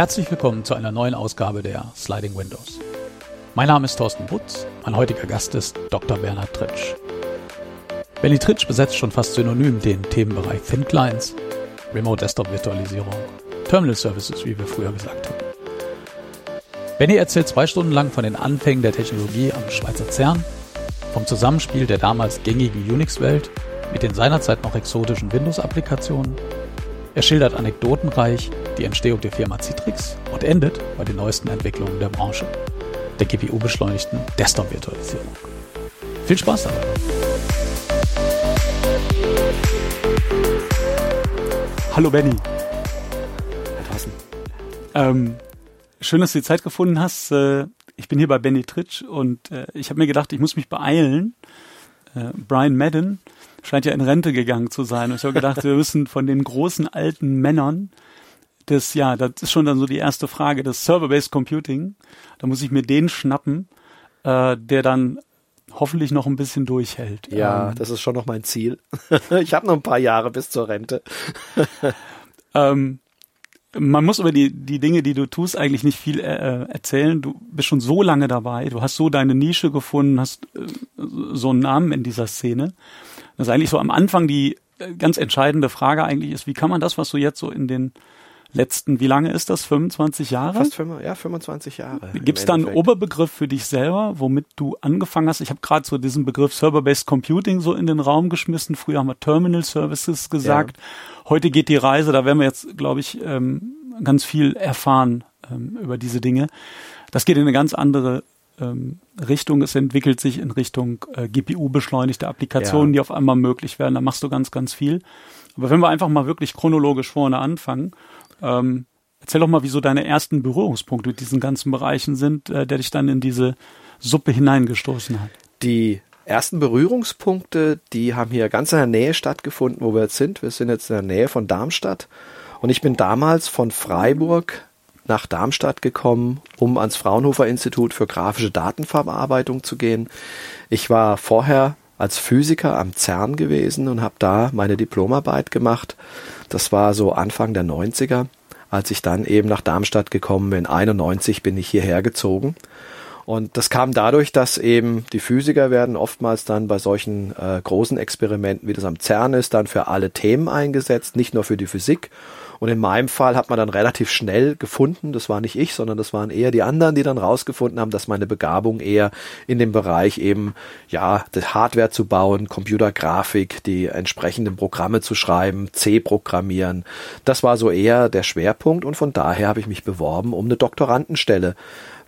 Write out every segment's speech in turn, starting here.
Herzlich willkommen zu einer neuen Ausgabe der Sliding Windows. Mein Name ist Thorsten Butz, mein heutiger Gast ist Dr. Bernhard Tritsch. Benny Tritsch besetzt schon fast synonym den Themenbereich Thin Clients, Remote Desktop Virtualisierung, Terminal Services, wie wir früher gesagt haben. Benny erzählt zwei Stunden lang von den Anfängen der Technologie am Schweizer CERN, vom Zusammenspiel der damals gängigen Unix-Welt mit den seinerzeit noch exotischen Windows-Applikationen. Er schildert anekdotenreich die Entstehung der Firma Citrix und endet bei den neuesten Entwicklungen der Branche, der GPU-beschleunigten Desktop-Virtualisierung. Viel Spaß dabei! Hallo Benny. Herr Thorsten. Ähm, schön, dass du die Zeit gefunden hast. Äh, ich bin hier bei Benny Tritsch und äh, ich habe mir gedacht, ich muss mich beeilen. Äh, Brian Madden scheint ja in Rente gegangen zu sein. Und ich habe gedacht, wir müssen von den großen alten Männern das, ja, das ist schon dann so die erste Frage, das Server-Based Computing. Da muss ich mir den schnappen, äh, der dann hoffentlich noch ein bisschen durchhält. Ja, ähm, das ist schon noch mein Ziel. ich habe noch ein paar Jahre bis zur Rente. ähm, man muss über die, die Dinge, die du tust, eigentlich nicht viel äh, erzählen. Du bist schon so lange dabei, du hast so deine Nische gefunden, hast äh, so einen Namen in dieser Szene. Das ist eigentlich so am Anfang die äh, ganz entscheidende Frage eigentlich ist, wie kann man das, was du jetzt so in den letzten, wie lange ist das? 25 Jahre? Fast 5, ja, 25 Jahre. Gibt es da einen Oberbegriff für dich selber, womit du angefangen hast? Ich habe gerade so diesen Begriff Server-Based Computing so in den Raum geschmissen. Früher haben wir Terminal Services gesagt. Ja. Heute geht die Reise, da werden wir jetzt, glaube ich, ähm, ganz viel erfahren ähm, über diese Dinge. Das geht in eine ganz andere Richtung. Es entwickelt sich in Richtung äh, GPU-beschleunigte Applikationen, ja. die auf einmal möglich werden. Da machst du ganz, ganz viel. Aber wenn wir einfach mal wirklich chronologisch vorne anfangen ähm, erzähl doch mal, wieso deine ersten Berührungspunkte mit diesen ganzen Bereichen sind, äh, der dich dann in diese Suppe hineingestoßen hat. Die ersten Berührungspunkte, die haben hier ganz in der Nähe stattgefunden, wo wir jetzt sind. Wir sind jetzt in der Nähe von Darmstadt. Und ich bin damals von Freiburg nach Darmstadt gekommen, um ans Fraunhofer Institut für grafische Datenverarbeitung zu gehen. Ich war vorher als Physiker am CERN gewesen und habe da meine Diplomarbeit gemacht das war so Anfang der 90er, als ich dann eben nach Darmstadt gekommen bin. 91 bin ich hierher gezogen. Und das kam dadurch, dass eben die Physiker werden oftmals dann bei solchen äh, großen Experimenten, wie das am CERN ist, dann für alle Themen eingesetzt, nicht nur für die Physik. Und in meinem Fall hat man dann relativ schnell gefunden, das war nicht ich, sondern das waren eher die anderen, die dann rausgefunden haben, dass meine Begabung eher in dem Bereich eben, ja, das Hardware zu bauen, Computergrafik, die entsprechenden Programme zu schreiben, C programmieren. Das war so eher der Schwerpunkt und von daher habe ich mich beworben um eine Doktorandenstelle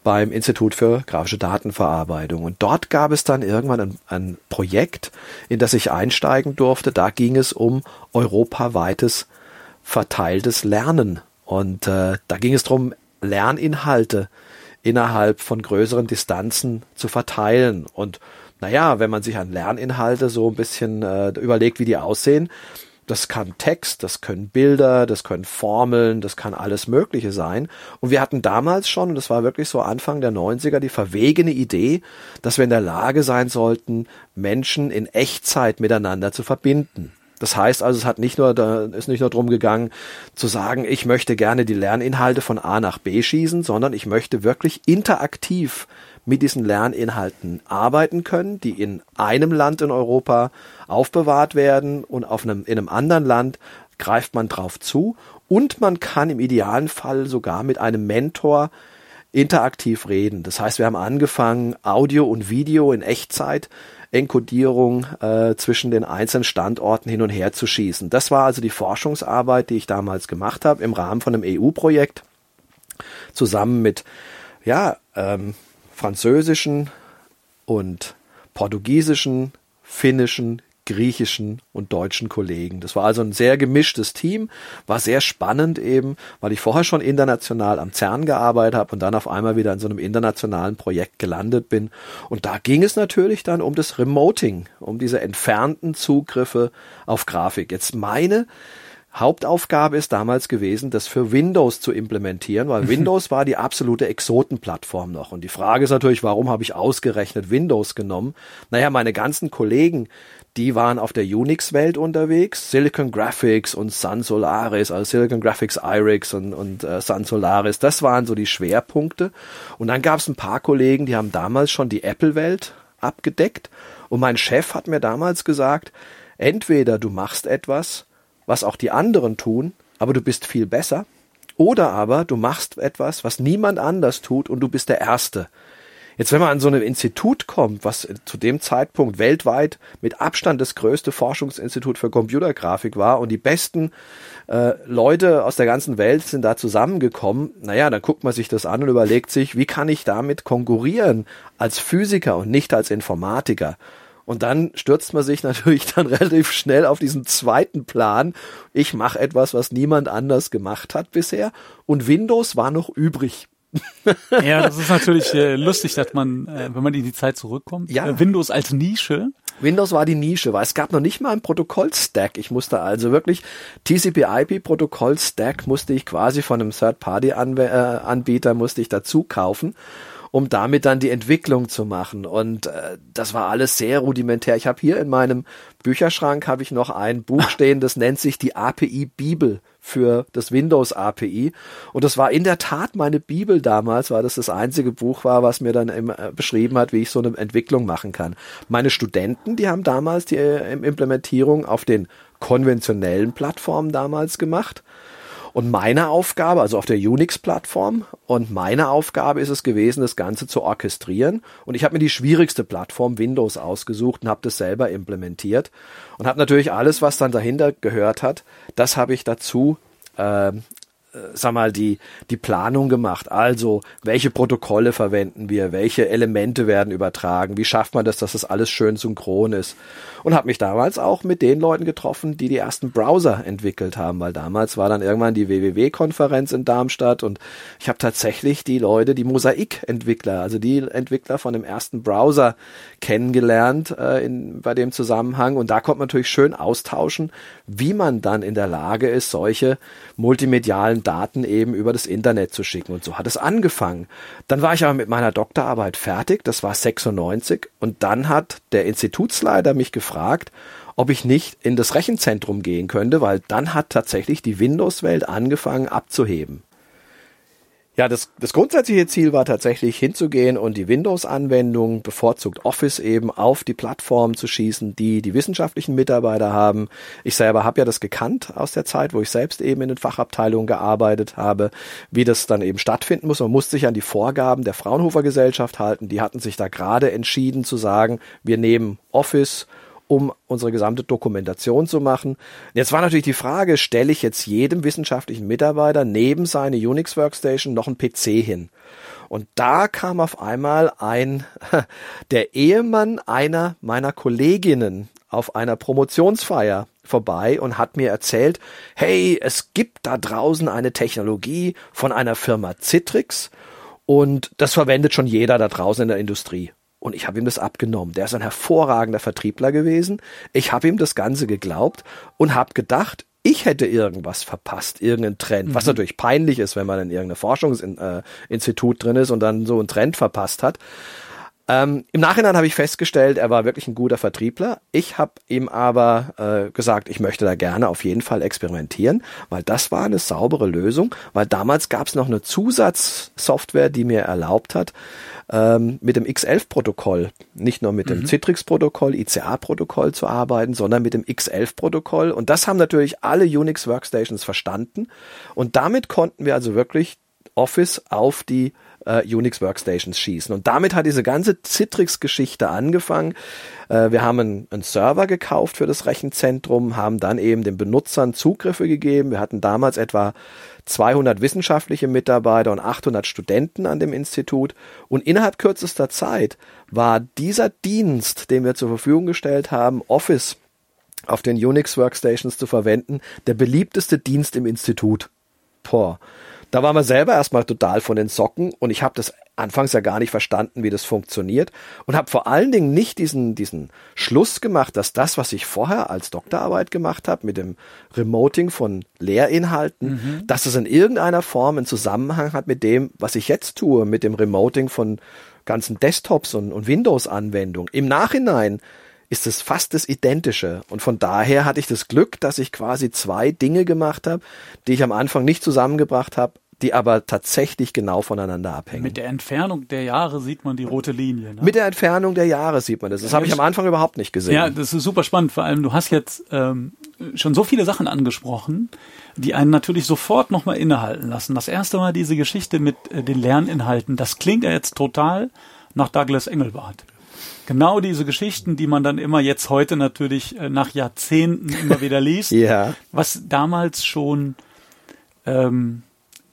beim Institut für grafische Datenverarbeitung. Und dort gab es dann irgendwann ein, ein, Projekt, in das ich einsteigen durfte. Da ging es um europaweites verteiltes Lernen. Und äh, da ging es darum, Lerninhalte innerhalb von größeren Distanzen zu verteilen. Und naja, wenn man sich an Lerninhalte so ein bisschen äh, überlegt, wie die aussehen, das kann Text, das können Bilder, das können Formeln, das kann alles Mögliche sein. Und wir hatten damals schon, und das war wirklich so Anfang der 90er, die verwegene Idee, dass wir in der Lage sein sollten, Menschen in Echtzeit miteinander zu verbinden. Das heißt also, es hat nicht nur, da ist nicht nur darum gegangen, zu sagen, ich möchte gerne die Lerninhalte von A nach B schießen, sondern ich möchte wirklich interaktiv mit diesen Lerninhalten arbeiten können, die in einem Land in Europa aufbewahrt werden und auf einem, in einem anderen Land greift man drauf zu und man kann im idealen Fall sogar mit einem Mentor interaktiv reden. Das heißt, wir haben angefangen, Audio und Video in Echtzeit Enkodierung äh, zwischen den einzelnen Standorten hin und her zu schießen. Das war also die Forschungsarbeit, die ich damals gemacht habe im Rahmen von einem EU-Projekt zusammen mit ja ähm, französischen und portugiesischen, finnischen, griechischen und deutschen Kollegen. Das war also ein sehr gemischtes Team, war sehr spannend eben, weil ich vorher schon international am CERN gearbeitet habe und dann auf einmal wieder in so einem internationalen Projekt gelandet bin. Und da ging es natürlich dann um das Remoting, um diese entfernten Zugriffe auf Grafik. Jetzt meine Hauptaufgabe ist damals gewesen, das für Windows zu implementieren, weil Windows war die absolute Exotenplattform noch. Und die Frage ist natürlich, warum habe ich ausgerechnet Windows genommen? Naja, meine ganzen Kollegen, die waren auf der Unix-Welt unterwegs, Silicon Graphics und Sun Solaris, also Silicon Graphics IRIX und, und äh, Sun Solaris, das waren so die Schwerpunkte. Und dann gab es ein paar Kollegen, die haben damals schon die Apple-Welt abgedeckt. Und mein Chef hat mir damals gesagt, entweder du machst etwas, was auch die anderen tun, aber du bist viel besser, oder aber du machst etwas, was niemand anders tut und du bist der Erste. Jetzt, wenn man an so ein Institut kommt, was zu dem Zeitpunkt weltweit mit Abstand das größte Forschungsinstitut für Computergrafik war und die besten äh, Leute aus der ganzen Welt sind da zusammengekommen, naja, dann guckt man sich das an und überlegt sich, wie kann ich damit konkurrieren als Physiker und nicht als Informatiker? Und dann stürzt man sich natürlich dann relativ schnell auf diesen zweiten Plan. Ich mache etwas, was niemand anders gemacht hat bisher. Und Windows war noch übrig. ja, das ist natürlich äh, lustig, dass man, äh, wenn man in die Zeit zurückkommt, ja. Äh, Windows als Nische. Windows war die Nische, weil es gab noch nicht mal einen Protokoll-Stack. Ich musste also wirklich TCP/IP-Protokoll-Stack musste ich quasi von einem Third-Party-Anbieter äh, musste ich dazu kaufen um damit dann die Entwicklung zu machen. Und äh, das war alles sehr rudimentär. Ich habe hier in meinem Bücherschrank habe ich noch ein Buch stehen, das nennt sich die API Bibel für das Windows API. Und das war in der Tat meine Bibel damals, weil das das einzige Buch war, was mir dann immer äh, beschrieben hat, wie ich so eine Entwicklung machen kann. Meine Studenten, die haben damals die äh, Implementierung auf den konventionellen Plattformen damals gemacht. Und meine Aufgabe, also auf der Unix-Plattform, und meine Aufgabe ist es gewesen, das Ganze zu orchestrieren. Und ich habe mir die schwierigste Plattform Windows ausgesucht und habe das selber implementiert. Und habe natürlich alles, was dann dahinter gehört hat, das habe ich dazu äh, sag mal, die, die Planung gemacht. Also, welche Protokolle verwenden wir? Welche Elemente werden übertragen? Wie schafft man das, dass das alles schön synchron ist? Und habe mich damals auch mit den Leuten getroffen, die die ersten Browser entwickelt haben, weil damals war dann irgendwann die WWW-Konferenz in Darmstadt und ich habe tatsächlich die Leute, die Mosaik-Entwickler, also die Entwickler von dem ersten Browser kennengelernt äh, in, bei dem Zusammenhang. Und da konnte man natürlich schön austauschen, wie man dann in der Lage ist, solche multimedialen Daten eben über das Internet zu schicken. Und so hat es angefangen. Dann war ich aber mit meiner Doktorarbeit fertig, das war 96, und dann hat der Institutsleiter mich gefragt, ob ich nicht in das Rechenzentrum gehen könnte, weil dann hat tatsächlich die Windows-Welt angefangen abzuheben. Ja, das, das grundsätzliche Ziel war tatsächlich hinzugehen und die Windows-Anwendung, bevorzugt Office eben, auf die Plattform zu schießen, die die wissenschaftlichen Mitarbeiter haben. Ich selber habe ja das gekannt aus der Zeit, wo ich selbst eben in den Fachabteilungen gearbeitet habe, wie das dann eben stattfinden muss. Man muss sich an die Vorgaben der Fraunhofer Gesellschaft halten. Die hatten sich da gerade entschieden zu sagen, wir nehmen Office um unsere gesamte Dokumentation zu machen. Jetzt war natürlich die Frage, stelle ich jetzt jedem wissenschaftlichen Mitarbeiter neben seine Unix Workstation noch einen PC hin? Und da kam auf einmal ein, der Ehemann einer meiner Kolleginnen auf einer Promotionsfeier vorbei und hat mir erzählt, hey, es gibt da draußen eine Technologie von einer Firma Citrix und das verwendet schon jeder da draußen in der Industrie. Und ich habe ihm das abgenommen. Der ist ein hervorragender Vertriebler gewesen. Ich habe ihm das Ganze geglaubt und habe gedacht, ich hätte irgendwas verpasst, irgendeinen Trend, mhm. was natürlich peinlich ist, wenn man in irgendeinem Forschungsinstitut äh, drin ist und dann so einen Trend verpasst hat. Ähm, Im Nachhinein habe ich festgestellt, er war wirklich ein guter Vertriebler. Ich habe ihm aber äh, gesagt, ich möchte da gerne auf jeden Fall experimentieren, weil das war eine saubere Lösung, weil damals gab es noch eine Zusatzsoftware, die mir erlaubt hat, ähm, mit dem X11-Protokoll, nicht nur mit dem mhm. Citrix-Protokoll, ICA-Protokoll zu arbeiten, sondern mit dem X11-Protokoll. Und das haben natürlich alle Unix-Workstations verstanden. Und damit konnten wir also wirklich Office auf die äh, Unix Workstations schießen. Und damit hat diese ganze Citrix-Geschichte angefangen. Äh, wir haben einen, einen, Server gekauft für das Rechenzentrum, haben dann eben den Benutzern Zugriffe gegeben. Wir hatten damals etwa 200 wissenschaftliche Mitarbeiter und 800 Studenten an dem Institut. Und innerhalb kürzester Zeit war dieser Dienst, den wir zur Verfügung gestellt haben, Office auf den Unix Workstations zu verwenden, der beliebteste Dienst im Institut. Boah. Da waren wir selber erstmal total von den Socken und ich habe das anfangs ja gar nicht verstanden, wie das funktioniert und habe vor allen Dingen nicht diesen, diesen Schluss gemacht, dass das, was ich vorher als Doktorarbeit gemacht habe, mit dem Remoting von Lehrinhalten, mhm. dass es in irgendeiner Form einen Zusammenhang hat mit dem, was ich jetzt tue, mit dem Remoting von ganzen Desktops und, und Windows-Anwendungen. Im Nachhinein ist es fast das Identische. Und von daher hatte ich das Glück, dass ich quasi zwei Dinge gemacht habe, die ich am Anfang nicht zusammengebracht habe, die aber tatsächlich genau voneinander abhängen. Mit der Entfernung der Jahre sieht man die rote Linie. Ne? Mit der Entfernung der Jahre sieht man das. Das habe ich am Anfang überhaupt nicht gesehen. Ja, das ist super spannend. Vor allem, du hast jetzt ähm, schon so viele Sachen angesprochen, die einen natürlich sofort nochmal innehalten lassen. Das erste Mal diese Geschichte mit äh, den Lerninhalten, das klingt ja jetzt total nach Douglas Engelbart genau diese Geschichten, die man dann immer jetzt heute natürlich äh, nach Jahrzehnten immer wieder liest, ja. was damals schon ähm,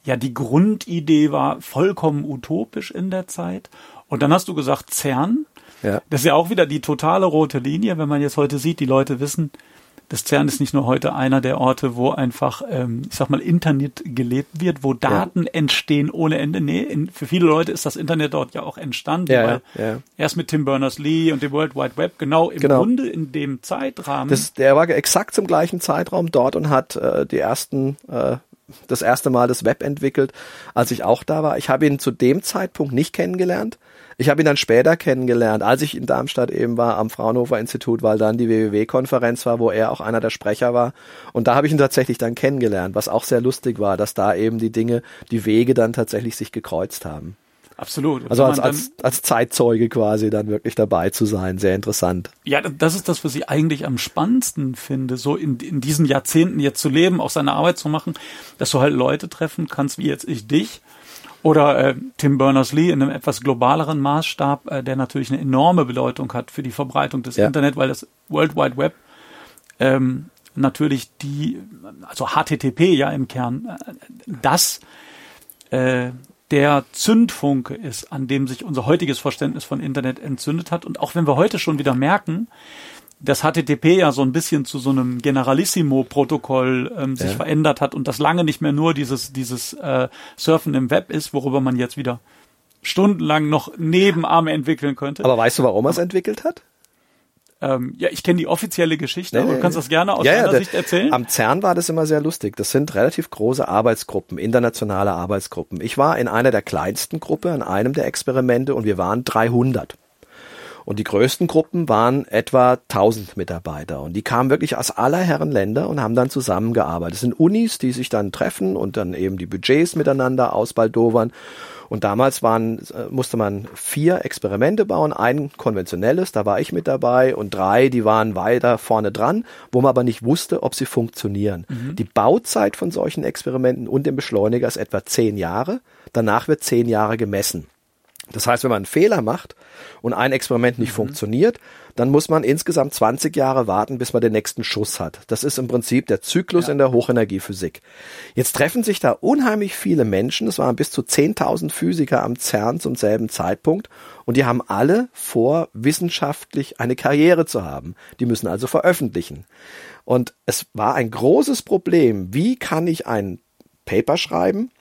ja die Grundidee war, vollkommen utopisch in der Zeit. Und dann hast du gesagt CERN. Ja. Das ist ja auch wieder die totale rote Linie, wenn man jetzt heute sieht, die Leute wissen, das CERN ist nicht nur heute einer der Orte, wo einfach, ähm, ich sag mal, Internet gelebt wird, wo Daten ja. entstehen ohne Ende. Nee, in, für viele Leute ist das Internet dort ja auch entstanden, ja, weil ja. erst mit Tim Berners-Lee und dem World Wide Web, genau im genau. Grunde in dem Zeitrahmen. Das, der war exakt zum gleichen Zeitraum dort und hat äh, die ersten äh, das erste Mal das Web entwickelt, als ich auch da war. Ich habe ihn zu dem Zeitpunkt nicht kennengelernt. Ich habe ihn dann später kennengelernt, als ich in Darmstadt eben war, am Fraunhofer Institut, weil dann die WWW-Konferenz war, wo er auch einer der Sprecher war. Und da habe ich ihn tatsächlich dann kennengelernt, was auch sehr lustig war, dass da eben die Dinge, die Wege dann tatsächlich sich gekreuzt haben. Absolut. Also als, als, als Zeitzeuge quasi dann wirklich dabei zu sein, sehr interessant. Ja, das ist das, was ich eigentlich am spannendsten finde, so in, in diesen Jahrzehnten jetzt zu leben, auch seine Arbeit zu machen, dass du halt Leute treffen kannst, wie jetzt ich dich, oder äh, Tim Berners-Lee in einem etwas globaleren Maßstab, äh, der natürlich eine enorme Bedeutung hat für die Verbreitung des ja. Internet, weil das World Wide Web ähm, natürlich die, also HTTP ja im Kern, äh, das äh, der Zündfunke ist, an dem sich unser heutiges Verständnis von Internet entzündet hat. Und auch wenn wir heute schon wieder merken, das HTTP ja so ein bisschen zu so einem Generalissimo-Protokoll ähm, sich ja. verändert hat und das lange nicht mehr nur dieses, dieses äh, Surfen im Web ist, worüber man jetzt wieder stundenlang noch Nebenarme entwickeln könnte. Aber weißt du, warum er es entwickelt hat? Ähm, ja, ich kenne die offizielle Geschichte, nee, aber du kannst das gerne aus ja, deiner ja, Sicht erzählen. Am CERN war das immer sehr lustig. Das sind relativ große Arbeitsgruppen, internationale Arbeitsgruppen. Ich war in einer der kleinsten Gruppen, in einem der Experimente und wir waren 300. Und die größten Gruppen waren etwa 1000 Mitarbeiter. Und die kamen wirklich aus aller Herren Länder und haben dann zusammengearbeitet. Es sind Unis, die sich dann treffen und dann eben die Budgets miteinander ausbaldowern. Und damals waren, äh, musste man vier Experimente bauen, ein konventionelles, da war ich mit dabei, und drei, die waren weiter vorne dran, wo man aber nicht wusste, ob sie funktionieren. Mhm. Die Bauzeit von solchen Experimenten und dem Beschleuniger ist etwa zehn Jahre. Danach wird zehn Jahre gemessen. Das heißt, wenn man einen Fehler macht und ein Experiment nicht mhm. funktioniert, dann muss man insgesamt 20 Jahre warten, bis man den nächsten Schuss hat. Das ist im Prinzip der Zyklus ja. in der Hochenergiephysik. Jetzt treffen sich da unheimlich viele Menschen, es waren bis zu 10.000 Physiker am CERN zum selben Zeitpunkt und die haben alle vor, wissenschaftlich eine Karriere zu haben. Die müssen also veröffentlichen. Und es war ein großes Problem, wie kann ich ein Paper schreiben,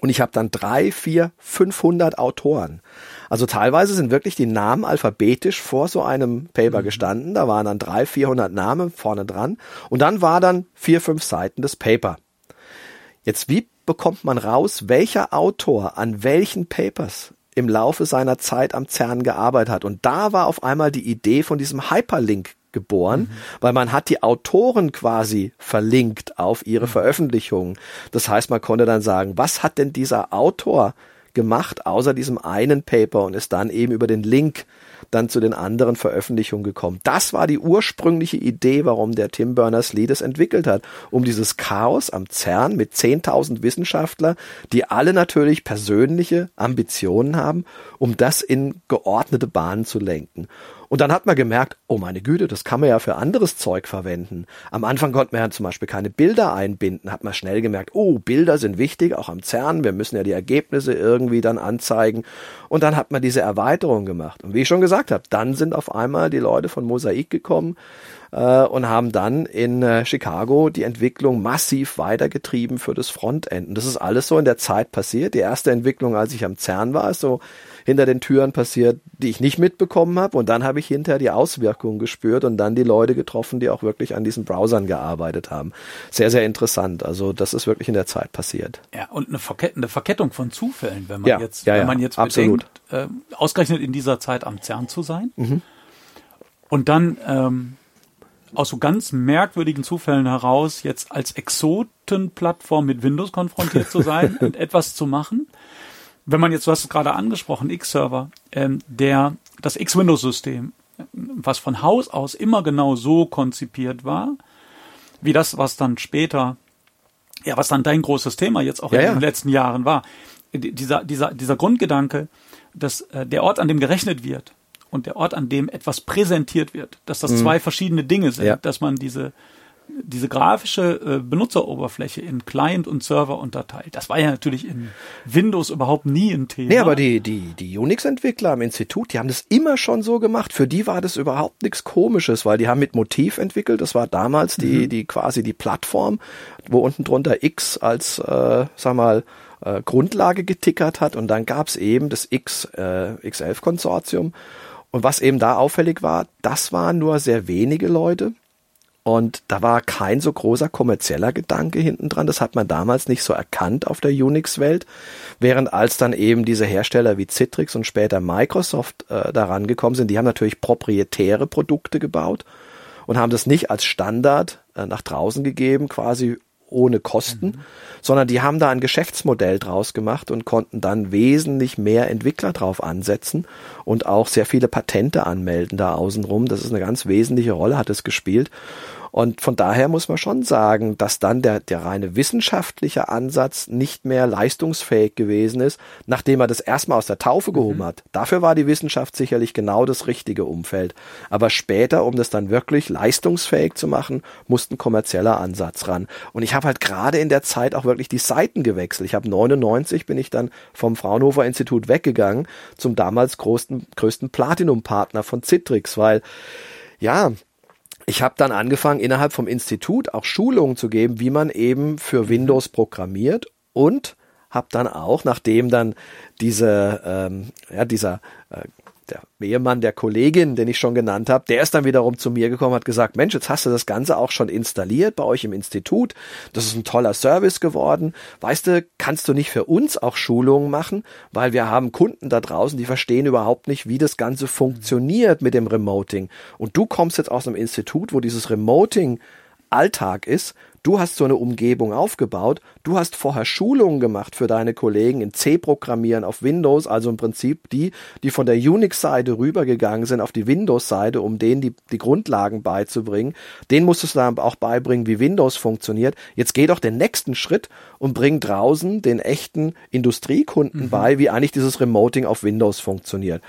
und ich habe dann drei, vier, 500 Autoren. Also teilweise sind wirklich die Namen alphabetisch vor so einem Paper mhm. gestanden. Da waren dann drei, 400 Namen vorne dran. Und dann war dann vier, fünf Seiten des Paper. Jetzt, wie bekommt man raus, welcher Autor an welchen Papers im Laufe seiner Zeit am CERN gearbeitet hat? Und da war auf einmal die Idee von diesem Hyperlink geboren, mhm. weil man hat die Autoren quasi verlinkt auf ihre mhm. Veröffentlichungen. Das heißt, man konnte dann sagen, was hat denn dieser Autor gemacht, außer diesem einen Paper und ist dann eben über den Link dann zu den anderen Veröffentlichungen gekommen. Das war die ursprüngliche Idee, warum der Tim Berners-Lee das entwickelt hat, um dieses Chaos am CERN mit 10.000 Wissenschaftler, die alle natürlich persönliche Ambitionen haben, um das in geordnete Bahnen zu lenken. Und dann hat man gemerkt, oh meine Güte, das kann man ja für anderes Zeug verwenden. Am Anfang konnte man ja zum Beispiel keine Bilder einbinden, hat man schnell gemerkt, oh, Bilder sind wichtig, auch am CERN, wir müssen ja die Ergebnisse irgendwie dann anzeigen. Und dann hat man diese Erweiterung gemacht. Und wie ich schon gesagt habe, dann sind auf einmal die Leute von Mosaik gekommen, äh, und haben dann in äh, Chicago die Entwicklung massiv weitergetrieben für das Frontend. Und das ist alles so in der Zeit passiert. Die erste Entwicklung, als ich am CERN war, ist so hinter den Türen passiert, die ich nicht mitbekommen habe. Und dann habe ich hinterher die Auswirkungen gespürt und dann die Leute getroffen, die auch wirklich an diesen Browsern gearbeitet haben. Sehr, sehr interessant. Also das ist wirklich in der Zeit passiert. Ja, und eine, Verket eine Verkettung von Zufällen, wenn man Ja, jetzt, ja, wenn man jetzt absolut. bedenkt, äh, ausgerechnet in dieser Zeit am CERN zu sein Mhm. und dann ähm, aus so ganz merkwürdigen Zufällen heraus jetzt als Exotenplattform mit Windows konfrontiert zu sein und etwas zu machen. Wenn man jetzt, du hast es gerade angesprochen, X-Server, ähm, der das X-Windows-System, äh, was von Haus aus immer genau so konzipiert war, wie das, was dann später, ja, was dann dein großes Thema jetzt auch Ja, in ja. den letzten Jahren war, Die- dieser, dieser, dieser Grundgedanke, dass äh, der Ort, an dem gerechnet wird und der Ort, an dem etwas präsentiert wird, dass das zwei verschiedene Dinge sind, Mhm. Ja. dass man diese diese grafische äh, Benutzeroberfläche in Client und Server unterteilt. Das war ja natürlich in Windows überhaupt nie ein Thema. Nee, aber die, die, die Unix-Entwickler am Institut, die haben das immer schon so gemacht. Für die war das überhaupt nichts Komisches, weil die haben mit Motiv entwickelt. Das war damals die, die quasi die Plattform, wo unten drunter X als, äh, sag mal, äh, Grundlage getickert hat. Und dann gab's eben das X, äh, X11-Konsortium. Und was eben da auffällig war, das waren nur sehr wenige Leute. Und da war kein so großer kommerzieller Gedanke hinten dran. Das hat man damals nicht so erkannt auf der Unix-Welt. Während als dann eben diese Hersteller wie Citrix und später Microsoft äh, daran gekommen sind, die haben natürlich proprietäre Produkte gebaut und haben das nicht als Standard äh, nach draußen gegeben, quasi ohne Kosten, sondern die haben da ein Geschäftsmodell draus gemacht und konnten dann wesentlich mehr Entwickler drauf ansetzen und auch sehr viele Patente anmelden da außenrum. Das ist eine ganz wesentliche Rolle, hat es gespielt. Und von daher muss man schon sagen, dass dann der, der reine wissenschaftliche Ansatz nicht mehr leistungsfähig gewesen ist, nachdem er das erstmal aus der Taufe gehoben hat. Dafür war die Wissenschaft sicherlich genau das richtige Umfeld. Aber später, um das dann wirklich leistungsfähig zu machen, musste ein kommerzieller Ansatz ran. Und ich habe halt gerade in der Zeit auch wirklich die Seiten gewechselt. Ich habe 99 bin ich dann vom Fraunhofer Institut weggegangen zum damals größten, größten Platinum-Partner von Citrix, weil ja, ich habe dann angefangen, innerhalb vom Institut auch Schulungen zu geben, wie man eben für Windows programmiert und habe dann auch, nachdem dann diese, ähm, ja, dieser äh, der Ehemann der Kollegin, den ich schon genannt habe, der ist dann wiederum zu mir gekommen, hat gesagt, Mensch, jetzt hast du das Ganze auch schon installiert bei euch im Institut. Das ist ein toller Service geworden. Weißt du, kannst du nicht für uns auch Schulungen machen? Weil wir haben Kunden da draußen, die verstehen überhaupt nicht, wie das Ganze funktioniert mit dem Remoting. Und du kommst jetzt aus einem Institut, wo dieses Remoting Alltag ist. Du hast so eine Umgebung aufgebaut. Du hast vorher Schulungen gemacht für deine Kollegen in C-Programmieren auf Windows, also im Prinzip die, die von der Unix-Seite rübergegangen sind auf die Windows-Seite, um denen die, die Grundlagen beizubringen. Den musstest du dann auch beibringen, wie Windows funktioniert. Jetzt geh doch den nächsten Schritt und bring draußen den echten Industriekunden bei, wie eigentlich dieses Remoting auf Windows funktioniert.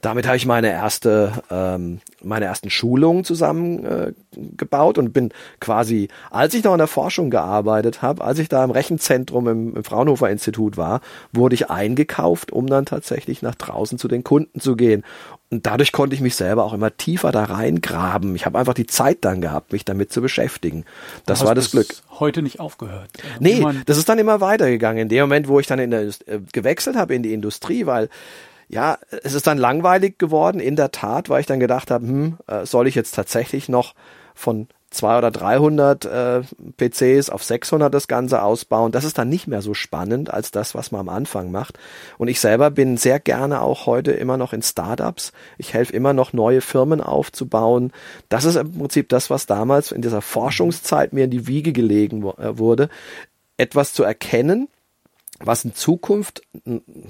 Damit habe ich meine erste, ähm, meine ersten Schulungen zusammengebaut äh, und bin quasi, als ich noch in der Forschung gearbeitet habe, als ich da im Rechenzentrum im, im Fraunhofer Institut war, wurde ich eingekauft, um dann tatsächlich nach draußen zu den Kunden zu gehen. Und dadurch konnte ich mich selber auch immer tiefer da reingraben. Ich habe einfach die Zeit dann gehabt, mich damit zu beschäftigen. Das war das Glück. Heute nicht aufgehört. Nee, das ist dann immer weitergegangen. In dem Moment, wo ich dann in der, äh, gewechselt habe in die Industrie, weil ja, es ist dann langweilig geworden, in der Tat, weil ich dann gedacht habe, hm, äh, soll ich jetzt tatsächlich noch von zwei oder 300 äh, PCs auf 600 das Ganze ausbauen. Das ist dann nicht mehr so spannend als das, was man am Anfang macht. Und ich selber bin sehr gerne auch heute immer noch in Startups. Ich helfe immer noch neue Firmen aufzubauen. Das ist im Prinzip das, was damals in dieser Forschungszeit mir in die Wiege gelegen äh, wurde, etwas zu erkennen, was in Zukunft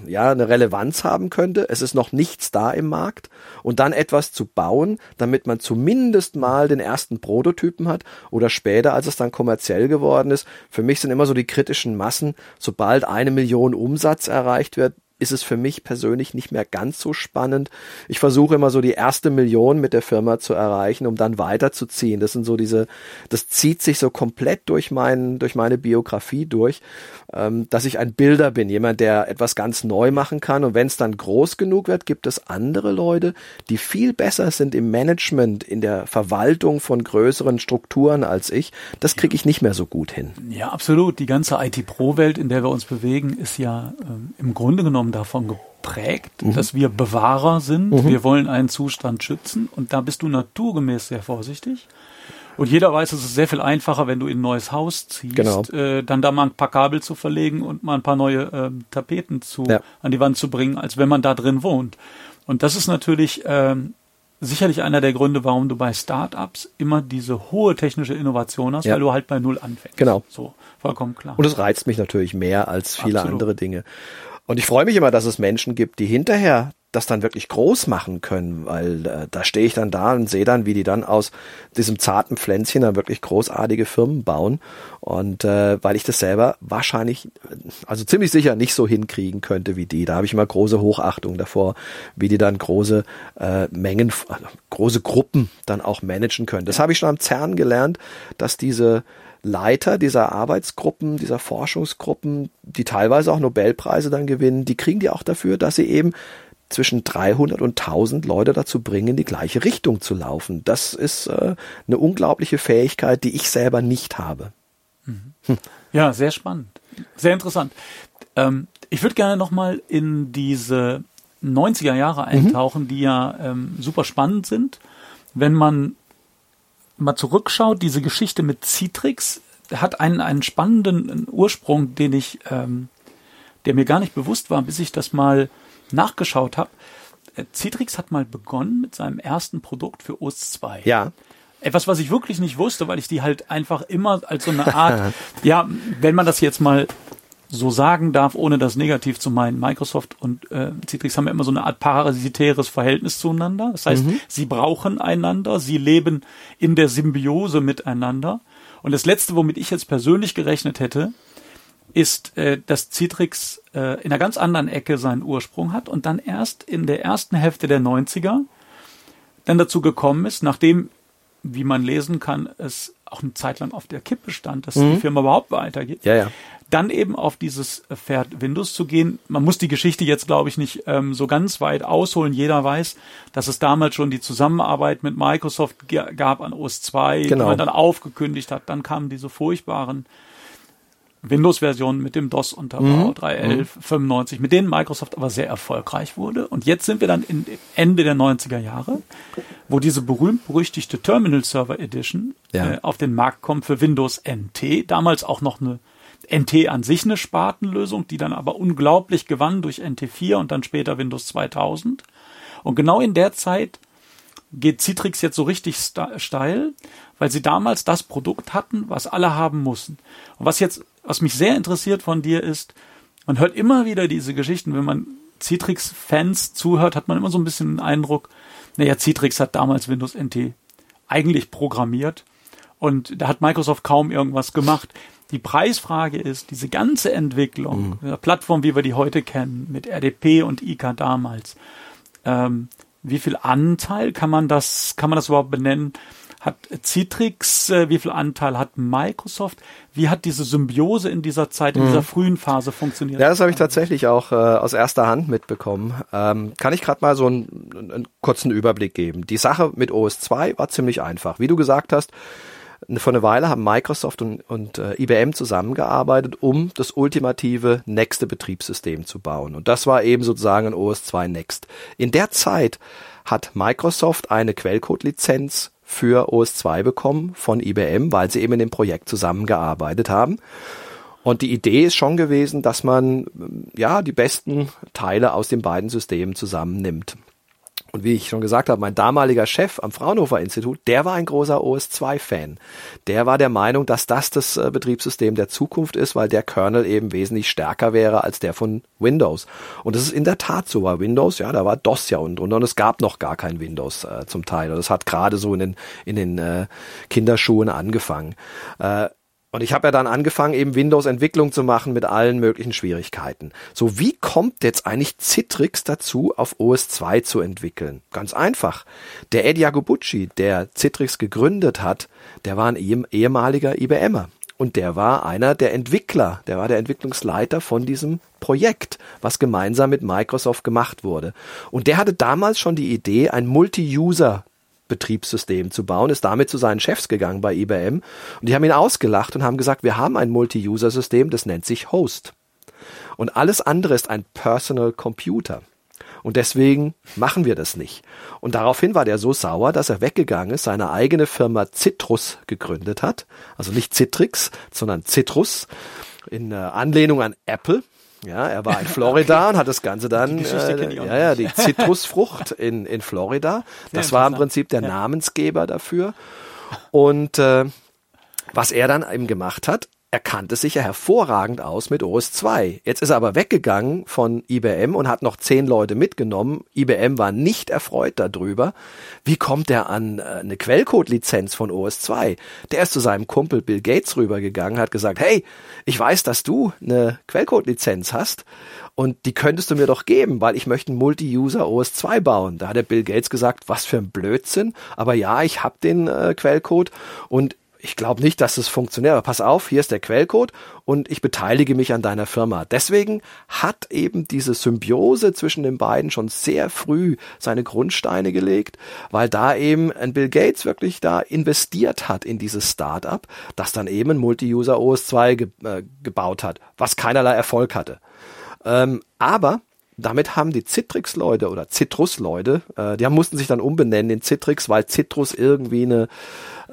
ja eine Relevanz haben könnte. Es ist noch nichts da im Markt und dann etwas zu bauen, damit man zumindest mal den ersten Prototypen hat oder später, als es dann kommerziell geworden ist. Für mich sind immer so die kritischen Massen, sobald eine Million Umsatz erreicht wird, ist es für mich persönlich nicht mehr ganz so spannend. Ich versuche immer so die erste Million mit der Firma zu erreichen, um dann weiterzuziehen. Das sind so diese, das zieht sich so komplett durch meinen, durch meine Biografie durch, ähm, dass ich ein Bilder bin, jemand, der etwas ganz neu machen kann. Und wenn es dann groß genug wird, gibt es andere Leute, die viel besser sind im Management, in der Verwaltung von größeren Strukturen als ich. Das kriege ich nicht mehr so gut hin. Ja, absolut. Die ganze IT-Pro-Welt, in der wir uns bewegen, ist ja ähm, im Grunde genommen davon geprägt, mhm. dass wir Bewahrer sind. Mhm. Wir wollen einen Zustand schützen und da bist du naturgemäß sehr vorsichtig. Und jeder weiß, es ist sehr viel einfacher, wenn du in ein neues Haus ziehst, genau. äh, dann da mal ein paar Kabel zu verlegen und mal ein paar neue äh, Tapeten zu, ja. an die Wand zu bringen, als wenn man da drin wohnt. Und das ist natürlich ähm, sicherlich einer der Gründe, warum du bei Startups immer diese hohe technische Innovation hast, ja. weil du halt bei Null anfängst. Genau. So, vollkommen klar. Und es reizt mich natürlich mehr als viele Absolut. andere Dinge. Und ich freue mich immer, dass es Menschen gibt, die hinterher das dann wirklich groß machen können, weil äh, da stehe ich dann da und sehe dann, wie die dann aus diesem zarten Pflänzchen dann wirklich großartige Firmen bauen. Und äh, weil ich das selber wahrscheinlich, also ziemlich sicher nicht so hinkriegen könnte wie die. Da habe ich immer große Hochachtung davor, wie die dann große äh, Mengen, also große Gruppen dann auch managen können. Das habe ich schon am CERN gelernt, dass diese Leiter dieser Arbeitsgruppen, dieser Forschungsgruppen, die teilweise auch Nobelpreise dann gewinnen, die kriegen die auch dafür, dass sie eben zwischen 300 und 1000 Leute dazu bringen, in die gleiche Richtung zu laufen. Das ist äh, eine unglaubliche Fähigkeit, die ich selber nicht habe. Mhm. Hm. Ja, sehr spannend. Sehr interessant. Ähm, ich würde gerne nochmal in diese 90er Jahre mhm. eintauchen, mhm. die ja ähm, super spannend sind. Wenn man mal zurückschaut, diese Geschichte mit Citrix hat einen, einen spannenden Ursprung, den ich, ähm, der mir gar nicht bewusst war, bis ich das mal nachgeschaut habe. Äh, Citrix hat mal begonnen mit seinem ersten Produkt für OS 2. Ja. Etwas, was ich wirklich nicht wusste, weil ich die halt einfach immer als so eine Art, ja, wenn man das jetzt mal so sagen darf, ohne das negativ zu meinen. Microsoft und äh, Citrix haben ja immer so eine Art parasitäres Verhältnis zueinander. Das heißt, mhm. sie brauchen einander, sie leben in der Symbiose miteinander. Und das Letzte, womit ich jetzt persönlich gerechnet hätte, ist, äh, dass Citrix äh, in einer ganz anderen Ecke seinen Ursprung hat und dann erst in der ersten Hälfte der 90er dann dazu gekommen ist, nachdem, wie man lesen kann, es auch eine Zeit lang auf der Kippe stand, dass mhm. die Firma überhaupt weitergeht. Ja, ja dann eben auf dieses Pferd Windows zu gehen. Man muss die Geschichte jetzt, glaube ich, nicht ähm, so ganz weit ausholen. Jeder weiß, dass es damals schon die Zusammenarbeit mit Microsoft gab an OS 2, genau. die man dann aufgekündigt hat. Dann kamen diese furchtbaren Windows-Versionen mit dem DOS-Unterbau, mhm. 3.11, mhm. 95, mit denen Microsoft aber sehr erfolgreich wurde. Und jetzt sind wir dann in Ende der 90er Jahre, wo diese berühmt-berüchtigte Terminal Server Edition ja. äh, auf den Markt kommt für Windows NT, damals auch noch eine NT an sich eine Spartenlösung, die dann aber unglaublich gewann durch NT4 und dann später Windows 2000. Und genau in der Zeit geht Citrix jetzt so richtig steil, weil sie damals das Produkt hatten, was alle haben mussten. Und was jetzt, was mich sehr interessiert von dir ist, man hört immer wieder diese Geschichten, wenn man Citrix-Fans zuhört, hat man immer so ein bisschen den Eindruck, naja, Citrix hat damals Windows NT eigentlich programmiert und da hat Microsoft kaum irgendwas gemacht. Die Preisfrage ist, diese ganze Entwicklung, mhm. Plattform, wie wir die heute kennen, mit RDP und IK damals, ähm, wie viel Anteil kann man das, kann man das überhaupt benennen? Hat Citrix, äh, wie viel Anteil hat Microsoft? Wie hat diese Symbiose in dieser Zeit, in mhm. dieser frühen Phase funktioniert? Ja, das habe ich tatsächlich auch äh, aus erster Hand mitbekommen. Ähm, kann ich gerade mal so einen, einen kurzen Überblick geben. Die Sache mit OS 2 war ziemlich einfach. Wie du gesagt hast, vor einer Weile haben Microsoft und, und äh, IBM zusammengearbeitet, um das ultimative nächste Betriebssystem zu bauen. Und das war eben sozusagen ein OS 2 Next. In der Zeit hat Microsoft eine Quellcode-Lizenz für OS 2 bekommen von IBM, weil sie eben in dem Projekt zusammengearbeitet haben. Und die Idee ist schon gewesen, dass man ja die besten Teile aus den beiden Systemen zusammennimmt. Und wie ich schon gesagt habe, mein damaliger Chef am Fraunhofer Institut, der war ein großer OS2-Fan. Der war der Meinung, dass das das äh, Betriebssystem der Zukunft ist, weil der Kernel eben wesentlich stärker wäre als der von Windows. Und das ist in der Tat so. Bei Windows, ja, da war DOS ja unten drunter und es gab noch gar kein Windows äh, zum Teil. Und das hat gerade so in den, in den äh, Kinderschuhen angefangen. Äh, Und ich habe ja dann angefangen, eben Windows-Entwicklung zu machen mit allen möglichen Schwierigkeiten. So, wie kommt jetzt eigentlich Citrix dazu, auf OS 2 zu entwickeln? Ganz einfach. Der Eddie Jacobucci, der Citrix gegründet hat, der war ein ehemaliger IBMer. Und der war einer der Entwickler, der war der Entwicklungsleiter von diesem Projekt, was gemeinsam mit Microsoft gemacht wurde. Und der hatte damals schon die Idee, ein Multi-User Betriebssystem zu bauen, ist damit zu seinen Chefs gegangen bei IBM und die haben ihn ausgelacht und haben gesagt, wir haben ein Multi-User-System, das nennt sich Host. Und alles andere ist ein Personal Computer. Und deswegen machen wir das nicht. Und daraufhin war der so sauer, dass er weggegangen ist, seine eigene Firma Citrus gegründet hat. Also nicht Citrix, sondern Citrus in äh, Anlehnung an Apple. Ja, er war in Florida okay. und hat das Ganze dann, äh, ja, ja, die Zitrusfrucht in, in Florida. Das war im Prinzip der ja. Namensgeber dafür. Und äh, was er dann eben gemacht hat, er kannte sich ja hervorragend aus mit OS 2. Jetzt ist er aber weggegangen von IBM und hat noch zehn Leute mitgenommen. IBM war nicht erfreut darüber. Wie kommt er an äh, eine Quellcode-Lizenz von OS 2? Der ist zu seinem Kumpel Bill Gates rübergegangen, hat gesagt, hey, ich weiß, dass du eine Quellcode-Lizenz hast und die könntest du mir doch geben, weil ich möchte ein Multi-User OS 2 bauen. Da hat der Bill Gates gesagt, was für ein Blödsinn, aber ja, ich habe den äh, Quellcode und ich glaube nicht, dass es funktioniert, aber pass auf, hier ist der Quellcode und ich beteilige mich an deiner Firma. Deswegen hat eben diese Symbiose zwischen den beiden schon sehr früh seine Grundsteine gelegt, weil da eben ein Bill Gates wirklich da investiert hat in dieses Startup, das dann eben ein Multi-User OS 2 ge äh, gebaut hat, was keinerlei Erfolg hatte. Ähm, aber damit haben die Citrix-Leute oder Citrus-Leute, äh, die mussten sich dann umbenennen in Citrix, weil Citrus irgendwie eine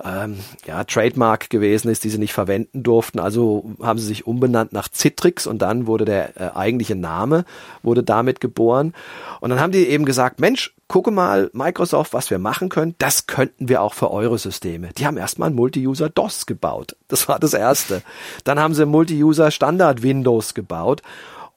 ähm, ja, Trademark gewesen ist, die sie nicht verwenden durften. Also haben sie sich umbenannt nach Citrix und dann wurde der äh, eigentliche Name, wurde damit geboren. Und dann haben die eben gesagt, Mensch, gucke mal, Microsoft, was wir machen können, das könnten wir auch für eure Systeme. Die haben erstmal ein Multi-User DOS gebaut. Das war das erste. Dann haben sie Multi-User Standard Windows gebaut.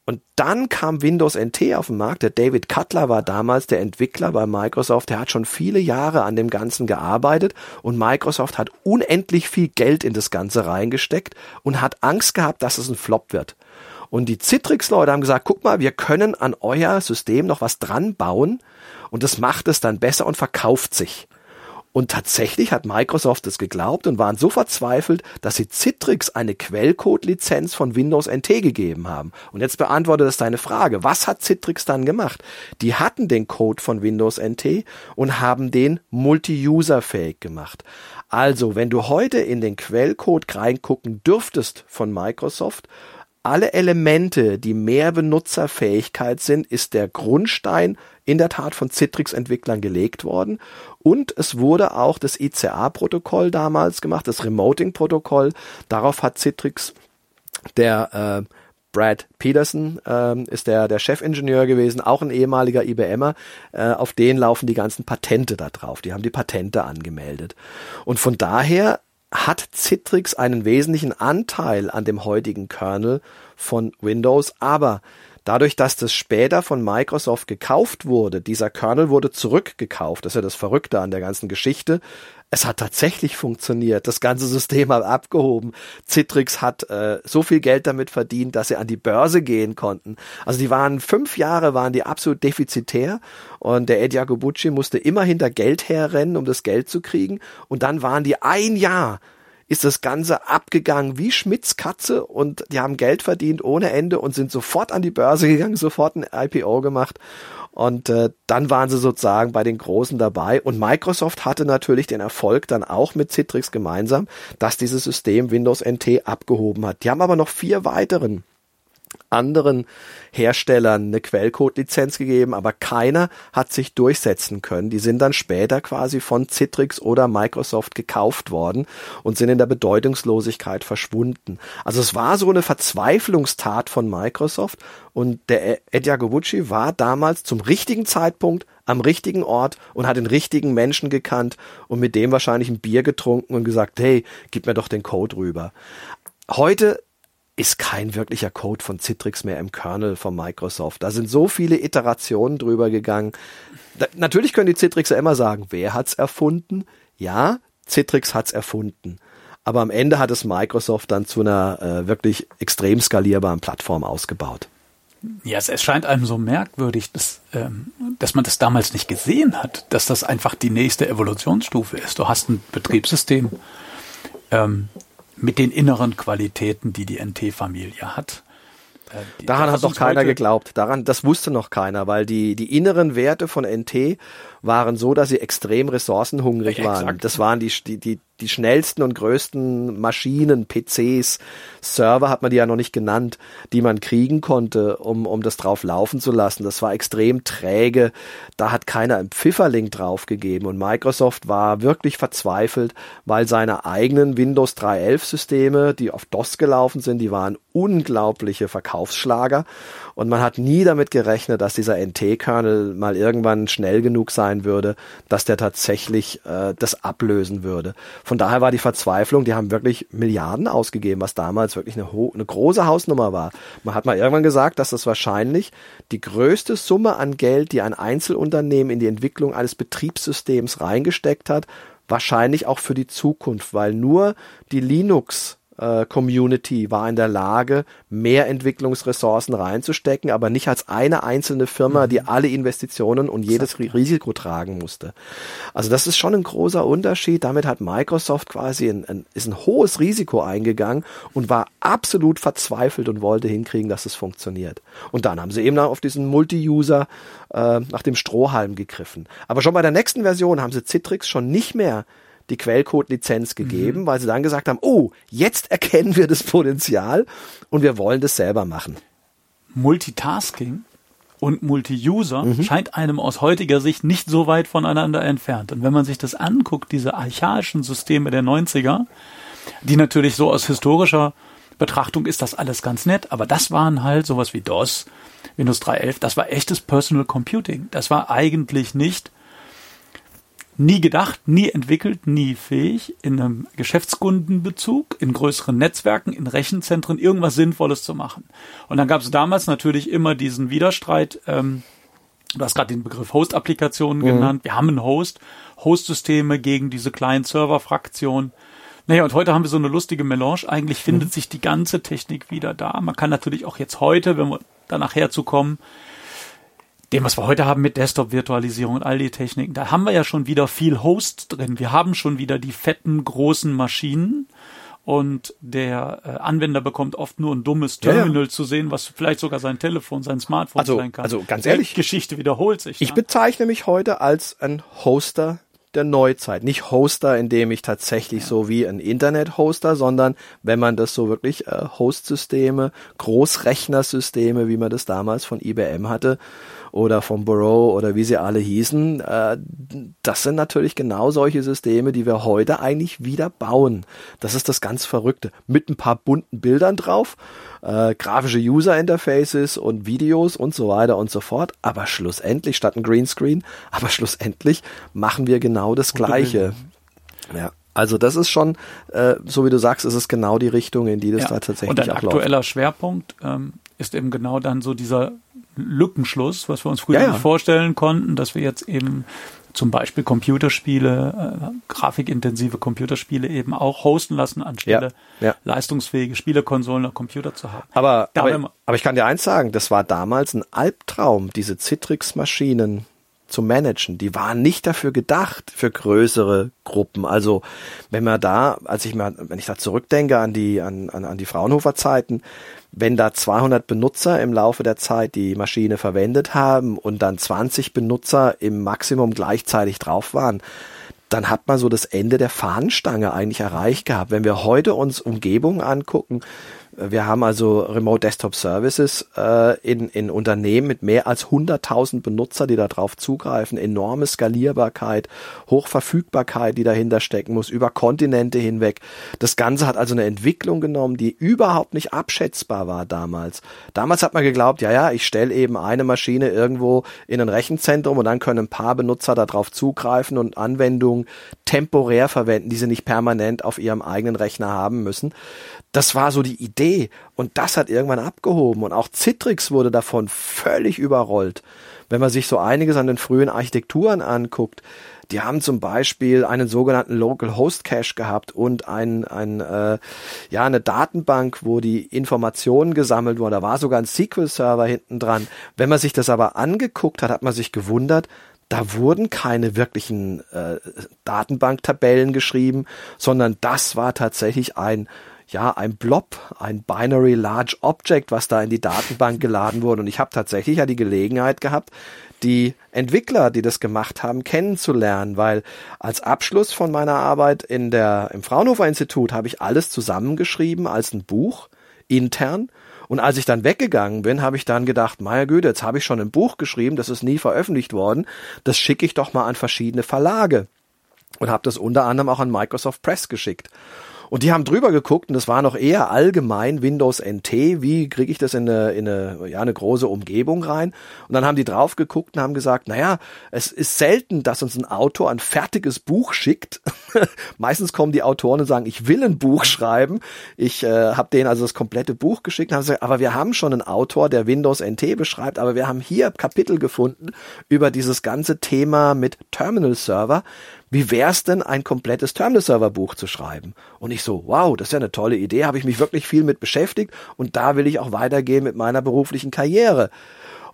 Und dann kam Windows NT auf den Markt. Der David Cutler war damals der Entwickler bei Microsoft. Der hat schon viele Jahre an dem Ganzen gearbeitet und Microsoft hat unendlich viel Geld in das Ganze reingesteckt und hat Angst gehabt, dass es ein Flop wird. Und die Citrix-Leute haben gesagt, guck mal, wir können an euer System noch was dran bauen und das macht es dann besser und verkauft sich. Und tatsächlich hat Microsoft es geglaubt und waren so verzweifelt, dass sie Citrix eine Quellcode-Lizenz von Windows NT gegeben haben. Und jetzt beantwortet es deine Frage. Was hat Citrix dann gemacht? Die hatten den Code von Windows NT und haben den multi-user-fähig gemacht. Also, wenn du heute in den Quellcode reingucken dürftest von Microsoft, alle Elemente, die mehr Benutzerfähigkeit sind, ist der Grundstein in der Tat von Citrix-Entwicklern gelegt worden. Und es wurde auch das ICA-Protokoll damals gemacht, das Remoting-Protokoll. Darauf hat Citrix der äh, Brad Peterson ähm, ist der, der Chefingenieur gewesen, auch ein ehemaliger IBMer. Äh, auf den laufen die ganzen Patente da drauf. Die haben die Patente angemeldet. Und von daher hat Citrix einen wesentlichen Anteil an dem heutigen Kernel von Windows, aber dadurch, dass das später von Microsoft gekauft wurde, dieser Kernel wurde zurückgekauft, das ist ja das Verrückte an der ganzen Geschichte, es hat tatsächlich funktioniert. Das ganze System hat abgehoben. Citrix hat äh, so viel Geld damit verdient, dass sie an die Börse gehen konnten. Also die waren fünf Jahre waren die absolut defizitär und der Ed Jacobucci musste immer hinter Geld herrennen, um das Geld zu kriegen. Und dann waren die ein Jahr ist das Ganze abgegangen wie Schmidts Katze und die haben Geld verdient ohne Ende und sind sofort an die Börse gegangen, sofort ein IPO gemacht und äh, dann waren sie sozusagen bei den Großen dabei. Und Microsoft hatte natürlich den Erfolg dann auch mit Citrix gemeinsam, dass dieses System Windows NT abgehoben hat. Die haben aber noch vier weiteren anderen Herstellern eine Quellcode-Lizenz gegeben, aber keiner hat sich durchsetzen können. Die sind dann später quasi von Citrix oder Microsoft gekauft worden und sind in der Bedeutungslosigkeit verschwunden. Also es war so eine Verzweiflungstat von Microsoft und der Ed Jagobucci war damals zum richtigen Zeitpunkt am richtigen Ort und hat den richtigen Menschen gekannt und mit dem wahrscheinlich ein Bier getrunken und gesagt, hey, gib mir doch den Code rüber. Heute ist kein wirklicher Code von Citrix mehr im Kernel von Microsoft. Da sind so viele Iterationen drüber gegangen. Da, natürlich können die Citrixer immer sagen, wer hat's erfunden? Ja, Citrix hat's erfunden. Aber am Ende hat es Microsoft dann zu einer äh, wirklich extrem skalierbaren Plattform ausgebaut. Ja, es, es scheint einem so merkwürdig, dass, ähm, dass man das damals nicht gesehen hat, dass das einfach die nächste Evolutionsstufe ist. Du hast ein Betriebssystem ähm, mit den inneren Qualitäten, die die NT-Familie hat. Äh, Daran hat noch keiner geglaubt. Daran, das wusste noch keiner, weil die, die inneren Werte von NT waren so, dass sie extrem ressourcenhungrig ja, waren. Das waren die, die, die, die schnellsten und größten Maschinen, PCs, Server hat man die ja noch nicht genannt, die man kriegen konnte, um, um das drauf laufen zu lassen. Das war extrem träge. Da hat keiner einen Pfifferling draufgegeben und Microsoft war wirklich verzweifelt, weil seine eigenen Windows 3.11 Systeme, die auf DOS gelaufen sind, die waren unglaubliche Verkaufsschlager und man hat nie damit gerechnet, dass dieser NT-Kernel mal irgendwann schnell genug sein würde, dass der tatsächlich äh, das ablösen würde. Von daher war die Verzweiflung, die haben wirklich Milliarden ausgegeben, was damals wirklich eine, eine große Hausnummer war. Man hat mal irgendwann gesagt, dass das wahrscheinlich die größte Summe an Geld, die ein Einzelunternehmen in die Entwicklung eines Betriebssystems reingesteckt hat, wahrscheinlich auch für die Zukunft, weil nur die Linux äh, Community war in der Lage, mehr Entwicklungsressourcen reinzustecken, aber nicht als eine einzelne Firma, mhm. die alle Investitionen und jedes. Risiko tragen musste. Also das ist schon ein großer Unterschied. Damit hat Microsoft quasi ein, ein, ist ein hohes Risiko eingegangen und war absolut verzweifelt und wollte hinkriegen, dass es funktioniert. Und dann haben sie eben auf diesen Multi-User äh, nach dem Strohhalm gegriffen. Aber schon bei der nächsten Version haben sie Citrix schon nicht mehr die Quellcode-Lizenz gegeben, mhm. weil sie dann gesagt haben, oh, jetzt erkennen wir das Potenzial und wir wollen das selber machen. Multitasking und Multi-User mhm. scheint einem aus heutiger Sicht nicht so weit voneinander entfernt. Und wenn man sich das anguckt, diese archaischen Systeme der 90er, die natürlich so aus historischer Betrachtung ist das alles ganz nett, aber das waren halt sowas wie DOS, Windows 3.11, das war echtes Personal Computing. Das war eigentlich nicht nie gedacht, nie entwickelt, nie fähig, in einem Geschäftskundenbezug, in größeren Netzwerken, in Rechenzentren irgendwas Sinnvolles zu machen. Und dann gab es damals natürlich immer diesen Widerstreit, ähm, du hast gerade den Begriff Host-Applikationen mhm. genannt, wir haben einen Host, Host-Systeme gegen diese kleinen Server-Fraktionen. Naja, und heute haben wir so eine lustige Melange. Eigentlich findet mhm. sich die ganze Technik wieder da. Man kann natürlich auch jetzt heute, wenn wir da nachher zu kommen, dem, was wir heute haben mit Desktop-Virtualisierung und all die Techniken, da haben wir ja schon wieder viel Host drin. Wir haben schon wieder die fetten, großen Maschinen und der äh, Anwender bekommt oft nur ein dummes Terminal ja, ja. zu sehen, was vielleicht sogar sein Telefon, sein Smartphone also, sein kann. Also ganz ehrlich, die Geschichte wiederholt sich. Ich dann. bezeichne mich heute als ein Hoster der Neuzeit. Nicht Hoster, indem ich tatsächlich ja. so wie ein Internet-Hoster, sondern wenn man das so wirklich äh, Host-Systeme, Großrechnersysteme, wie man das damals von IBM hatte, oder vom Burrow oder wie sie alle hießen. Äh, das sind natürlich genau solche Systeme, die wir heute eigentlich wieder bauen. Das ist das ganz Verrückte. Mit ein paar bunten Bildern drauf, äh, grafische User-Interfaces und Videos und so weiter und so fort. Aber schlussendlich, statt ein Greenscreen, aber schlussendlich machen wir genau das Gleiche. Ja. Also das ist schon, äh, so wie du sagst, ist es genau die Richtung, in die das ja. da tatsächlich Und ein aktueller Schwerpunkt ähm, ist eben genau dann so dieser Lückenschluss, was wir uns früher ja, ja. nicht vorstellen konnten, dass wir jetzt eben zum Beispiel Computerspiele, äh, grafikintensive Computerspiele eben auch hosten lassen, anstelle ja, ja. leistungsfähige Spielekonsolen oder Computer zu haben. Aber, aber, aber ich kann dir eins sagen, das war damals ein Albtraum, diese Citrix-Maschinen zu managen. Die waren nicht dafür gedacht für größere Gruppen. Also wenn man da, als ich mal, wenn ich da zurückdenke an die an, an, an die Fraunhofer Zeiten, wenn da 200 Benutzer im Laufe der Zeit die Maschine verwendet haben und dann 20 Benutzer im Maximum gleichzeitig drauf waren, dann hat man so das Ende der Fahnenstange eigentlich erreicht gehabt. Wenn wir heute uns Umgebungen angucken, wir haben also Remote Desktop Services äh, in, in Unternehmen mit mehr als 100.000 Benutzer, die darauf zugreifen, enorme Skalierbarkeit, Hochverfügbarkeit, die dahinter stecken muss, über Kontinente hinweg. Das Ganze hat also eine Entwicklung genommen, die überhaupt nicht abschätzbar war damals. Damals hat man geglaubt, ja, ja, ich stelle eben eine Maschine irgendwo in ein Rechenzentrum und dann können ein paar Benutzer darauf zugreifen und Anwendungen temporär verwenden, die sie nicht permanent auf ihrem eigenen Rechner haben müssen. Das war so die Idee und das hat irgendwann abgehoben und auch Citrix wurde davon völlig überrollt. Wenn man sich so einiges an den frühen Architekturen anguckt, die haben zum Beispiel einen sogenannten Local Host Cache gehabt und ein, ein äh, ja eine Datenbank, wo die Informationen gesammelt wurden. Da war sogar ein SQL-Server hinten dran. Wenn man sich das aber angeguckt hat, hat man sich gewundert, da wurden keine wirklichen äh, Datenbanktabellen geschrieben, sondern das war tatsächlich ein ja, ein Blob, ein Binary Large Object, was da in die Datenbank geladen wurde. Und ich habe tatsächlich ja die Gelegenheit gehabt, die Entwickler, die das gemacht haben, kennenzulernen, weil als Abschluss von meiner Arbeit in der, im Fraunhofer Institut habe ich alles zusammengeschrieben als ein Buch, intern, und als ich dann weggegangen bin, habe ich dann gedacht, meine Güte, jetzt habe ich schon ein Buch geschrieben, das ist nie veröffentlicht worden, das schicke ich doch mal an verschiedene Verlage und habe das unter anderem auch an Microsoft Press geschickt. Und die haben drüber geguckt und das war noch eher allgemein Windows NT. Wie kriege ich das in eine, in eine, ja, eine große Umgebung rein? Und dann haben die drauf geguckt und haben gesagt, naja, es ist selten, dass uns ein Autor ein fertiges Buch schickt. Meistens kommen die Autoren und sagen, ich will ein Buch schreiben. Ich äh, habe denen also das komplette Buch geschickt haben gesagt, aber wir haben schon einen Autor, der Windows NT beschreibt, aber wir haben hier Kapitel gefunden über dieses ganze Thema mit Terminal Server wie wär's denn, ein komplettes Terminal-Server-Buch zu schreiben? Und ich so, wow, das ist ja eine tolle Idee, habe ich mich wirklich viel mit beschäftigt und da will ich auch weitergehen mit meiner beruflichen Karriere.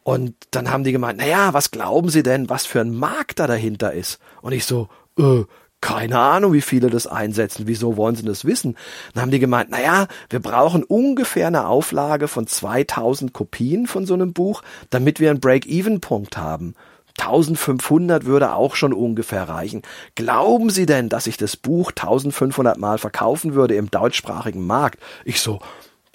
Und dann haben die gemeint, naja, was glauben Sie denn, was für ein Markt da dahinter ist? Und ich so, äh, keine Ahnung, wie viele das einsetzen. Wieso wollen sie das wissen? Dann haben die gemeint, naja, wir brauchen ungefähr eine Auflage von 2000 Kopien von so einem Buch, damit wir einen Break-Even-Punkt haben. 1500 würde auch schon ungefähr reichen. Glauben Sie denn, dass ich das Buch 1500 Mal verkaufen würde im deutschsprachigen Markt? Ich so,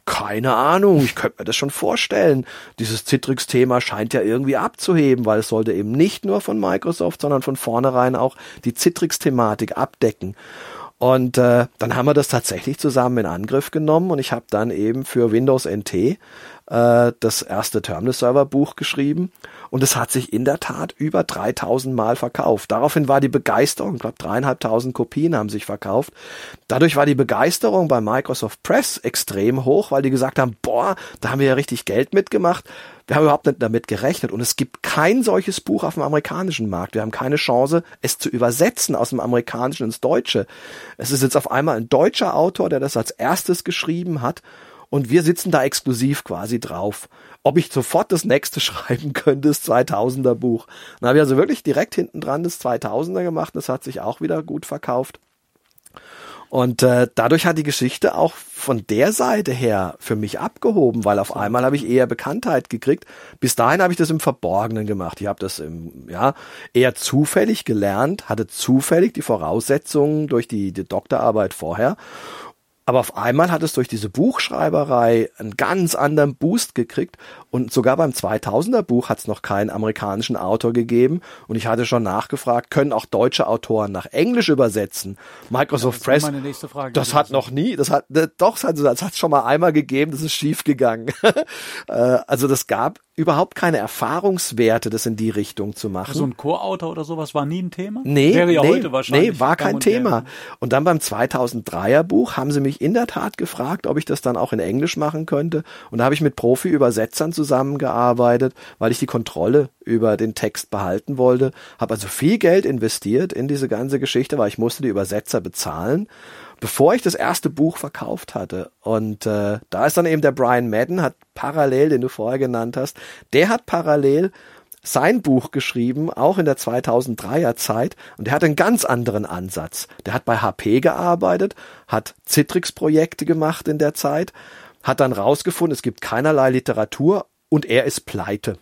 keine Ahnung, ich könnte mir das schon vorstellen. Dieses Citrix-Thema scheint ja irgendwie abzuheben, weil es sollte eben nicht nur von Microsoft, sondern von vornherein auch die Citrix-Thematik abdecken. Und äh, dann haben wir das tatsächlich zusammen in Angriff genommen und ich habe dann eben für Windows NT äh, das erste Terminal-Server-Buch geschrieben und es hat sich in der Tat über 3000 Mal verkauft. Daraufhin war die Begeisterung, ich glaube dreieinhalbtausend Kopien haben sich verkauft. Dadurch war die Begeisterung bei Microsoft Press extrem hoch, weil die gesagt haben, boah, da haben wir ja richtig Geld mitgemacht. Wir haben überhaupt nicht damit gerechnet und es gibt kein solches Buch auf dem amerikanischen Markt. Wir haben keine Chance, es zu übersetzen aus dem amerikanischen ins Deutsche. Es ist jetzt auf einmal ein deutscher Autor, der das als erstes geschrieben hat und wir sitzen da exklusiv quasi drauf ob ich sofort das nächste schreiben könnte, das 2000er Buch. Dann habe ich also wirklich direkt hinten dran das 2000er gemacht. Das hat sich auch wieder gut verkauft. Und äh, dadurch hat die Geschichte auch von der Seite her für mich abgehoben, weil auf einmal habe ich eher Bekanntheit gekriegt. Bis dahin habe ich das im Verborgenen gemacht. Ich habe das im, ja, eher zufällig gelernt, hatte zufällig die Voraussetzungen durch die, die Doktorarbeit vorher aber auf einmal hat es durch diese Buchschreiberei einen ganz anderen Boost gekriegt und sogar beim 2000er Buch hat es noch keinen amerikanischen Autor gegeben und ich hatte schon nachgefragt, können auch deutsche Autoren nach Englisch übersetzen? Microsoft ja, das Press, Frage, das hat noch nie, das hat, doch, das hat es schon mal einmal gegeben, das ist schief gegangen. Äh, also das gab überhaupt keine Erfahrungswerte, das in die Richtung zu machen. So ein Co-Autor oder sowas war nie ein Thema? Nee, Wäre ja nee, heute wahrscheinlich nee, war kein Thema. Und dann beim 2003er Buch haben sie mich in der Tat gefragt, ob ich das dann auch in Englisch machen könnte. Und da habe ich mit Profi-Übersetzern zusammengearbeitet, weil ich die Kontrolle über den Text behalten wollte. Habe also viel Geld investiert in diese ganze Geschichte, weil ich musste die Übersetzer bezahlen bevor ich das erste Buch verkauft hatte. Und äh, da ist dann eben der Brian Madden, hat parallel, den du vorher genannt hast, der hat parallel sein Buch geschrieben, auch in der 2003er Zeit, und der hat einen ganz anderen Ansatz. Der hat bei HP gearbeitet, hat Citrix-Projekte gemacht in der Zeit, hat dann rausgefunden, es gibt keinerlei Literatur und er ist pleite.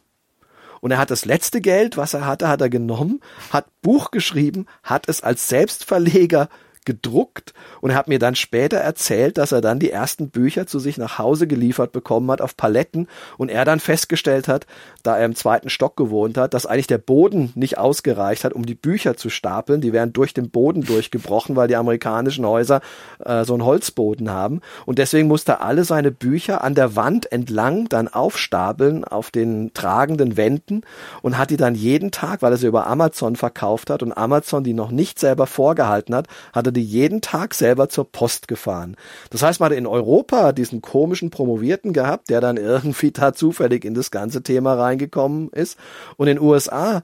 Und er hat das letzte Geld, was er hatte, hat er genommen, hat Buch geschrieben, hat es als Selbstverleger gedruckt und hat mir dann später erzählt, dass er dann die ersten Bücher zu sich nach Hause geliefert bekommen hat auf Paletten und er dann festgestellt hat, da er im zweiten Stock gewohnt hat, dass eigentlich der Boden nicht ausgereicht hat, um die Bücher zu stapeln. Die wären durch den Boden durchgebrochen, weil die amerikanischen Häuser äh, so einen Holzboden haben und deswegen musste er alle seine Bücher an der Wand entlang dann aufstapeln auf den tragenden Wänden und hat die dann jeden Tag, weil er sie über Amazon verkauft hat und Amazon die noch nicht selber vorgehalten hat, hat die jeden Tag selber zur Post gefahren. Das heißt, man hat in Europa diesen komischen Promovierten gehabt, der dann irgendwie da zufällig in das ganze Thema reingekommen ist. Und in den USA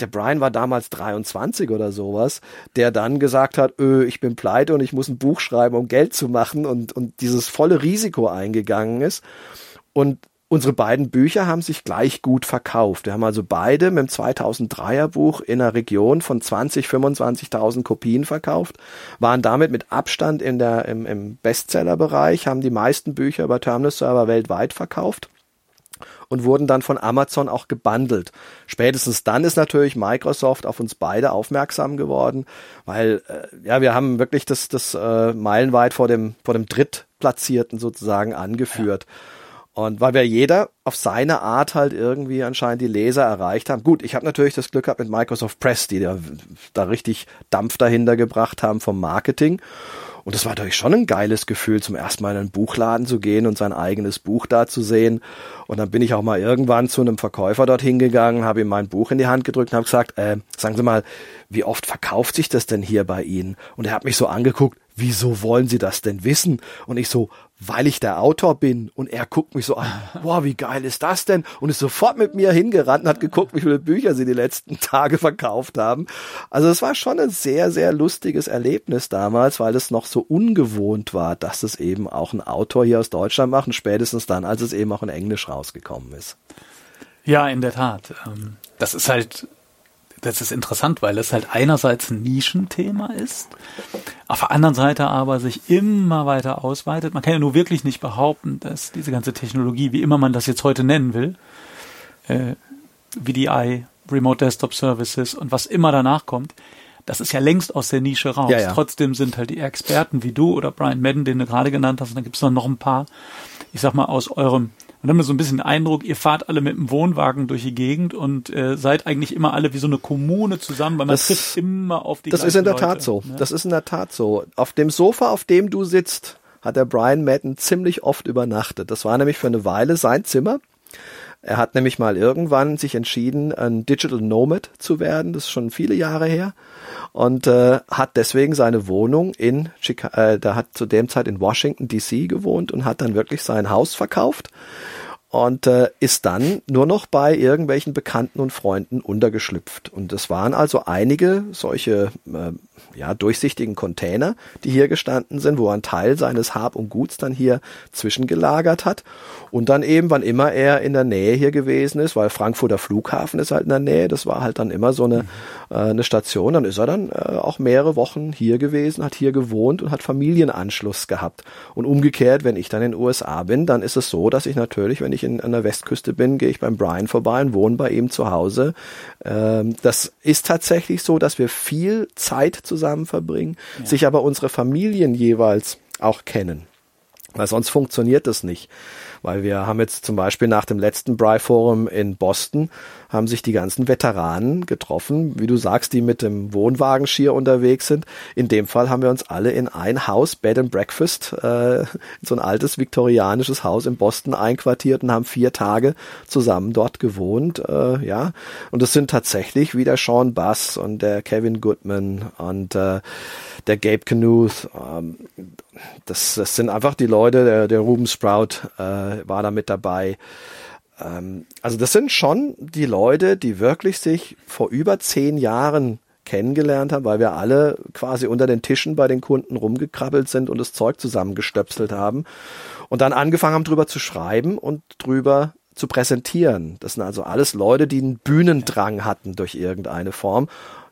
der Brian war damals 23 oder sowas, der dann gesagt hat, öh, ich bin pleite und ich muss ein Buch schreiben, um Geld zu machen und, und dieses volle Risiko eingegangen ist. Und unsere beiden Bücher haben sich gleich gut verkauft. Wir haben also beide mit dem 2003er Buch in einer Region von 20, 25.000 Kopien verkauft, waren damit mit Abstand in der, im, im Bestsellerbereich, haben die meisten Bücher über Terminal Server weltweit verkauft und wurden dann von Amazon auch gebundelt. Spätestens dann ist natürlich Microsoft auf uns beide aufmerksam geworden, weil äh, ja wir haben wirklich das das äh, meilenweit vor dem vor dem drittplatzierten sozusagen angeführt. Ja. Und weil wir jeder auf seine Art halt irgendwie anscheinend die Leser erreicht haben. Gut, ich habe natürlich das Glück gehabt mit Microsoft Press, die da, da richtig Dampf dahinter gebracht haben vom Marketing. Und das war natürlich schon ein geiles Gefühl, zum ersten Mal in einen Buchladen zu gehen und sein eigenes Buch da zu sehen. Und dann bin ich auch mal irgendwann zu einem Verkäufer dorthin gegangen, habe ihm mein Buch in die Hand gedrückt und habe gesagt, äh, sagen Sie mal, wie oft verkauft sich das denn hier bei Ihnen? Und er hat mich so angeguckt, wieso wollen Sie das denn wissen? Und ich so, weil ich der Autor bin. Und er guckt mich so an, wow, wie geil ist das denn? Und ist sofort mit mir hingerannt und hat geguckt, wie viele Bücher sie die letzten Tage verkauft haben. Also es war schon ein sehr, sehr lustiges Erlebnis damals, weil es noch so ungewohnt war, dass es eben auch ein Autor hier aus Deutschland macht, und spätestens dann, als es eben auch in Englisch rausgekommen ist. Ja, in der Tat. Ähm, das ist halt das ist interessant, weil es halt einerseits ein Nischenthema ist, auf der anderen Seite aber sich immer weiter ausweitet. Man kann ja nur wirklich nicht behaupten, dass diese ganze Technologie, wie immer man das jetzt heute nennen will, äh, VDI, Remote Desktop Services und was immer danach kommt, das ist ja längst aus der Nische raus. Ja, ja. Trotzdem sind halt die Experten wie du oder Brian Madden, den du gerade genannt hast, und dann gibt es noch ein paar, ich sag mal, aus eurem man hat mir so ein bisschen den Eindruck, ihr fahrt alle mit dem Wohnwagen durch die Gegend und äh, seid eigentlich immer alle wie so eine Kommune zusammen, weil man das, trifft immer auf die Das ist in der Leute, Tat so. Ne? Das ist in der Tat so. Auf dem Sofa, auf dem du sitzt, hat der Brian Madden ziemlich oft übernachtet. Das war nämlich für eine Weile sein Zimmer. Er hat nämlich mal irgendwann sich entschieden, ein Digital Nomad zu werden. Das ist schon viele Jahre her. Und äh, hat deswegen seine Wohnung in Chicago, äh, da hat zu dem Zeit in Washington DC gewohnt und hat dann wirklich sein Haus verkauft und äh, ist dann nur noch bei irgendwelchen Bekannten und Freunden untergeschlüpft. Und es waren also einige solche äh, ja, durchsichtigen Container, die hier gestanden sind, wo er einen Teil seines Hab und Guts dann hier zwischengelagert hat. Und dann eben, wann immer er in der Nähe hier gewesen ist, weil Frankfurter Flughafen ist halt in der Nähe, das war halt dann immer so eine, äh, eine Station, dann ist er dann äh, auch mehrere Wochen hier gewesen, hat hier gewohnt und hat Familienanschluss gehabt. Und umgekehrt, wenn ich dann in den USA bin, dann ist es so, dass ich natürlich, wenn ich in, an der Westküste bin, gehe ich beim Brian vorbei und wohne bei ihm zu Hause. Ähm, das ist tatsächlich so, dass wir viel Zeit zusammen verbringen, ja. sich aber unsere Familien jeweils auch kennen. Weil sonst funktioniert das nicht. Weil wir haben jetzt zum Beispiel nach dem letzten Bry Forum in Boston haben sich die ganzen Veteranen getroffen, wie du sagst, die mit dem Wohnwagen schier unterwegs sind. In dem Fall haben wir uns alle in ein Haus, Bed and Breakfast, äh, so ein altes viktorianisches Haus in Boston einquartiert und haben vier Tage zusammen dort gewohnt. Äh, ja, und es sind tatsächlich wieder Sean Bass und der Kevin Goodman und äh, der Gabe Knuth. Ähm, das, das sind einfach die Leute, der, der Ruben Sprout äh, war da mit dabei. Ähm, also das sind schon die Leute, die wirklich sich vor über zehn Jahren kennengelernt haben, weil wir alle quasi unter den Tischen bei den Kunden rumgekrabbelt sind und das Zeug zusammengestöpselt haben und dann angefangen haben, drüber zu schreiben und drüber zu präsentieren. Das sind also alles Leute, die einen Bühnendrang hatten durch irgendeine Form.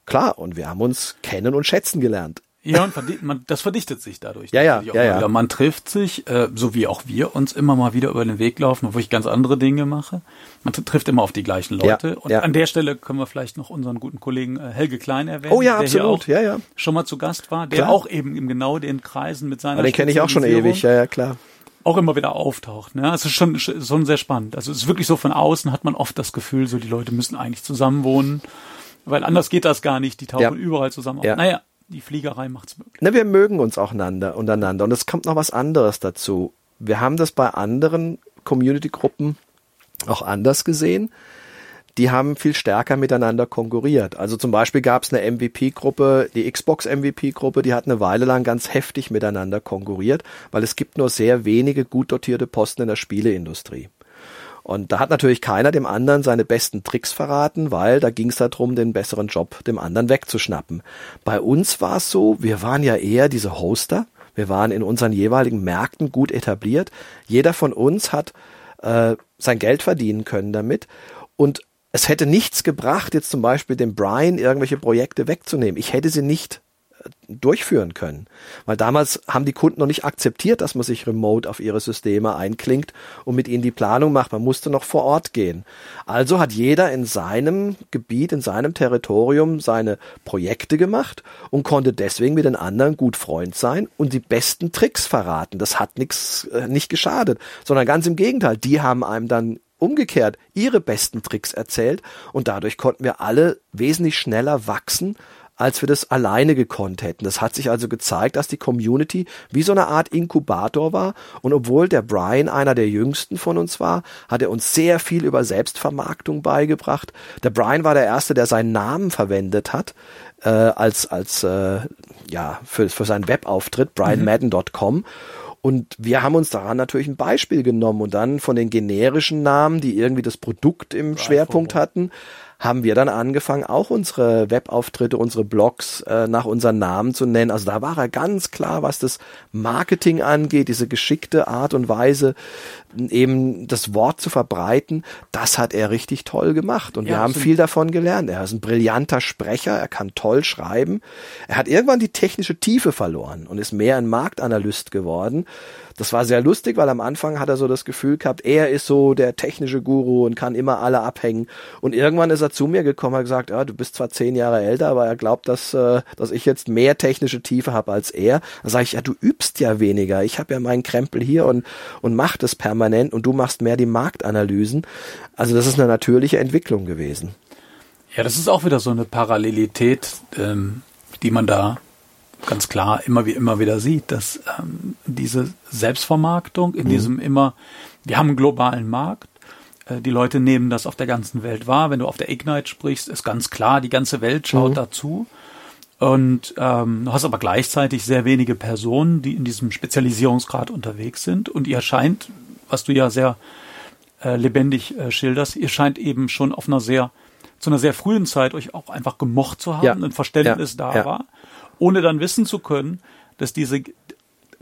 Klar, und wir haben uns kennen und schätzen gelernt. Ja, und man, das verdichtet sich dadurch. Ja, ja, ja, ja. Man trifft sich, äh, so wie auch wir uns immer mal wieder über den Weg laufen, wo ich ganz andere Dinge mache. Man trifft immer auf die gleichen Leute. Ja, und ja. an der Stelle können wir vielleicht noch unseren guten Kollegen äh, Helge Klein erwähnen. Oh ja, absolut. ja, ja. Schon mal zu Gast war, der klar. auch eben in genau den Kreisen mit seiner. Aber den kenne ich auch schon ewig, ja, ja, klar auch immer wieder auftaucht. Ne? Es ist schon, schon sehr spannend. Also es ist wirklich so von außen hat man oft das Gefühl, so die Leute müssen eigentlich zusammen wohnen, weil anders geht das gar nicht. Die tauchen ja. überall zusammen auf. Ja. Naja, die Fliegerei macht's möglich. Na, wir mögen uns auch einander, untereinander. Und es kommt noch was anderes dazu. Wir haben das bei anderen Community-Gruppen auch anders gesehen. die haben viel stärker miteinander konkurriert. Also zum Beispiel gab es eine MVP-Gruppe, die Xbox MVP-Gruppe, die hat eine Weile lang ganz heftig miteinander konkurriert, weil es gibt nur sehr wenige gut dotierte Posten in der Spieleindustrie. Und da hat natürlich keiner dem anderen seine besten Tricks verraten, weil da ging es darum, den besseren Job dem anderen wegzuschnappen. Bei uns war es so, wir waren ja eher diese Hoster. Wir waren in unseren jeweiligen Märkten gut etabliert. Jeder von uns hat äh, sein Geld verdienen können damit. Und es hätte nichts gebracht, jetzt zum Beispiel dem Brian irgendwelche Projekte wegzunehmen. Ich hätte sie nicht durchführen können. Weil damals haben die Kunden noch nicht akzeptiert, dass man sich remote auf ihre Systeme einklingt und mit ihnen die Planung macht. Man musste noch vor Ort gehen. Also hat jeder in seinem Gebiet, in seinem Territorium seine Projekte gemacht und konnte deswegen mit den anderen gut Freund sein und die besten Tricks verraten. Das hat nichts, äh, nicht geschadet, sondern ganz im Gegenteil. Die haben einem dann umgekehrt ihre besten Tricks erzählt und dadurch konnten wir alle wesentlich schneller wachsen als wir das alleine gekonnt hätten. Das hat sich also gezeigt, dass die Community wie so eine Art Inkubator war. Und obwohl der Brian einer der jüngsten von uns war, hat er uns sehr viel über Selbstvermarktung beigebracht. Der Brian war der Erste, der seinen Namen verwendet hat äh, als, als äh, ja, für, für seinen Webauftritt, brianmadden.com. Mhm. Und wir haben uns daran natürlich ein Beispiel genommen und dann von den generischen Namen, die irgendwie das Produkt im Schwerpunkt hatten, haben wir dann angefangen, auch unsere Webauftritte, unsere Blogs äh, nach unseren Namen zu nennen. Also da war er ganz klar, was das Marketing angeht, diese geschickte Art und Weise, eben das Wort zu verbreiten. Das hat er richtig toll gemacht und ja, wir haben viel davon gelernt. Er ist ein brillanter Sprecher, er kann toll schreiben. Er hat irgendwann die technische Tiefe verloren und ist mehr ein Marktanalyst geworden. Das war sehr lustig, weil am Anfang hat er so das Gefühl gehabt, er ist so der technische Guru und kann immer alle abhängen. Und irgendwann ist er zu mir gekommen und hat gesagt, ja, du bist zwar zehn Jahre älter, aber er glaubt, dass, äh, dass ich jetzt mehr technische Tiefe habe als er. Dann sage ich, ja, du übst ja weniger. Ich habe ja meinen Krempel hier und, und mach das permanent und du machst mehr die Marktanalysen. Also das ist eine natürliche Entwicklung gewesen. Ja, das ist auch wieder so eine Parallelität, ähm, die man da ganz klar immer wie immer wieder sieht, dass ähm, diese Selbstvermarktung in mhm. diesem immer, wir haben einen globalen Markt, äh, die Leute nehmen das auf der ganzen Welt wahr. Wenn du auf der Ignite sprichst, ist ganz klar, die ganze Welt schaut mhm. dazu. Und ähm, du hast aber gleichzeitig sehr wenige Personen, die in diesem Spezialisierungsgrad unterwegs sind. Und ihr scheint, was du ja sehr äh, lebendig äh, schilderst, ihr scheint eben schon auf einer sehr, zu einer sehr frühen Zeit euch auch einfach gemocht zu haben, ja. ein Verständnis ja. da ja. war ohne dann wissen zu können, dass diese,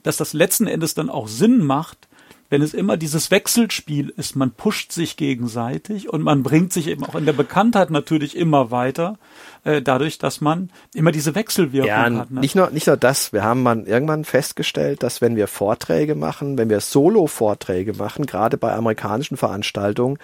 dass das letzten Endes dann auch Sinn macht, wenn es immer dieses Wechselspiel ist, man pusht sich gegenseitig und man bringt sich eben auch in der Bekanntheit natürlich immer weiter, äh, dadurch, dass man immer diese Wechselwirkung ja, hat. Ne? Nicht nur, nicht nur das, wir haben man irgendwann festgestellt, dass wenn wir Vorträge machen, wenn wir Solo-Vorträge machen, gerade bei amerikanischen Veranstaltungen,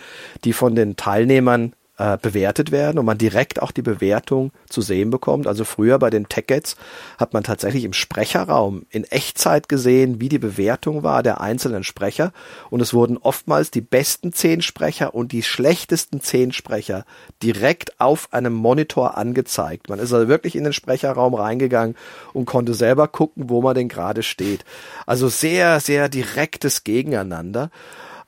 die von den Teilnehmern äh, bewertet werden und man direkt auch die Bewertung zu sehen bekommt. Also früher bei den Taggets hat man tatsächlich im Sprecherraum in Echtzeit gesehen, wie die Bewertung war der einzelnen Sprecher und es wurden oftmals die besten zehn Sprecher und die schlechtesten zehn Sprecher direkt auf einem Monitor angezeigt. Man ist also wirklich in den Sprecherraum reingegangen und konnte selber gucken, wo man denn gerade steht. Also sehr, sehr direktes Gegeneinander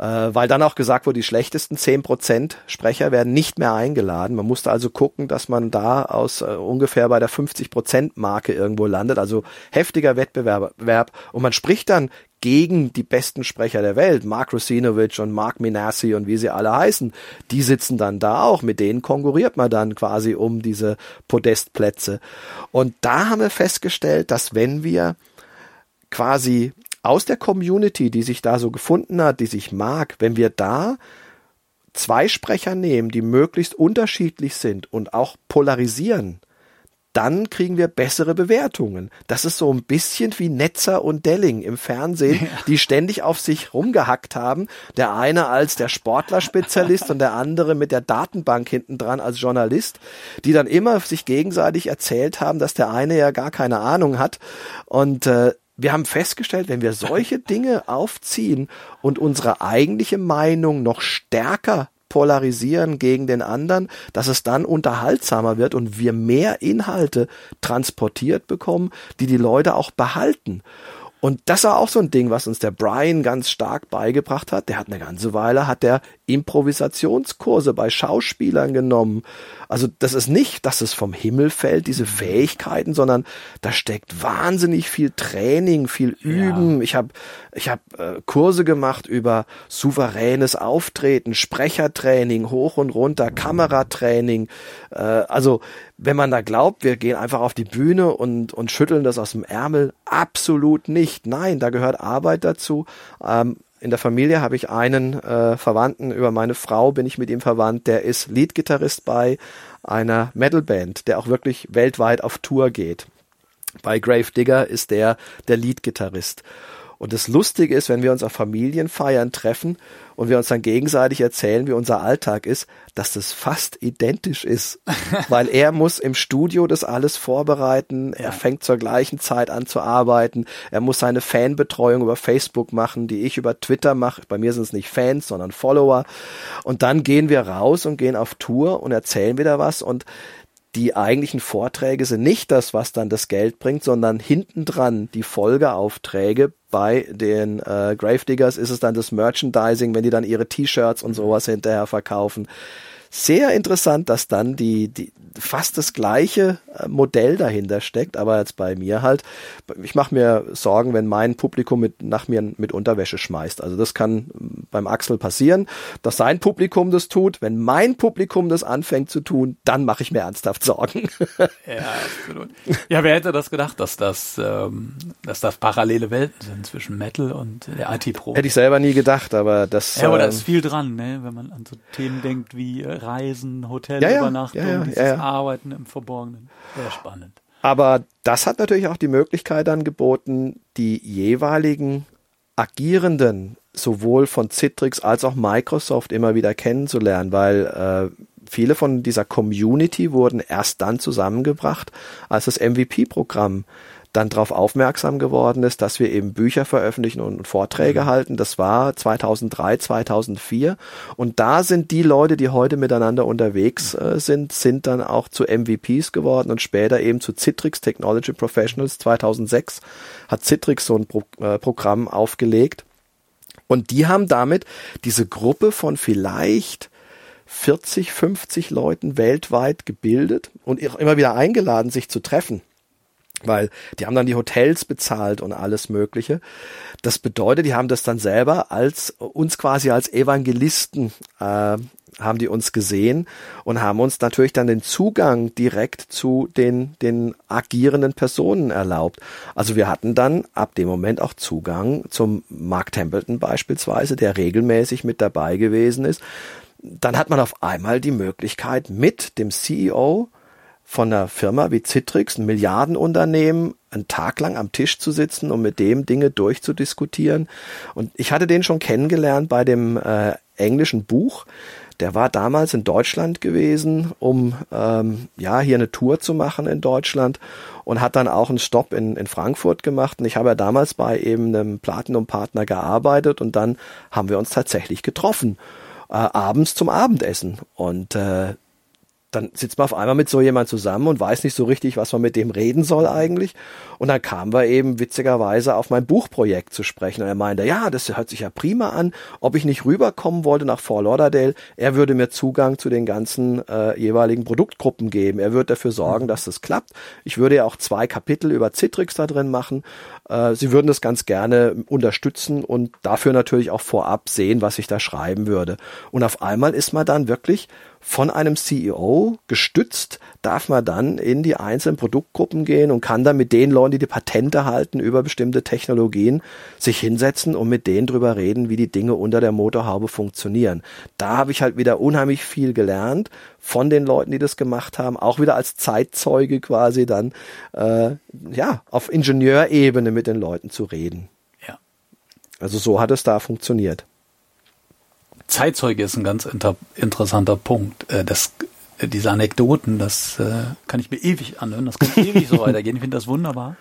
äh, weil dann auch gesagt wurde, die schlechtesten zehn Prozent Sprecher werden nicht mehr eingeladen. Man musste also gucken, dass man da aus äh, ungefähr bei der 50 Prozent Marke irgendwo landet, also heftiger Wettbewerb und man spricht dann gegen die besten Sprecher der Welt, Mark Rosinovic und Mark Minassi und wie sie alle heißen, die sitzen dann da auch, mit denen konkurriert man dann quasi um diese Podestplätze. Und da haben wir festgestellt, dass wenn wir quasi aus der Community, die sich da so gefunden hat, die sich mag, wenn wir da zwei Sprecher nehmen, die möglichst unterschiedlich sind und auch polarisieren, dann kriegen wir bessere Bewertungen. Das ist so ein bisschen wie Netzer und Delling im Fernsehen, die ständig auf sich rumgehackt haben. Der eine als der Sportlerspezialist und der andere mit der Datenbank hinten dran als Journalist, die dann immer sich gegenseitig erzählt haben, dass der eine ja gar keine Ahnung hat. Und äh, wir haben festgestellt, wenn wir solche Dinge aufziehen und unsere eigentliche Meinung noch stärker polarisieren gegen den anderen, dass es dann unterhaltsamer wird und wir mehr Inhalte transportiert bekommen, die die Leute auch behalten. Und das war auch so ein Ding, was uns der Brian ganz stark beigebracht hat. Der hat eine ganze Weile, hat der Improvisationskurse bei Schauspielern genommen. Also das ist nicht, dass es vom Himmel fällt, diese Fähigkeiten, sondern da steckt wahnsinnig viel Training, viel Üben. Ja. Ich habe ich hab, äh, Kurse gemacht über souveränes Auftreten, Sprechertraining, hoch und runter, Kameratraining. Äh, also wenn man da glaubt, wir gehen einfach auf die Bühne und, und schütteln das aus dem Ärmel, absolut nicht. Nein, da gehört Arbeit dazu. Ähm, in der Familie habe ich einen äh, Verwandten, über meine Frau bin ich mit ihm verwandt, der ist Leadgitarrist bei einer Metalband, der auch wirklich weltweit auf Tour geht. Bei Grave Digger ist der der Leadgitarrist. Und das Lustige ist, wenn wir uns auf Familienfeiern treffen und wir uns dann gegenseitig erzählen, wie unser Alltag ist, dass das fast identisch ist. Weil er muss im Studio das alles vorbereiten, er fängt zur gleichen Zeit an zu arbeiten, er muss seine Fanbetreuung über Facebook machen, die ich über Twitter mache. Bei mir sind es nicht Fans, sondern Follower. Und dann gehen wir raus und gehen auf Tour und erzählen wieder was und die eigentlichen Vorträge sind nicht das, was dann das Geld bringt, sondern hintendran die Folgeaufträge. Bei den äh, Gravediggers ist es dann das Merchandising, wenn die dann ihre T-Shirts und sowas hinterher verkaufen. Sehr interessant, dass dann die, die fast das gleiche äh, Modell dahinter steckt, aber jetzt bei mir halt, ich mache mir Sorgen, wenn mein Publikum mit, nach mir mit Unterwäsche schmeißt. Also das kann beim Axel passieren, dass sein Publikum das tut. Wenn mein Publikum das anfängt zu tun, dann mache ich mir ernsthaft Sorgen. ja, absolut. Ja, wer hätte das gedacht, dass das, ähm, dass das parallele Welten sind zwischen Metal und der IT-Pro? Hätte ich selber nie gedacht, aber das. Ja, aber da ähm, ist viel dran, ne? wenn man an so Themen denkt wie äh, Reisen, Hotelübernachtung, ja, ja, ja, dieses Arbeiten im Verborgenen. Sehr spannend. Aber das hat natürlich auch die Möglichkeit dann geboten, die jeweiligen Agierenden sowohl von Citrix als auch Microsoft immer wieder kennenzulernen, weil äh, viele von dieser Community wurden erst dann zusammengebracht, als das MVP-Programm dann darauf aufmerksam geworden ist, dass wir eben Bücher veröffentlichen und Vorträge mhm. halten. Das war 2003, 2004. Und da sind die Leute, die heute miteinander unterwegs äh, sind, sind dann auch zu MVPs geworden und später eben zu Citrix Technology Professionals. 2006 hat Citrix so ein Pro äh, Programm aufgelegt. Und die haben damit diese Gruppe von vielleicht 40, 50 Leuten weltweit gebildet und immer wieder eingeladen, sich zu treffen weil die haben dann die Hotels bezahlt und alles Mögliche. Das bedeutet, die haben das dann selber als uns quasi als Evangelisten äh, haben die uns gesehen und haben uns natürlich dann den Zugang direkt zu den den agierenden Personen erlaubt. Also wir hatten dann ab dem Moment auch Zugang zum Mark Templeton beispielsweise, der regelmäßig mit dabei gewesen ist. Dann hat man auf einmal die Möglichkeit mit dem CEO von einer Firma wie Citrix, ein Milliardenunternehmen, einen Tag lang am Tisch zu sitzen und mit dem Dinge durchzudiskutieren. Und ich hatte den schon kennengelernt bei dem äh, englischen Buch. Der war damals in Deutschland gewesen, um ähm, ja hier eine Tour zu machen in Deutschland und hat dann auch einen Stopp in, in Frankfurt gemacht. Und ich habe ja damals bei eben einem Platinum-Partner gearbeitet und dann haben wir uns tatsächlich getroffen. Äh, abends zum Abendessen. Und äh, dann sitzt man auf einmal mit so jemand zusammen und weiß nicht so richtig, was man mit dem reden soll eigentlich. Und dann kamen wir eben witzigerweise auf mein Buchprojekt zu sprechen. Und er meinte, ja, das hört sich ja prima an, ob ich nicht rüberkommen wollte nach Fort Lauderdale. Er würde mir Zugang zu den ganzen äh, jeweiligen Produktgruppen geben. Er würde dafür sorgen, dass das klappt. Ich würde ja auch zwei Kapitel über Citrix da drin machen. Äh, Sie würden das ganz gerne unterstützen und dafür natürlich auch vorab sehen, was ich da schreiben würde. Und auf einmal ist man dann wirklich von einem CEO gestützt, darf man dann in die einzelnen Produktgruppen gehen und kann dann mit den Leuten, die die Patente halten über bestimmte Technologien, sich hinsetzen und mit denen drüber reden, wie die Dinge unter der Motorhaube funktionieren. Da habe ich halt wieder unheimlich viel gelernt von den Leuten, die das gemacht haben, auch wieder als Zeitzeuge quasi dann äh, ja auf Ingenieurebene mit den Leuten zu reden. Ja. Also so hat es da funktioniert. Zeitzeuge ist ein ganz inter interessanter Punkt. Äh, das, äh, diese Anekdoten, das äh, kann ich mir ewig anhören, das kann ewig so weitergehen. Ich finde das wunderbar,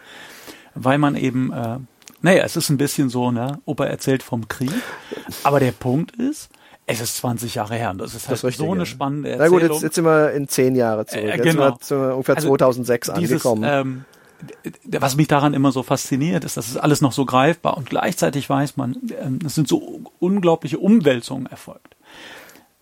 weil man eben, äh, naja, es ist ein bisschen so, ne, Opa erzählt vom Krieg, aber der Punkt ist, es ist 20 Jahre her und das ist halt das so eine spannende Erzählung. Na gut, jetzt, jetzt sind wir in zehn Jahre zurück. Äh, genau. Jetzt sind wir ungefähr also 2006 dieses, angekommen. Ähm, was mich daran immer so fasziniert, ist, dass es alles noch so greifbar und gleichzeitig weiß man, ähm, es sind so unglaubliche Umwälzungen erfolgt.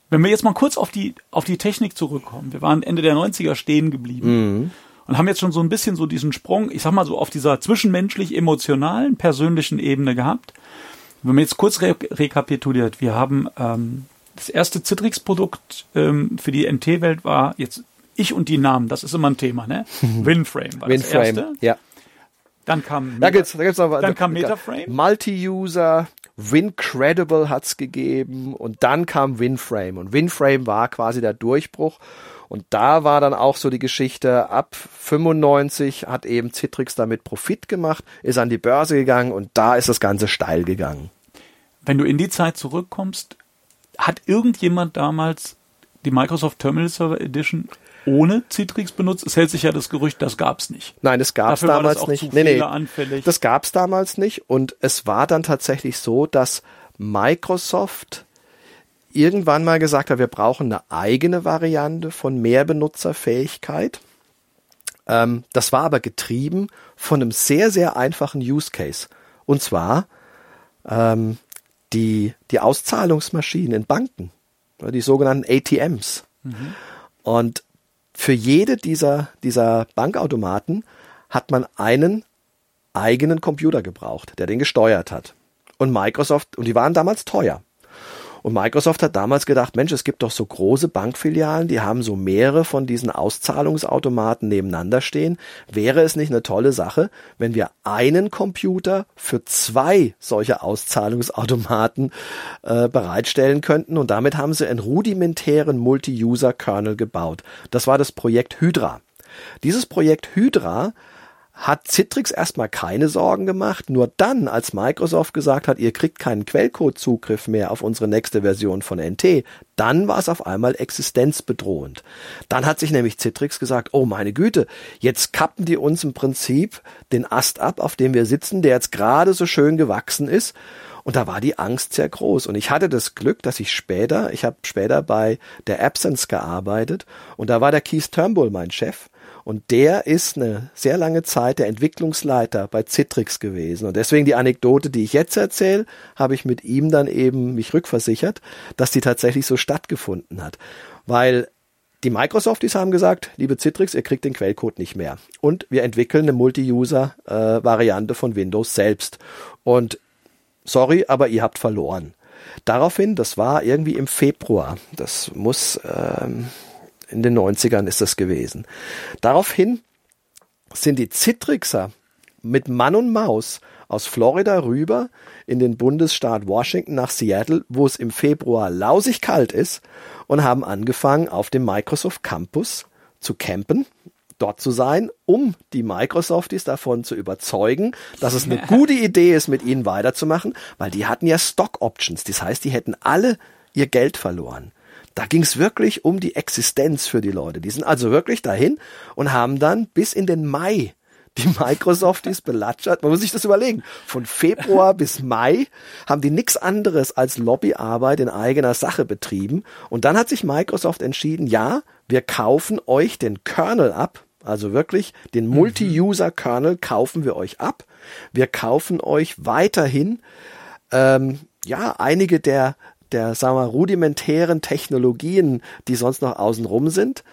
Wenn wir jetzt mal kurz auf die, auf die Technik zurückkommen. Wir waren Ende der 90er stehen geblieben. Mhm. Und haben jetzt schon so ein bisschen so diesen Sprung, ich sag mal so auf dieser zwischenmenschlich emotionalen, persönlichen Ebene gehabt. Wenn man jetzt kurz re rekapituliert, wir haben ähm, das erste Citrix-Produkt ähm, für die NT-Welt war jetzt ich und die Namen, das ist immer ein Thema, ne? WinFrame war WinFrame, das erste. ja. Dann kam, Da gibt's, da gibt's noch, dann kam Metaframe. Multi-User, WinCredible hat's gegeben und dann kam WinFrame und WinFrame war quasi der Durchbruch und da war dann auch so die Geschichte, ab 95 hat eben Citrix damit Profit gemacht, ist an die Börse gegangen und da ist das Ganze steil gegangen. Wenn du in die Zeit zurückkommst, hat irgendjemand damals die Microsoft Terminal Server Edition ohne Citrix benutzt? Es hält sich ja das Gerücht, das gab's nicht. Nein, das gab's Dafür war damals das nicht. Nee, nee, fehleranfällig. das gab's damals nicht und es war dann tatsächlich so, dass Microsoft irgendwann mal gesagt hat, wir brauchen eine eigene Variante von mehr Benutzerfähigkeit. Ähm, das war aber getrieben von einem sehr, sehr einfachen Use Case. Und zwar ähm, die, die Auszahlungsmaschinen in Banken, die sogenannten ATMs. Und für jede dieser, dieser Bankautomaten hat man einen eigenen Computer gebraucht, der den gesteuert hat. Und Microsoft, und die waren damals teuer. Und Microsoft hat damals gedacht, Mensch, es gibt doch so große Bankfilialen, die haben so mehrere von diesen Auszahlungsautomaten nebeneinander stehen. Wäre es nicht eine tolle Sache, wenn wir einen Computer für zwei solche Auszahlungsautomaten äh, bereitstellen könnten? Und damit haben sie einen rudimentären Multi-User-Kernel gebaut. Das war das Projekt Hydra. Dieses Projekt Hydra hat Citrix erstmal keine Sorgen gemacht. Nur dann, als Microsoft gesagt hat, ihr kriegt keinen Quellcode-Zugriff mehr auf unsere nächste Version von NT, dann war es auf einmal existenzbedrohend. Dann hat sich nämlich Citrix gesagt, oh meine Güte, jetzt kappen die uns im Prinzip den Ast ab, auf dem wir sitzen, der jetzt gerade so schön gewachsen ist. Und da war die Angst sehr groß. Und ich hatte das Glück, dass ich später, ich habe später bei der Absence gearbeitet und da war der Keith Turnbull mein Chef. Und der ist eine sehr lange Zeit der Entwicklungsleiter bei Citrix gewesen. Und deswegen die Anekdote, die ich jetzt erzähle, habe ich mit ihm dann eben mich rückversichert, dass die tatsächlich so stattgefunden hat. Weil die Microsofties haben gesagt, liebe Citrix, ihr kriegt den Quellcode nicht mehr. Und wir entwickeln eine Multi-User-Variante von Windows selbst. Und sorry, aber ihr habt verloren. Daraufhin, das war irgendwie im Februar, das muss ähm, in den 90ern ist das gewesen. Daraufhin sind die Citrixer mit Mann und Maus aus Florida rüber in den Bundesstaat Washington nach Seattle, wo es im Februar lausig kalt ist und haben angefangen auf dem Microsoft Campus zu campen, dort zu sein, um die Microsofties davon zu überzeugen, dass es eine gute Idee ist, mit ihnen weiterzumachen, weil die hatten ja Stock Options. Das heißt, die hätten alle ihr Geld verloren. Da ging es wirklich um die Existenz für die Leute. Die sind also wirklich dahin und haben dann bis in den Mai die Microsofties belatschert. Man muss sich das überlegen. Von Februar bis Mai haben die nichts anderes als Lobbyarbeit in eigener Sache betrieben. Und dann hat sich Microsoft entschieden, ja, wir kaufen euch den Kernel ab. Also wirklich den Multi-User-Kernel kaufen wir euch ab. Wir kaufen euch weiterhin ähm, ja einige der der sagen wir, rudimentären Technologien, die sonst noch außenrum sind.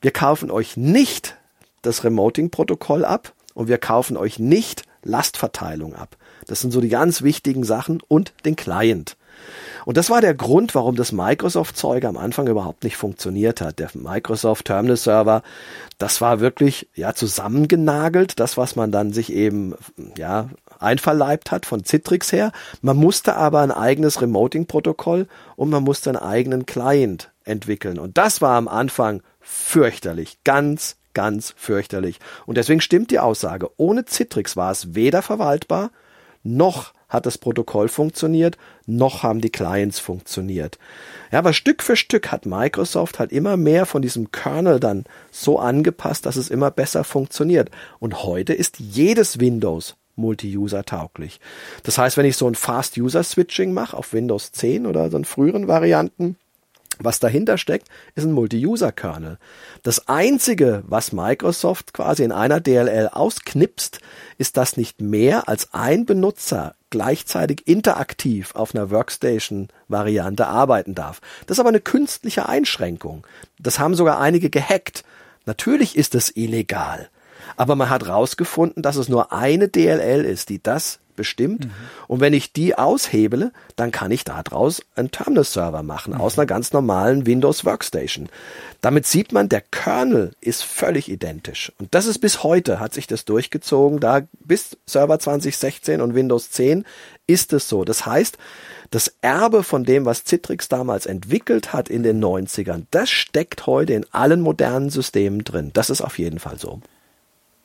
Wir kaufen euch nicht das Remoting-Protokoll ab und wir kaufen euch nicht Lastverteilung ab. Das sind so die ganz wichtigen Sachen und den Client. Und das war der Grund, warum das Microsoft-Zeug am Anfang überhaupt nicht funktioniert hat. Der Microsoft Terminal Server, das war wirklich, ja, zusammengenagelt. Das, was man dann sich eben, ja, einverleibt hat von Citrix her. Man musste aber ein eigenes Remoting-Protokoll und man musste einen eigenen Client entwickeln. Und das war am Anfang fürchterlich. Ganz, ganz fürchterlich. Und deswegen stimmt die Aussage. Ohne Citrix war es weder verwaltbar, noch hat das Protokoll funktioniert, noch haben die Clients funktioniert. Ja, aber Stück für Stück hat Microsoft halt immer mehr von diesem Kernel dann so angepasst, dass es immer besser funktioniert. Und heute ist jedes Windows Multi-User tauglich. Das heißt, wenn ich so ein Fast-User-Switching mache auf Windows 10 oder so in früheren Varianten, was dahinter steckt, ist ein Multi-User-Kernel. Das einzige, was Microsoft quasi in einer DLL ausknipst, ist, dass nicht mehr als ein Benutzer gleichzeitig interaktiv auf einer Workstation-Variante arbeiten darf. Das ist aber eine künstliche Einschränkung. Das haben sogar einige gehackt. Natürlich ist es illegal. Aber man hat rausgefunden, dass es nur eine DLL ist, die das bestimmt. Mhm. Und wenn ich die aushebele, dann kann ich daraus einen Terminal-Server machen, mhm. aus einer ganz normalen Windows Workstation. Damit sieht man, der Kernel ist völlig identisch. Und das ist bis heute, hat sich das durchgezogen, da bis Server 2016 und Windows 10 ist es so. Das heißt, das Erbe von dem, was Citrix damals entwickelt hat in den 90ern, das steckt heute in allen modernen Systemen drin. Das ist auf jeden Fall so.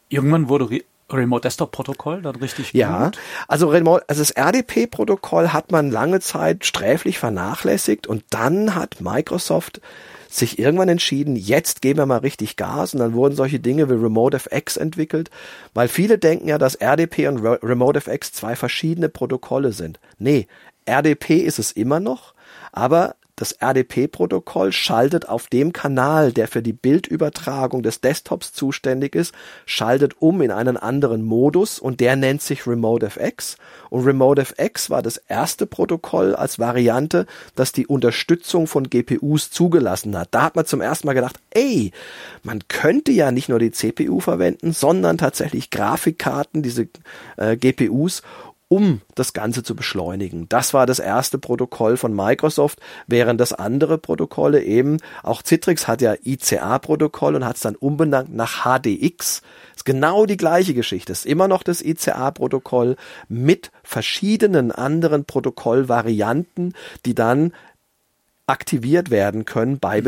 Irgendwann wurde Remote Desktop Protokoll dann richtig ja, gut? also Remote, also das RDP Protokoll hat man lange Zeit sträflich vernachlässigt und dann hat Microsoft sich irgendwann entschieden, jetzt geben wir mal richtig Gas und dann wurden solche Dinge wie RemoteFX entwickelt, weil viele denken ja, dass RDP und RemoteFX zwei verschiedene Protokolle sind. Nee, RDP ist es immer noch, aber das RDP-Protokoll schaltet auf dem Kanal, der für die Bildübertragung des Desktops zuständig ist, schaltet um in einen anderen Modus und der nennt sich RemoteFX. Und RemoteFX war das erste Protokoll als Variante, das die Unterstützung von GPUs zugelassen hat. Da hat man zum ersten Mal gedacht, ey, man könnte ja nicht nur die CPU verwenden, sondern tatsächlich Grafikkarten, diese äh, GPUs um das Ganze zu beschleunigen. Das war das erste Protokoll von Microsoft, während das andere Protokolle eben, auch Citrix hat ja ICA-Protokoll und hat es dann umbenannt nach HDX. Ist genau die gleiche Geschichte. Ist immer noch das ICA-Protokoll mit verschiedenen anderen Protokollvarianten, die dann aktiviert werden können bei mhm.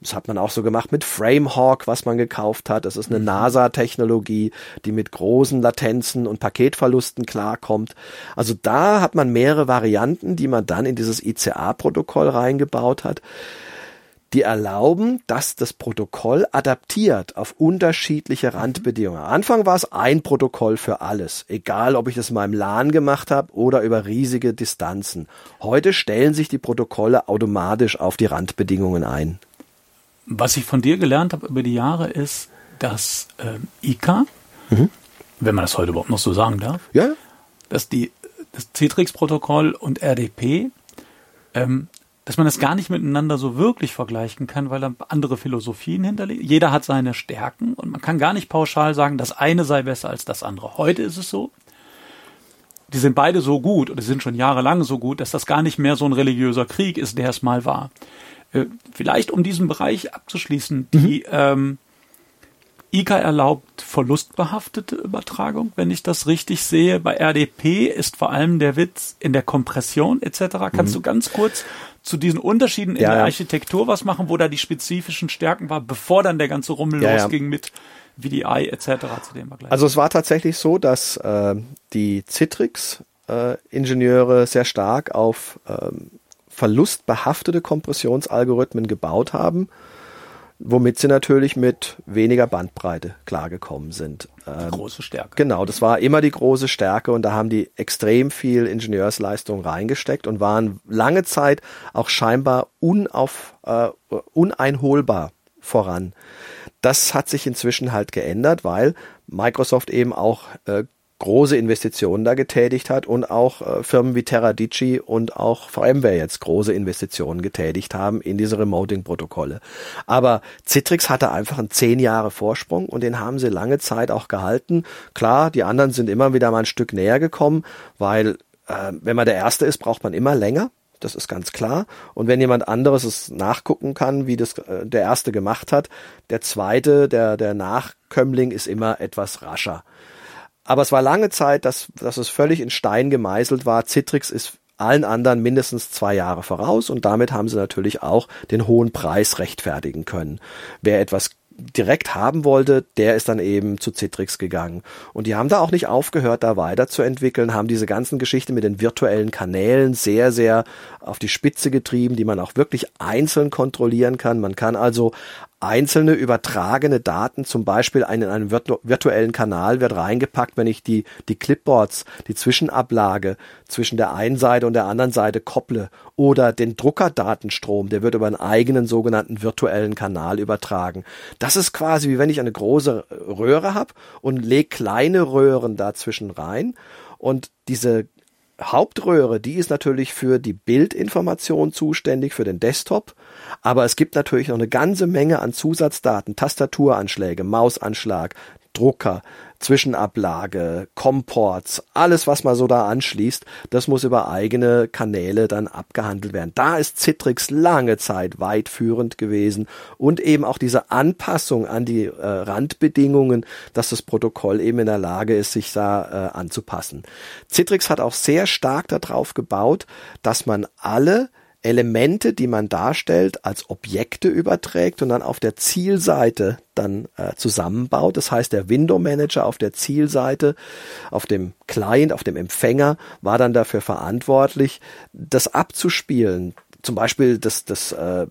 Das hat man auch so gemacht mit Framehawk, was man gekauft hat. Das ist eine mhm. NASA-Technologie, die mit großen Latenzen und Paketverlusten klarkommt. Also da hat man mehrere Varianten, die man dann in dieses ICA-Protokoll reingebaut hat die erlauben, dass das Protokoll adaptiert auf unterschiedliche Randbedingungen. Am Anfang war es ein Protokoll für alles, egal ob ich das in meinem LAN gemacht habe oder über riesige Distanzen. Heute stellen sich die Protokolle automatisch auf die Randbedingungen ein. Was ich von dir gelernt habe über die Jahre ist, dass ähm, ICA, mhm. wenn man das heute überhaupt noch so sagen darf, ja. dass die das Citrix-Protokoll und RDP, ähm, dass man das gar nicht miteinander so wirklich vergleichen kann, weil da andere Philosophien hinterliegen. Jeder hat seine Stärken und man kann gar nicht pauschal sagen, das eine sei besser als das andere. Heute ist es so, die sind beide so gut oder sind schon jahrelang so gut, dass das gar nicht mehr so ein religiöser Krieg ist, der es mal war. Äh, vielleicht um diesen Bereich abzuschließen, die mhm. ähm, ICA erlaubt verlustbehaftete Übertragung, wenn ich das richtig sehe. Bei RDP ist vor allem der Witz in der Kompression etc. Kannst mhm. du ganz kurz zu diesen Unterschieden in ja, der Architektur was machen, wo da die spezifischen Stärken war, bevor dann der ganze Rummel ja, losging mit VDI etc. zu dem wir gleich. Also es war tatsächlich so, dass äh, die Citrix-Ingenieure äh, sehr stark auf ähm, verlustbehaftete Kompressionsalgorithmen gebaut haben, womit sie natürlich mit weniger Bandbreite klargekommen sind. Die ähm, große Stärke. Genau, das war immer die große Stärke und da haben die extrem viel Ingenieursleistung reingesteckt und waren lange Zeit auch scheinbar unauf, äh, uneinholbar voran. Das hat sich inzwischen halt geändert, weil Microsoft eben auch äh, große Investitionen da getätigt hat und auch äh, Firmen wie Teradici und auch VMware jetzt große Investitionen getätigt haben in diese Remoting-Protokolle. Aber Citrix hatte einfach einen zehn Jahre Vorsprung und den haben sie lange Zeit auch gehalten. Klar, die anderen sind immer wieder mal ein Stück näher gekommen, weil äh, wenn man der Erste ist, braucht man immer länger. Das ist ganz klar. Und wenn jemand anderes es nachgucken kann, wie das äh, der Erste gemacht hat, der Zweite, der, der Nachkömmling ist immer etwas rascher. Aber es war lange Zeit, dass, dass es völlig in Stein gemeißelt war. Citrix ist allen anderen mindestens zwei Jahre voraus und damit haben sie natürlich auch den hohen Preis rechtfertigen können. Wer etwas direkt haben wollte, der ist dann eben zu Citrix gegangen. Und die haben da auch nicht aufgehört, da weiterzuentwickeln, haben diese ganzen Geschichten mit den virtuellen Kanälen sehr, sehr auf die Spitze getrieben, die man auch wirklich einzeln kontrollieren kann. Man kann also einzelne übertragene Daten, zum Beispiel in einen virtuellen Kanal wird reingepackt, wenn ich die, die Clipboards, die Zwischenablage zwischen der einen Seite und der anderen Seite kopple oder den Druckerdatenstrom, der wird über einen eigenen sogenannten virtuellen Kanal übertragen. Das ist quasi wie wenn ich eine große Röhre habe und lege kleine Röhren dazwischen rein und diese Hauptröhre, die ist natürlich für die Bildinformation zuständig, für den Desktop. Aber es gibt natürlich noch eine ganze Menge an Zusatzdaten, Tastaturanschläge, Mausanschlag, Drucker, Zwischenablage, Comports, alles, was man so da anschließt, das muss über eigene Kanäle dann abgehandelt werden. Da ist Citrix lange Zeit weit führend gewesen und eben auch diese Anpassung an die äh, Randbedingungen, dass das Protokoll eben in der Lage ist, sich da äh, anzupassen. Citrix hat auch sehr stark darauf gebaut, dass man alle Elemente, die man darstellt, als Objekte überträgt und dann auf der Zielseite dann äh, zusammenbaut. Das heißt, der Window Manager auf der Zielseite, auf dem Client, auf dem Empfänger war dann dafür verantwortlich, das abzuspielen. Zum Beispiel das, das äh,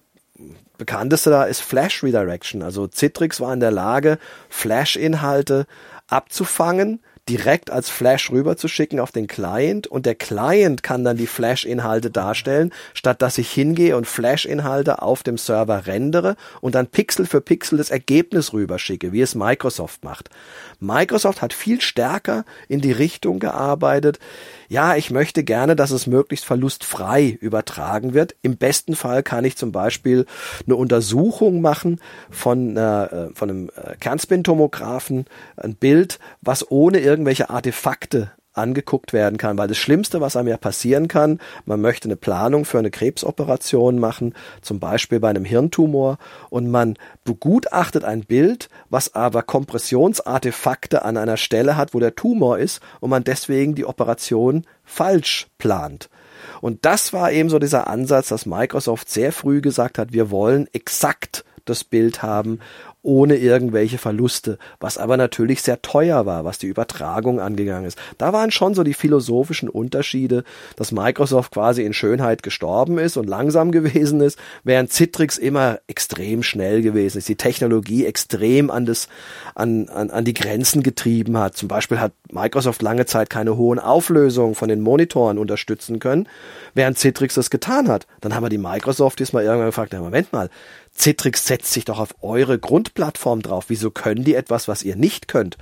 bekannteste da ist Flash Redirection. Also Citrix war in der Lage, Flash-Inhalte abzufangen direkt als Flash rüberzuschicken auf den Client und der Client kann dann die Flash-Inhalte darstellen, statt dass ich hingehe und Flash-Inhalte auf dem Server rendere und dann Pixel für Pixel das Ergebnis rüberschicke, wie es Microsoft macht. Microsoft hat viel stärker in die Richtung gearbeitet, ja, ich möchte gerne, dass es möglichst verlustfrei übertragen wird. Im besten Fall kann ich zum Beispiel eine Untersuchung machen von, äh, von einem äh, Kernspintomographen, ein Bild, was ohne irgendwelche Artefakte angeguckt werden kann, weil das Schlimmste, was einem ja passieren kann, man möchte eine Planung für eine Krebsoperation machen, zum Beispiel bei einem Hirntumor, und man begutachtet ein Bild, was aber Kompressionsartefakte an einer Stelle hat, wo der Tumor ist, und man deswegen die Operation falsch plant. Und das war eben so dieser Ansatz, dass Microsoft sehr früh gesagt hat, wir wollen exakt das Bild haben ohne irgendwelche Verluste, was aber natürlich sehr teuer war, was die Übertragung angegangen ist. Da waren schon so die philosophischen Unterschiede, dass Microsoft quasi in Schönheit gestorben ist und langsam gewesen ist, während Citrix immer extrem schnell gewesen ist, die Technologie extrem an, das, an, an, an die Grenzen getrieben hat. Zum Beispiel hat Microsoft lange Zeit keine hohen Auflösungen von den Monitoren unterstützen können, während Citrix das getan hat. Dann haben wir die Microsoft diesmal irgendwann gefragt, na, Moment mal, Citrix setzt sich doch auf eure Grundplattform drauf. Wieso können die etwas, was ihr nicht könnt?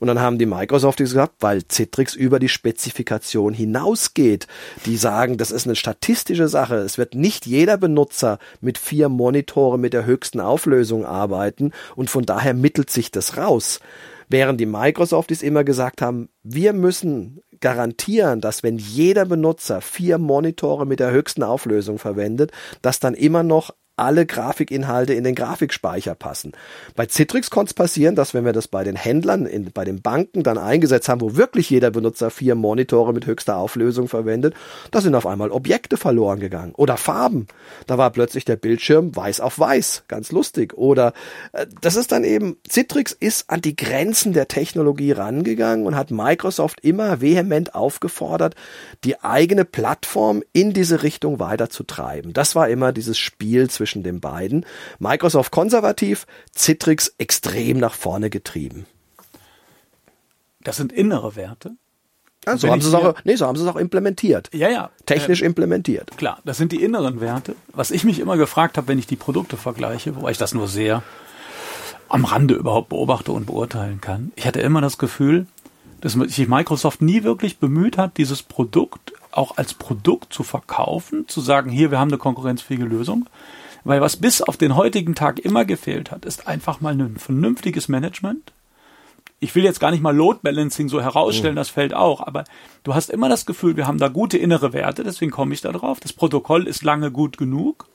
Und dann haben die Microsoft gesagt, weil Citrix über die Spezifikation hinausgeht. Die sagen, das ist eine statistische Sache. Es wird nicht jeder Benutzer mit vier Monitoren mit der höchsten Auflösung arbeiten und von daher mittelt sich das raus. Während die Microsofties immer gesagt haben, wir müssen garantieren, dass wenn jeder Benutzer vier Monitore mit der höchsten Auflösung verwendet, dass dann immer noch alle Grafikinhalte in den Grafikspeicher passen. Bei Citrix konnte es passieren, dass wenn wir das bei den Händlern, in, bei den Banken dann eingesetzt haben, wo wirklich jeder Benutzer vier Monitore mit höchster Auflösung verwendet, da sind auf einmal Objekte verloren gegangen oder Farben. Da war plötzlich der Bildschirm weiß auf weiß, ganz lustig. Oder äh, das ist dann eben, Citrix ist an die Grenzen der Technologie rangegangen und hat Microsoft immer vehement aufgefordert, die eigene Plattform in diese Richtung weiterzutreiben. Das war immer dieses Spiel zwischen zwischen den beiden. Microsoft konservativ, Citrix extrem nach vorne getrieben. Das sind innere Werte. Ja, so, haben sie es auch, nee, so haben sie es auch implementiert. Ja, ja. Technisch äh, implementiert. Klar, das sind die inneren Werte. Was ich mich immer gefragt habe, wenn ich die Produkte vergleiche, wobei ich das nur sehr am Rande überhaupt beobachte und beurteilen kann. Ich hatte immer das Gefühl, dass sich Microsoft nie wirklich bemüht hat, dieses Produkt auch als Produkt zu verkaufen, zu sagen, hier, wir haben eine konkurrenzfähige Lösung, weil was bis auf den heutigen Tag immer gefehlt hat, ist einfach mal ein vernünftiges Management. Ich will jetzt gar nicht mal Load Balancing so herausstellen, oh. das fällt auch, aber du hast immer das Gefühl, wir haben da gute innere Werte, deswegen komme ich da drauf. Das Protokoll ist lange gut genug.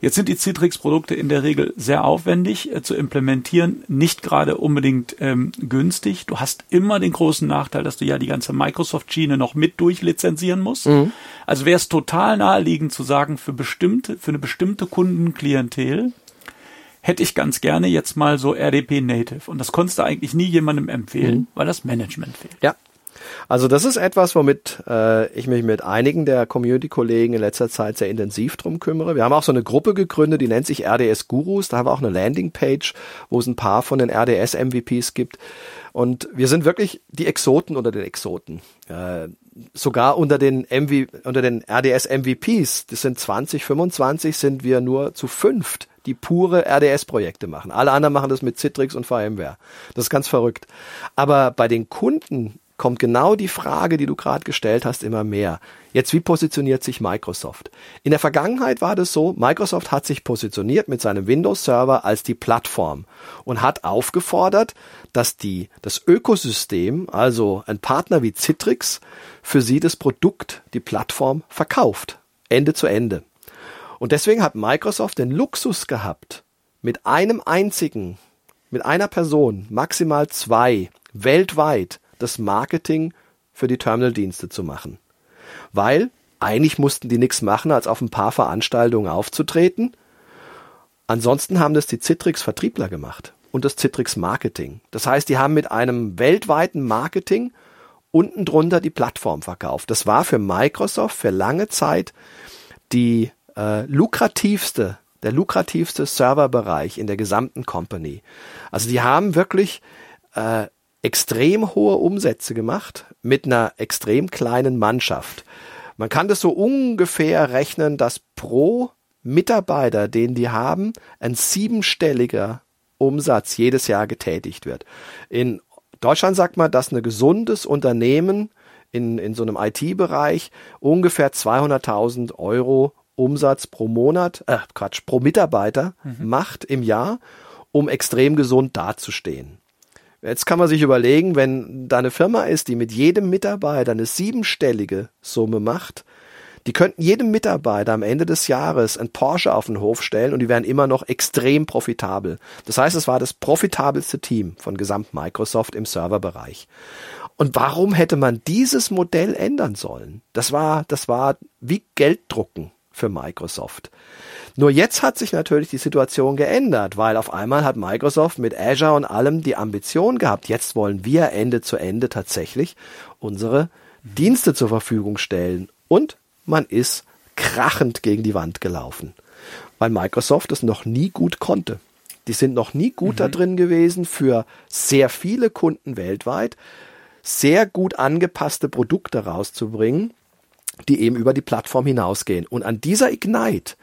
Jetzt sind die Citrix-Produkte in der Regel sehr aufwendig äh, zu implementieren, nicht gerade unbedingt ähm, günstig. Du hast immer den großen Nachteil, dass du ja die ganze Microsoft-Schiene noch mit durchlizenzieren musst. Mhm. Also wäre es total naheliegend zu sagen, für bestimmte, für eine bestimmte Kundenklientel hätte ich ganz gerne jetzt mal so RDP Native. Und das konntest du eigentlich nie jemandem empfehlen, mhm. weil das Management fehlt. Ja, also das ist etwas, womit äh, ich mich mit einigen der Community-Kollegen in letzter Zeit sehr intensiv drum kümmere. Wir haben auch so eine Gruppe gegründet, die nennt sich RDS Gurus. Da haben wir auch eine Landingpage, wo es ein paar von den RDS MVPs gibt. Und wir sind wirklich die Exoten unter den Exoten. Äh, sogar unter den MV, unter den RDS MVPs, das sind 20, 25, sind wir nur zu fünft, die pure RDS-Projekte machen. Alle anderen machen das mit Citrix und VMware. Das ist ganz verrückt. Aber bei den Kunden kommt genau die Frage, die du gerade gestellt hast, immer mehr. Jetzt, wie positioniert sich Microsoft? In der Vergangenheit war das so, Microsoft hat sich positioniert mit seinem Windows-Server als die Plattform und hat aufgefordert, dass die, das Ökosystem, also ein Partner wie Citrix, für sie das Produkt, die Plattform verkauft. Ende zu Ende. Und deswegen hat Microsoft den Luxus gehabt, mit einem einzigen, mit einer Person, maximal zwei, weltweit das Marketing für die Terminaldienste zu machen. Weil eigentlich mussten die nichts machen, als auf ein paar Veranstaltungen aufzutreten. Ansonsten haben das die Citrix Vertriebler gemacht und das Citrix Marketing. Das heißt, die haben mit einem weltweiten Marketing unten drunter die Plattform verkauft. Das war für Microsoft für lange Zeit die äh, lukrativste, der lukrativste Serverbereich in der gesamten Company. Also die haben wirklich äh, extrem hohe Umsätze gemacht mit einer extrem kleinen Mannschaft. Man kann das so ungefähr rechnen, dass pro Mitarbeiter, den die haben, ein siebenstelliger Umsatz jedes Jahr getätigt wird. In Deutschland sagt man, dass ein gesundes Unternehmen in, in so einem IT-Bereich ungefähr 200.000 Euro Umsatz pro Monat, äh, Quatsch, pro Mitarbeiter mhm. macht im Jahr, um extrem gesund dazustehen. Jetzt kann man sich überlegen, wenn da eine Firma ist, die mit jedem Mitarbeiter eine siebenstellige Summe macht, die könnten jedem Mitarbeiter am Ende des Jahres ein Porsche auf den Hof stellen und die wären immer noch extrem profitabel. Das heißt, es war das profitabelste Team von gesamt Microsoft im Serverbereich. Und warum hätte man dieses Modell ändern sollen? Das war, das war wie Gelddrucken für Microsoft. Nur jetzt hat sich natürlich die Situation geändert, weil auf einmal hat Microsoft mit Azure und allem die Ambition gehabt, jetzt wollen wir Ende zu Ende tatsächlich unsere Dienste zur Verfügung stellen. Und man ist krachend gegen die Wand gelaufen, weil Microsoft es noch nie gut konnte. Die sind noch nie gut mhm. da drin gewesen, für sehr viele Kunden weltweit sehr gut angepasste Produkte rauszubringen, die eben über die Plattform hinausgehen. Und an dieser Ignite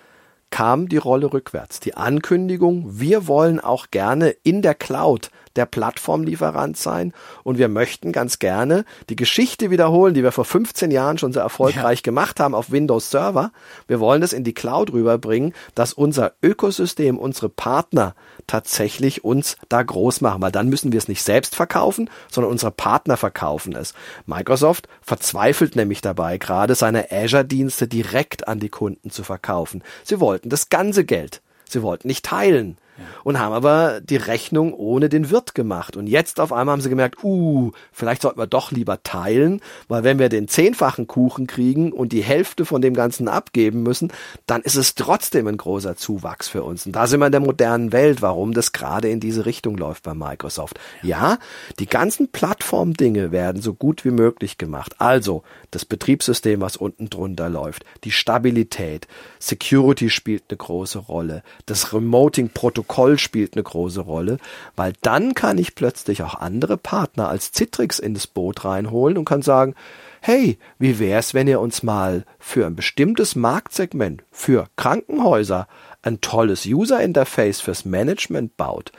kam die Rolle rückwärts. Die Ankündigung, wir wollen auch gerne in der Cloud der Plattformlieferant sein und wir möchten ganz gerne die Geschichte wiederholen, die wir vor 15 Jahren schon so erfolgreich ja. gemacht haben auf Windows Server. Wir wollen es in die Cloud rüberbringen, dass unser Ökosystem, unsere Partner tatsächlich uns da groß machen, weil dann müssen wir es nicht selbst verkaufen, sondern unsere Partner verkaufen es. Microsoft verzweifelt nämlich dabei, gerade seine Azure-Dienste direkt an die Kunden zu verkaufen. Sie wollten das ganze Geld. Sie wollten nicht teilen und haben aber die Rechnung ohne den Wirt gemacht. Und jetzt auf einmal haben sie gemerkt, uh, vielleicht sollten wir doch lieber teilen, weil wenn wir den zehnfachen Kuchen kriegen und die Hälfte von dem Ganzen abgeben müssen, dann ist es trotzdem ein großer Zuwachs für uns. Und da sind wir in der modernen Welt, warum das gerade in diese Richtung läuft bei Microsoft. Ja, die ganzen Plattformdinge werden so gut wie möglich gemacht. Also das Betriebssystem, was unten drunter läuft, die Stabilität, Security spielt eine große Rolle, das Remoting-Protokoll spielt eine große Rolle, weil dann kann ich plötzlich auch andere Partner als Citrix in das Boot reinholen und kann sagen, hey, wie wär's, wenn ihr uns mal für ein bestimmtes Marktsegment, für Krankenhäuser, ein tolles User Interface fürs Management baut?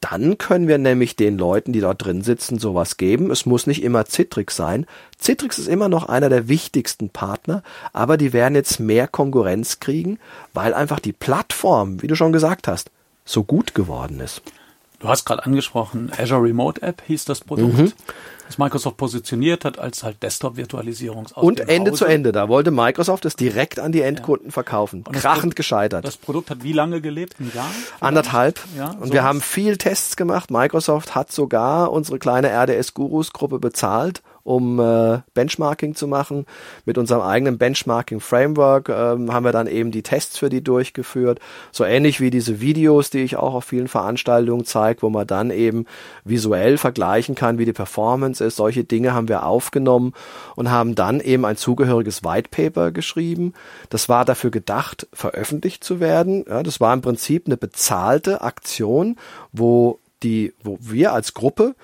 Dann können wir nämlich den Leuten, die dort drin sitzen, sowas geben. Es muss nicht immer Citrix sein. Citrix ist immer noch einer der wichtigsten Partner, aber die werden jetzt mehr Konkurrenz kriegen, weil einfach die Plattform, wie du schon gesagt hast, so gut geworden ist. Du hast gerade angesprochen, Azure Remote App hieß das Produkt. Mhm das Microsoft positioniert hat als halt Desktop-Virtualisierung. Und Ende Hause. zu Ende. Da wollte Microsoft es direkt an die Endkunden ja. verkaufen. Und Krachend gescheitert. Das Produkt hat wie lange gelebt? Ein Jahr? Vielleicht? Anderthalb. Ja, und so wir haben viel Tests gemacht. Microsoft hat sogar unsere kleine RDS-Gurus-Gruppe bezahlt, um äh, Benchmarking zu machen. Mit unserem eigenen Benchmarking-Framework ähm, haben wir dann eben die Tests für die durchgeführt. So ähnlich wie diese Videos, die ich auch auf vielen Veranstaltungen zeige, wo man dann eben visuell vergleichen kann, wie die Performance ist. Solche Dinge haben wir aufgenommen und haben dann eben ein zugehöriges White Paper geschrieben. Das war dafür gedacht, veröffentlicht zu werden. Ja, das war im Prinzip eine bezahlte Aktion, wo die, wo wir als Gruppe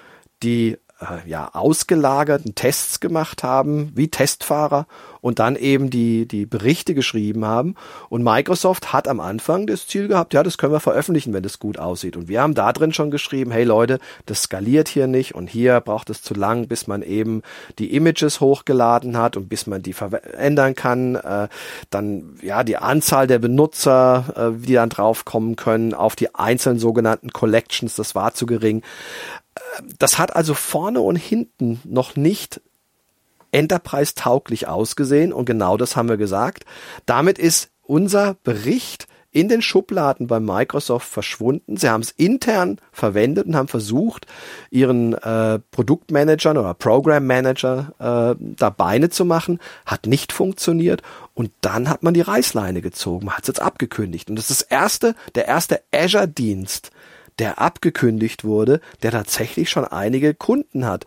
die äh, ja, ausgelagerten Tests gemacht haben, wie Testfahrer und dann eben die, die Berichte geschrieben haben. Und Microsoft hat am Anfang das Ziel gehabt, ja, das können wir veröffentlichen, wenn das gut aussieht. Und wir haben da drin schon geschrieben, hey Leute, das skaliert hier nicht und hier braucht es zu lang, bis man eben die Images hochgeladen hat und bis man die verändern kann. Äh, dann ja die Anzahl der Benutzer, äh, die dann draufkommen können auf die einzelnen sogenannten Collections, das war zu gering. Äh, das hat also vorne und hinten noch nicht enterprise-tauglich ausgesehen und genau das haben wir gesagt. Damit ist unser Bericht in den Schubladen bei Microsoft verschwunden. Sie haben es intern verwendet und haben versucht, ihren äh, Produktmanagern oder Program Manager äh, da Beine zu machen. Hat nicht funktioniert. Und dann hat man die Reißleine gezogen. Hat es jetzt abgekündigt. Und das ist das erste, der erste Azure-Dienst, der abgekündigt wurde, der tatsächlich schon einige Kunden hat.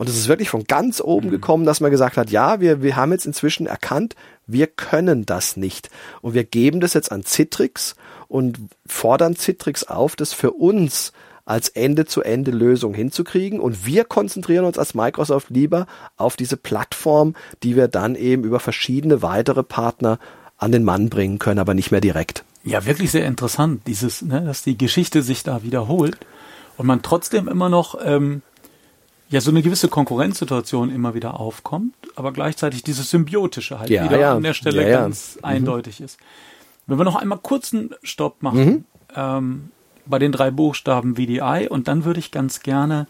Und es ist wirklich von ganz oben mhm. gekommen, dass man gesagt hat, ja, wir, wir haben jetzt inzwischen erkannt, wir können das nicht. Und wir geben das jetzt an Citrix und fordern Citrix auf, das für uns als Ende-zu-Ende-Lösung hinzukriegen. Und wir konzentrieren uns als Microsoft lieber auf diese Plattform, die wir dann eben über verschiedene weitere Partner an den Mann bringen können, aber nicht mehr direkt. Ja, wirklich sehr interessant, dieses, ne, dass die Geschichte sich da wiederholt und man trotzdem immer noch ähm, ja so eine gewisse Konkurrenzsituation immer wieder aufkommt, aber gleichzeitig dieses Symbiotische halt ja, wieder ja. an der Stelle ja, ganz mhm. eindeutig ist. Wenn wir noch einmal kurzen Stopp machen mhm. ähm, bei den drei Buchstaben VDI und dann würde ich ganz gerne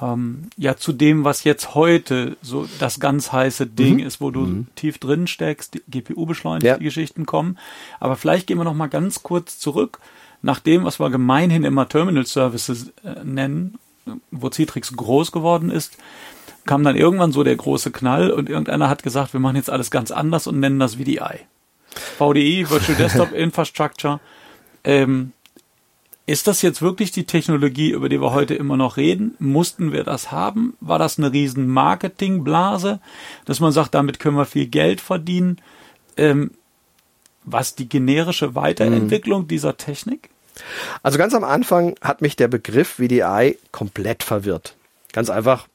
ähm, ja zu dem, was jetzt heute so das ganz heiße Ding mhm. ist, wo du mhm. tief drin steckst, GPU-beschleunigte Geschichten kommen. Aber vielleicht gehen wir noch mal ganz kurz zurück nach dem, was wir gemeinhin immer Terminal Services äh, nennen wo Citrix groß geworden ist, kam dann irgendwann so der große Knall und irgendeiner hat gesagt, wir machen jetzt alles ganz anders und nennen das VDI. VDI, Virtual Desktop Infrastructure. Ähm, ist das jetzt wirklich die Technologie, über die wir heute immer noch reden? Mussten wir das haben? War das eine riesen Marketingblase, dass man sagt, damit können wir viel Geld verdienen? Ähm, was die generische Weiterentwicklung mhm. dieser Technik? Also ganz am Anfang hat mich der Begriff VDI komplett verwirrt. Ganz einfach,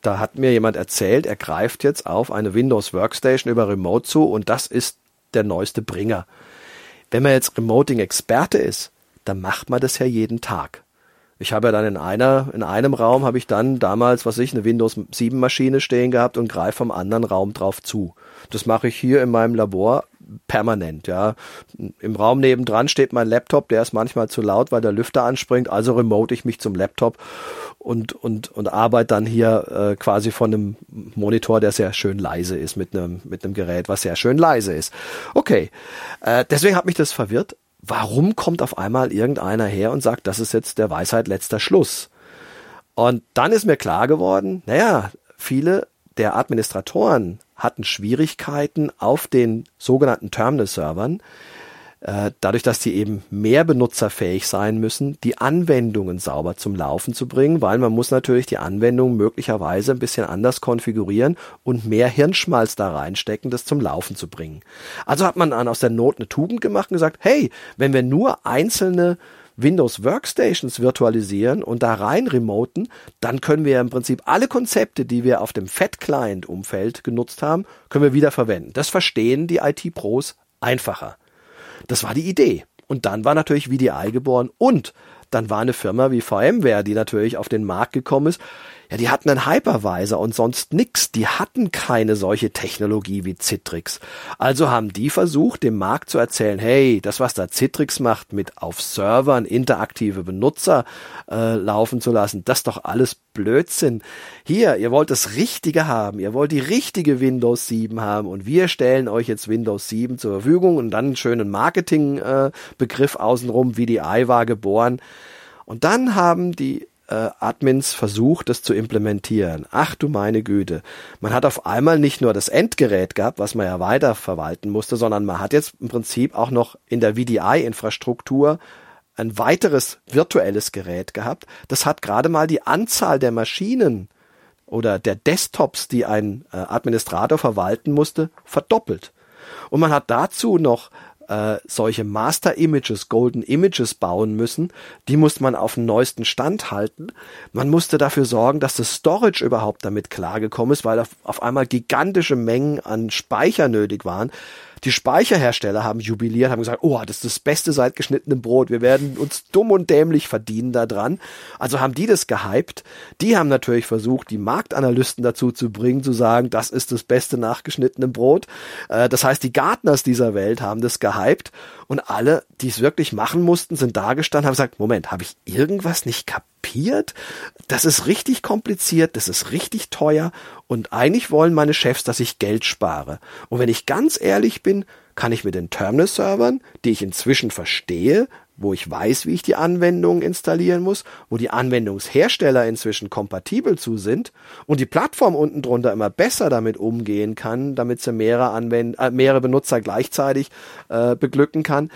da hat mir jemand erzählt, er greift jetzt auf eine Windows Workstation über Remote zu und das ist der neueste Bringer. Wenn man jetzt Remoting-Experte ist, dann macht man das ja jeden Tag. Ich habe ja dann in einer, in einem Raum habe ich dann damals, was ich, eine Windows 7 Maschine stehen gehabt und greife vom anderen Raum drauf zu. Das mache ich hier in meinem Labor permanent, ja. Im Raum nebendran steht mein Laptop, der ist manchmal zu laut, weil der Lüfter anspringt, also remote ich mich zum Laptop und, und, und arbeite dann hier äh, quasi von einem Monitor, der sehr schön leise ist, mit einem, mit einem Gerät, was sehr schön leise ist. Okay, äh, deswegen hat mich das verwirrt. Warum kommt auf einmal irgendeiner her und sagt, das ist jetzt der Weisheit letzter Schluss? Und dann ist mir klar geworden, naja, viele der Administratoren hatten Schwierigkeiten auf den sogenannten Terminal-Servern, äh, dadurch, dass die eben mehr benutzerfähig sein müssen, die Anwendungen sauber zum Laufen zu bringen, weil man muss natürlich die Anwendung möglicherweise ein bisschen anders konfigurieren und mehr Hirnschmalz da reinstecken, das zum Laufen zu bringen. Also hat man aus der Not eine Tugend gemacht und gesagt, hey, wenn wir nur einzelne Windows Workstations virtualisieren und da rein remoten, dann können wir im Prinzip alle Konzepte, die wir auf dem Fat-Client-Umfeld genutzt haben, können wir wieder verwenden. Das verstehen die IT-Pros einfacher. Das war die Idee. Und dann war natürlich VDI geboren und dann war eine Firma wie VMware, die natürlich auf den Markt gekommen ist, ja, die hatten einen Hypervisor und sonst nix. Die hatten keine solche Technologie wie Citrix. Also haben die versucht, dem Markt zu erzählen, hey, das, was da Citrix macht, mit auf Servern interaktive Benutzer äh, laufen zu lassen, das ist doch alles Blödsinn. Hier, ihr wollt das Richtige haben, ihr wollt die richtige Windows 7 haben und wir stellen euch jetzt Windows 7 zur Verfügung und dann einen schönen Marketingbegriff äh, außenrum, wie die Ei war geboren. Und dann haben die äh, Admins versucht, das zu implementieren. Ach du meine Güte. Man hat auf einmal nicht nur das Endgerät gehabt, was man ja weiter verwalten musste, sondern man hat jetzt im Prinzip auch noch in der VDI-Infrastruktur ein weiteres virtuelles Gerät gehabt. Das hat gerade mal die Anzahl der Maschinen oder der Desktops, die ein äh, Administrator verwalten musste, verdoppelt. Und man hat dazu noch äh, solche Master Images, Golden Images bauen müssen. Die musste man auf den neuesten Stand halten. Man musste dafür sorgen, dass das Storage überhaupt damit klargekommen ist, weil auf, auf einmal gigantische Mengen an Speicher nötig waren. Die Speicherhersteller haben jubiliert, haben gesagt, oh, das ist das Beste seit geschnittenem Brot. Wir werden uns dumm und dämlich verdienen da dran. Also haben die das gehypt. Die haben natürlich versucht, die Marktanalysten dazu zu bringen, zu sagen, das ist das Beste nach geschnittenem Brot. Äh, das heißt, die Gartners dieser Welt haben das gehypt und alle, die es wirklich machen mussten, sind da gestanden, haben gesagt, Moment, habe ich irgendwas nicht kapiert? Das ist richtig kompliziert, das ist richtig teuer und eigentlich wollen meine Chefs, dass ich Geld spare. Und wenn ich ganz ehrlich bin, kann ich mit den Terminal-Servern, die ich inzwischen verstehe, wo ich weiß, wie ich die Anwendungen installieren muss, wo die Anwendungshersteller inzwischen kompatibel zu sind und die Plattform unten drunter immer besser damit umgehen kann, damit sie mehrere, Anwend äh, mehrere Benutzer gleichzeitig äh, beglücken kann,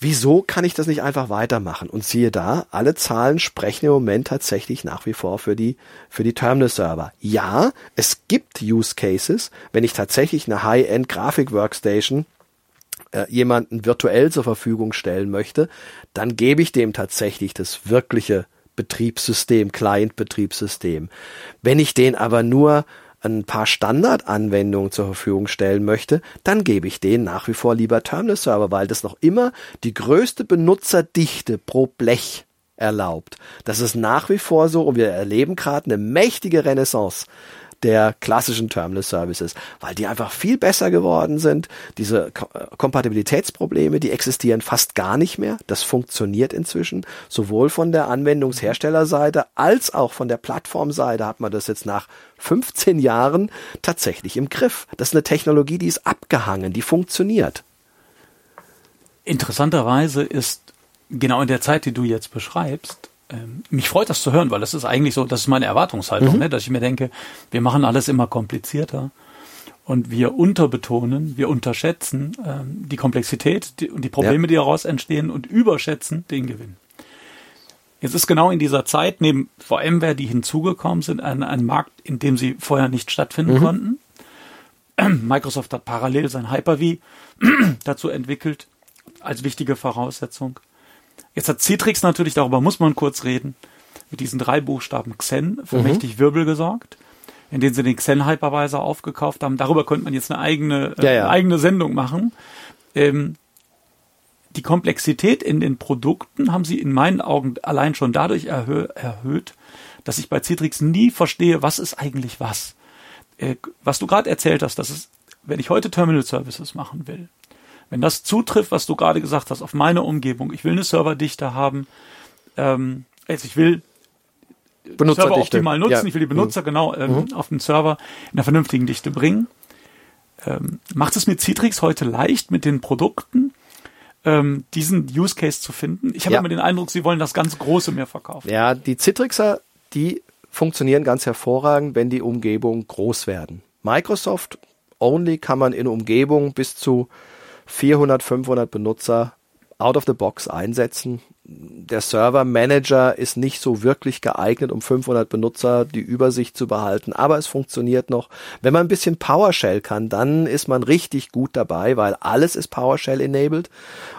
wieso kann ich das nicht einfach weitermachen? Und siehe da, alle Zahlen sprechen im Moment tatsächlich nach wie vor für die, für die Terminal-Server. Ja, es gibt Use Cases, wenn ich tatsächlich eine High-End Grafik-Workstation äh, jemanden virtuell zur Verfügung stellen möchte, dann gebe ich dem tatsächlich das wirkliche Betriebssystem, Client-Betriebssystem. Wenn ich den aber nur ein paar Standardanwendungen zur Verfügung stellen möchte, dann gebe ich denen nach wie vor lieber Terminal Server, weil das noch immer die größte Benutzerdichte pro Blech erlaubt. Das ist nach wie vor so und wir erleben gerade eine mächtige Renaissance der klassischen Terminal Services, weil die einfach viel besser geworden sind. Diese äh, Kompatibilitätsprobleme, die existieren fast gar nicht mehr. Das funktioniert inzwischen. Sowohl von der Anwendungsherstellerseite als auch von der Plattformseite hat man das jetzt nach 15 Jahren tatsächlich im Griff. Das ist eine Technologie, die ist abgehangen, die funktioniert. Interessanterweise ist genau in der Zeit, die du jetzt beschreibst, ähm, mich freut das zu hören, weil das ist eigentlich so, das ist meine Erwartungshaltung, mhm. ne, dass ich mir denke, wir machen alles immer komplizierter und wir unterbetonen, wir unterschätzen ähm, die Komplexität die, und die Probleme, ja. die daraus entstehen und überschätzen den Gewinn. Jetzt ist genau in dieser Zeit neben VMware, die hinzugekommen sind, ein, ein Markt, in dem sie vorher nicht stattfinden mhm. konnten. Microsoft hat parallel sein Hyper-V dazu entwickelt als wichtige Voraussetzung. Jetzt hat Citrix natürlich, darüber muss man kurz reden, mit diesen drei Buchstaben Xen für mhm. mächtig Wirbel gesorgt, in denen sie den Xen Hypervisor aufgekauft haben. Darüber könnte man jetzt eine eigene, äh, ja, ja. Eine eigene Sendung machen. Ähm, die Komplexität in den Produkten haben sie in meinen Augen allein schon dadurch erhö erhöht, dass ich bei Citrix nie verstehe, was ist eigentlich was. Äh, was du gerade erzählt hast, das ist, wenn ich heute Terminal Services machen will, wenn das zutrifft, was du gerade gesagt hast, auf meine Umgebung, ich will eine Serverdichte haben, ähm, also ich will Server optimal nutzen, ja. ich will die Benutzer mhm. genau ähm, mhm. auf den Server in einer vernünftigen Dichte bringen. Ähm, macht es mit Citrix heute leicht, mit den Produkten ähm, diesen Use Case zu finden? Ich habe ja. immer den Eindruck, sie wollen das ganz Große mehr verkaufen. Ja, die Citrixer, die funktionieren ganz hervorragend, wenn die Umgebungen groß werden. Microsoft Only kann man in Umgebungen bis zu 400, 500 Benutzer out of the box einsetzen der Server Manager ist nicht so wirklich geeignet, um 500 Benutzer die Übersicht zu behalten, aber es funktioniert noch. Wenn man ein bisschen PowerShell kann, dann ist man richtig gut dabei, weil alles ist PowerShell enabled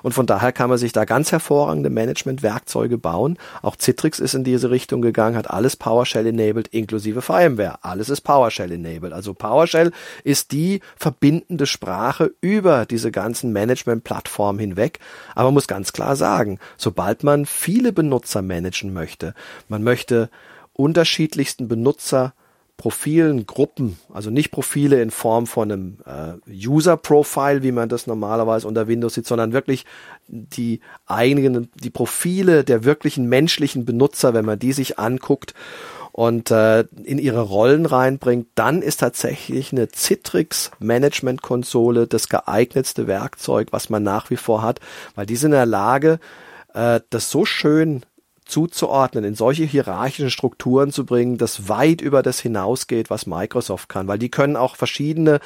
und von daher kann man sich da ganz hervorragende Management-Werkzeuge bauen. Auch Citrix ist in diese Richtung gegangen, hat alles PowerShell enabled, inklusive VMware. Alles ist PowerShell enabled. Also PowerShell ist die verbindende Sprache über diese ganzen Management-Plattformen hinweg. Aber man muss ganz klar sagen, sobald man viele Benutzer managen möchte. Man möchte unterschiedlichsten Benutzer Profilen, Gruppen, also nicht Profile in Form von einem äh, User-Profile, wie man das normalerweise unter Windows sieht, sondern wirklich die eigenen, die Profile der wirklichen menschlichen Benutzer, wenn man die sich anguckt und äh, in ihre Rollen reinbringt, dann ist tatsächlich eine Citrix Management Konsole das geeignetste Werkzeug, was man nach wie vor hat, weil die sind in der Lage, äh, das so schön zuzuordnen, in solche hierarchischen Strukturen zu bringen, das weit über das hinausgeht, was Microsoft kann, weil die können auch verschiedene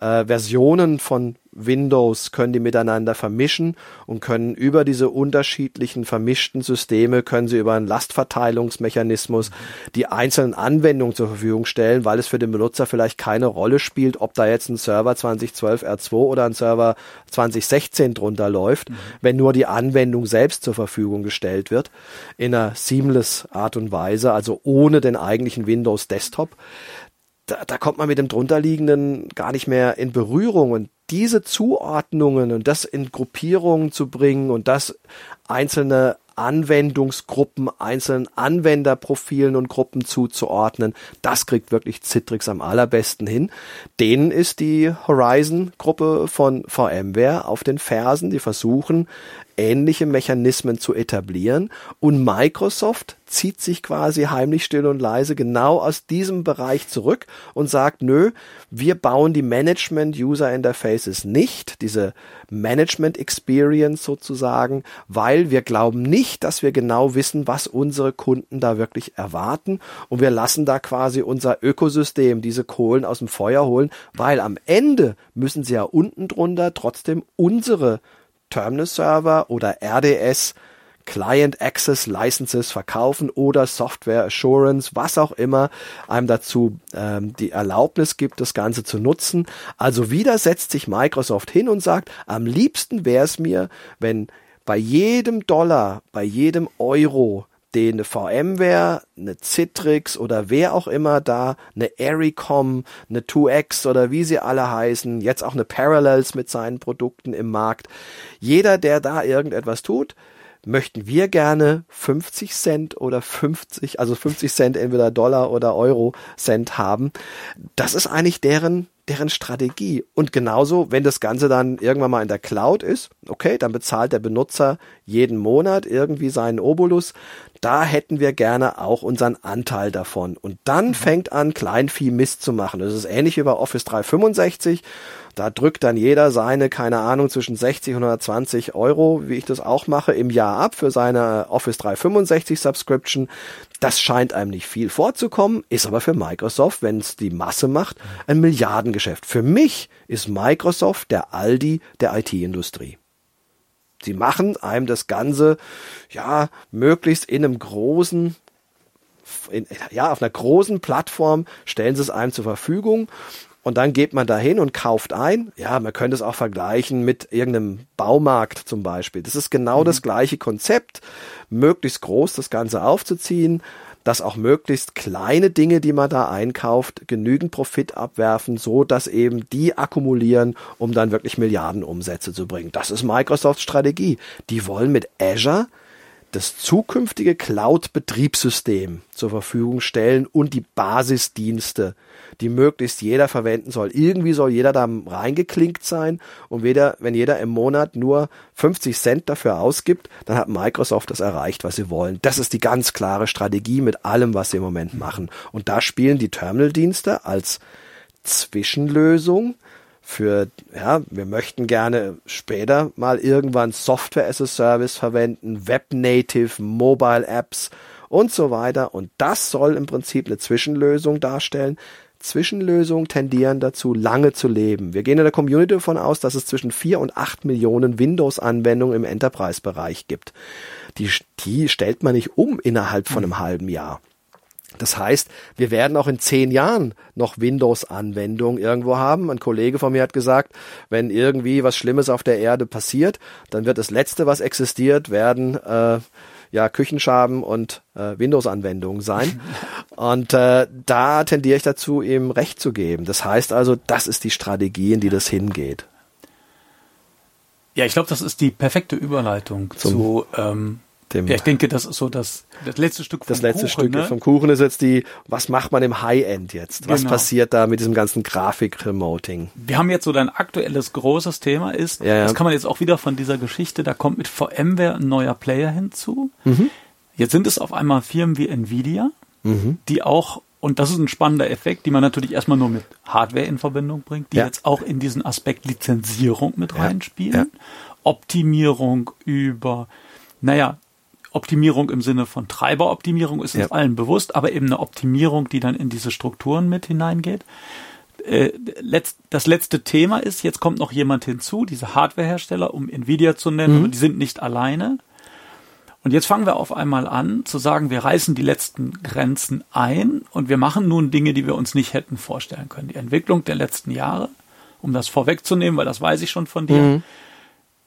äh, Versionen von Windows können die miteinander vermischen und können über diese unterschiedlichen vermischten Systeme, können sie über einen Lastverteilungsmechanismus die einzelnen Anwendungen zur Verfügung stellen, weil es für den Benutzer vielleicht keine Rolle spielt, ob da jetzt ein Server 2012 R2 oder ein Server 2016 drunter läuft, mhm. wenn nur die Anwendung selbst zur Verfügung gestellt wird, in einer seamless Art und Weise, also ohne den eigentlichen Windows Desktop da, da kommt man mit dem drunterliegenden gar nicht mehr in Berührung und diese Zuordnungen und das in Gruppierungen zu bringen und das einzelne Anwendungsgruppen, einzelnen Anwenderprofilen und Gruppen zuzuordnen, das kriegt wirklich Citrix am allerbesten hin. Denen ist die Horizon-Gruppe von VMware auf den Fersen, die versuchen, ähnliche Mechanismen zu etablieren. Und Microsoft zieht sich quasi heimlich still und leise genau aus diesem Bereich zurück und sagt, nö, wir bauen die Management User Interfaces nicht, diese Management Experience sozusagen, weil wir glauben nicht, dass wir genau wissen, was unsere Kunden da wirklich erwarten und wir lassen da quasi unser Ökosystem, diese Kohlen aus dem Feuer holen, weil am Ende müssen sie ja unten drunter trotzdem unsere Terminal Server oder RDS Client Access Licenses verkaufen oder Software Assurance, was auch immer einem dazu ähm, die Erlaubnis gibt, das Ganze zu nutzen. Also wieder setzt sich Microsoft hin und sagt, am liebsten wäre es mir, wenn bei jedem Dollar, bei jedem Euro den eine VMware, eine Citrix oder wer auch immer da, eine Ericom, eine 2X oder wie sie alle heißen, jetzt auch eine Parallels mit seinen Produkten im Markt. Jeder, der da irgendetwas tut, möchten wir gerne 50 Cent oder 50, also 50 Cent entweder Dollar oder Euro Cent haben. Das ist eigentlich deren deren Strategie. Und genauso, wenn das Ganze dann irgendwann mal in der Cloud ist, okay, dann bezahlt der Benutzer jeden Monat irgendwie seinen Obolus. Da hätten wir gerne auch unseren Anteil davon. Und dann mhm. fängt an, Kleinvieh Mist zu machen. Das ist ähnlich wie bei Office 365. Da drückt dann jeder seine, keine Ahnung, zwischen 60 und 120 Euro, wie ich das auch mache, im Jahr ab für seine Office 365 Subscription. Das scheint einem nicht viel vorzukommen, ist aber für Microsoft, wenn es die Masse macht, ein Milliardengeschäft. Für mich ist Microsoft der Aldi der IT-Industrie. Sie machen einem das Ganze, ja, möglichst in einem großen in, ja, auf einer großen Plattform stellen sie es einem zur Verfügung und dann geht man dahin und kauft ein. Ja, man könnte es auch vergleichen mit irgendeinem Baumarkt zum Beispiel. Das ist genau mhm. das gleiche Konzept, möglichst groß das Ganze aufzuziehen, dass auch möglichst kleine Dinge, die man da einkauft, genügend Profit abwerfen, so dass eben die akkumulieren, um dann wirklich Milliardenumsätze zu bringen. Das ist Microsofts Strategie. Die wollen mit Azure das zukünftige Cloud-Betriebssystem zur Verfügung stellen und die Basisdienste, die möglichst jeder verwenden soll. Irgendwie soll jeder da reingeklinkt sein und weder, wenn jeder im Monat nur 50 Cent dafür ausgibt, dann hat Microsoft das erreicht, was sie wollen. Das ist die ganz klare Strategie mit allem, was sie im Moment machen. Und da spielen die Terminal-Dienste als Zwischenlösung für, ja, wir möchten gerne später mal irgendwann Software as a Service verwenden, Web Native, Mobile Apps und so weiter. Und das soll im Prinzip eine Zwischenlösung darstellen. Zwischenlösungen tendieren dazu, lange zu leben. Wir gehen in der Community davon aus, dass es zwischen vier und acht Millionen Windows-Anwendungen im Enterprise-Bereich gibt. Die, die stellt man nicht um innerhalb von einem halben Jahr. Das heißt, wir werden auch in zehn Jahren noch Windows-Anwendungen irgendwo haben. Ein Kollege von mir hat gesagt, wenn irgendwie was Schlimmes auf der Erde passiert, dann wird das Letzte, was existiert, werden äh, ja Küchenschaben und äh, Windows-Anwendungen sein. und äh, da tendiere ich dazu, ihm Recht zu geben. Das heißt also, das ist die Strategie, in die das hingeht. Ja, ich glaube, das ist die perfekte Überleitung Zum zu ähm, dem. Ja, ich denke, das ist so das, das letzte Stück vom Das letzte Kuchen, Stück ne? vom Kuchen ist jetzt die, was macht man im High-End jetzt? Was genau. passiert da mit diesem ganzen Grafik-Remoting? Wir haben jetzt so dein aktuelles großes Thema ist, ja, ja. das kann man jetzt auch wieder von dieser Geschichte, da kommt mit VMware ein neuer Player hinzu. Mhm. Jetzt sind es auf einmal Firmen wie Nvidia, mhm. die auch und das ist ein spannender Effekt, die man natürlich erstmal nur mit Hardware in Verbindung bringt, die ja. jetzt auch in diesen Aspekt Lizenzierung mit reinspielen. Optimierung über, naja, Optimierung im Sinne von Treiberoptimierung ist uns ja. allen bewusst, aber eben eine Optimierung, die dann in diese Strukturen mit hineingeht. äh, das letzte Thema ist, jetzt kommt noch jemand hinzu, diese Hardwarehersteller, um Nvidia zu nennen, mhm. die sind nicht alleine. Und jetzt fangen wir auf einmal an zu sagen, wir reißen die letzten Grenzen ein und wir machen nun Dinge, die wir uns nicht hätten vorstellen können. Die Entwicklung der letzten Jahre, um das vorwegzunehmen, weil das weiß ich schon von dir, mhm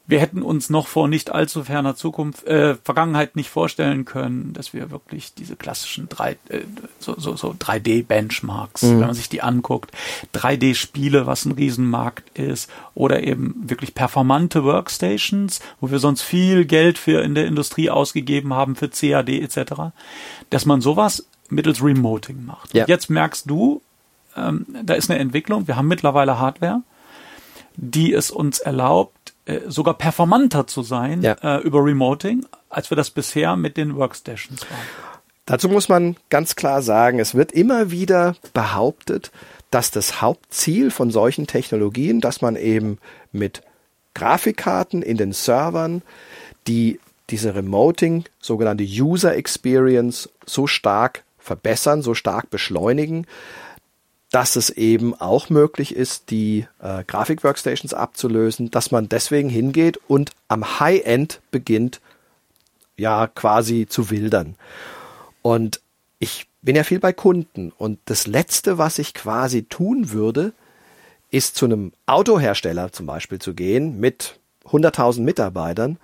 wir hätten uns noch vor nicht allzu ferner Zukunft, äh, Vergangenheit nicht vorstellen können, dass wir wirklich diese klassischen drei, äh, so, so, so 3D-Benchmarks, mhm. wenn man sich die anguckt, 3D-Spiele, was ein Riesenmarkt ist, oder eben wirklich performante Workstations, wo wir sonst viel Geld für in der Industrie ausgegeben haben, für CAD etc., dass man sowas mittels Remoting macht. Ja. Jetzt merkst du, ähm, da ist eine Entwicklung, wir haben mittlerweile Hardware, die es uns erlaubt, äh, sogar performanter zu sein ja. äh, über Remoting, als wir das bisher mit den Workstations waren. Dazu muss man ganz klar sagen, es wird immer wieder behauptet, dass das Hauptziel von solchen Technologien, dass man eben mit Grafikkarten in den Servern, die diese Remoting, sogenannte User Experience, so stark verbessern, so stark beschleunigen, dass es eben auch möglich ist, die äh, Grafik-Workstations abzulösen, dass man deswegen hingeht und am High-End beginnt, ja, quasi zu wildern. Und ich bin ja viel bei Kunden und das Letzte, was ich quasi tun würde, ist zu einem Autohersteller zum Beispiel zu gehen mit 100.000 Mitarbeitern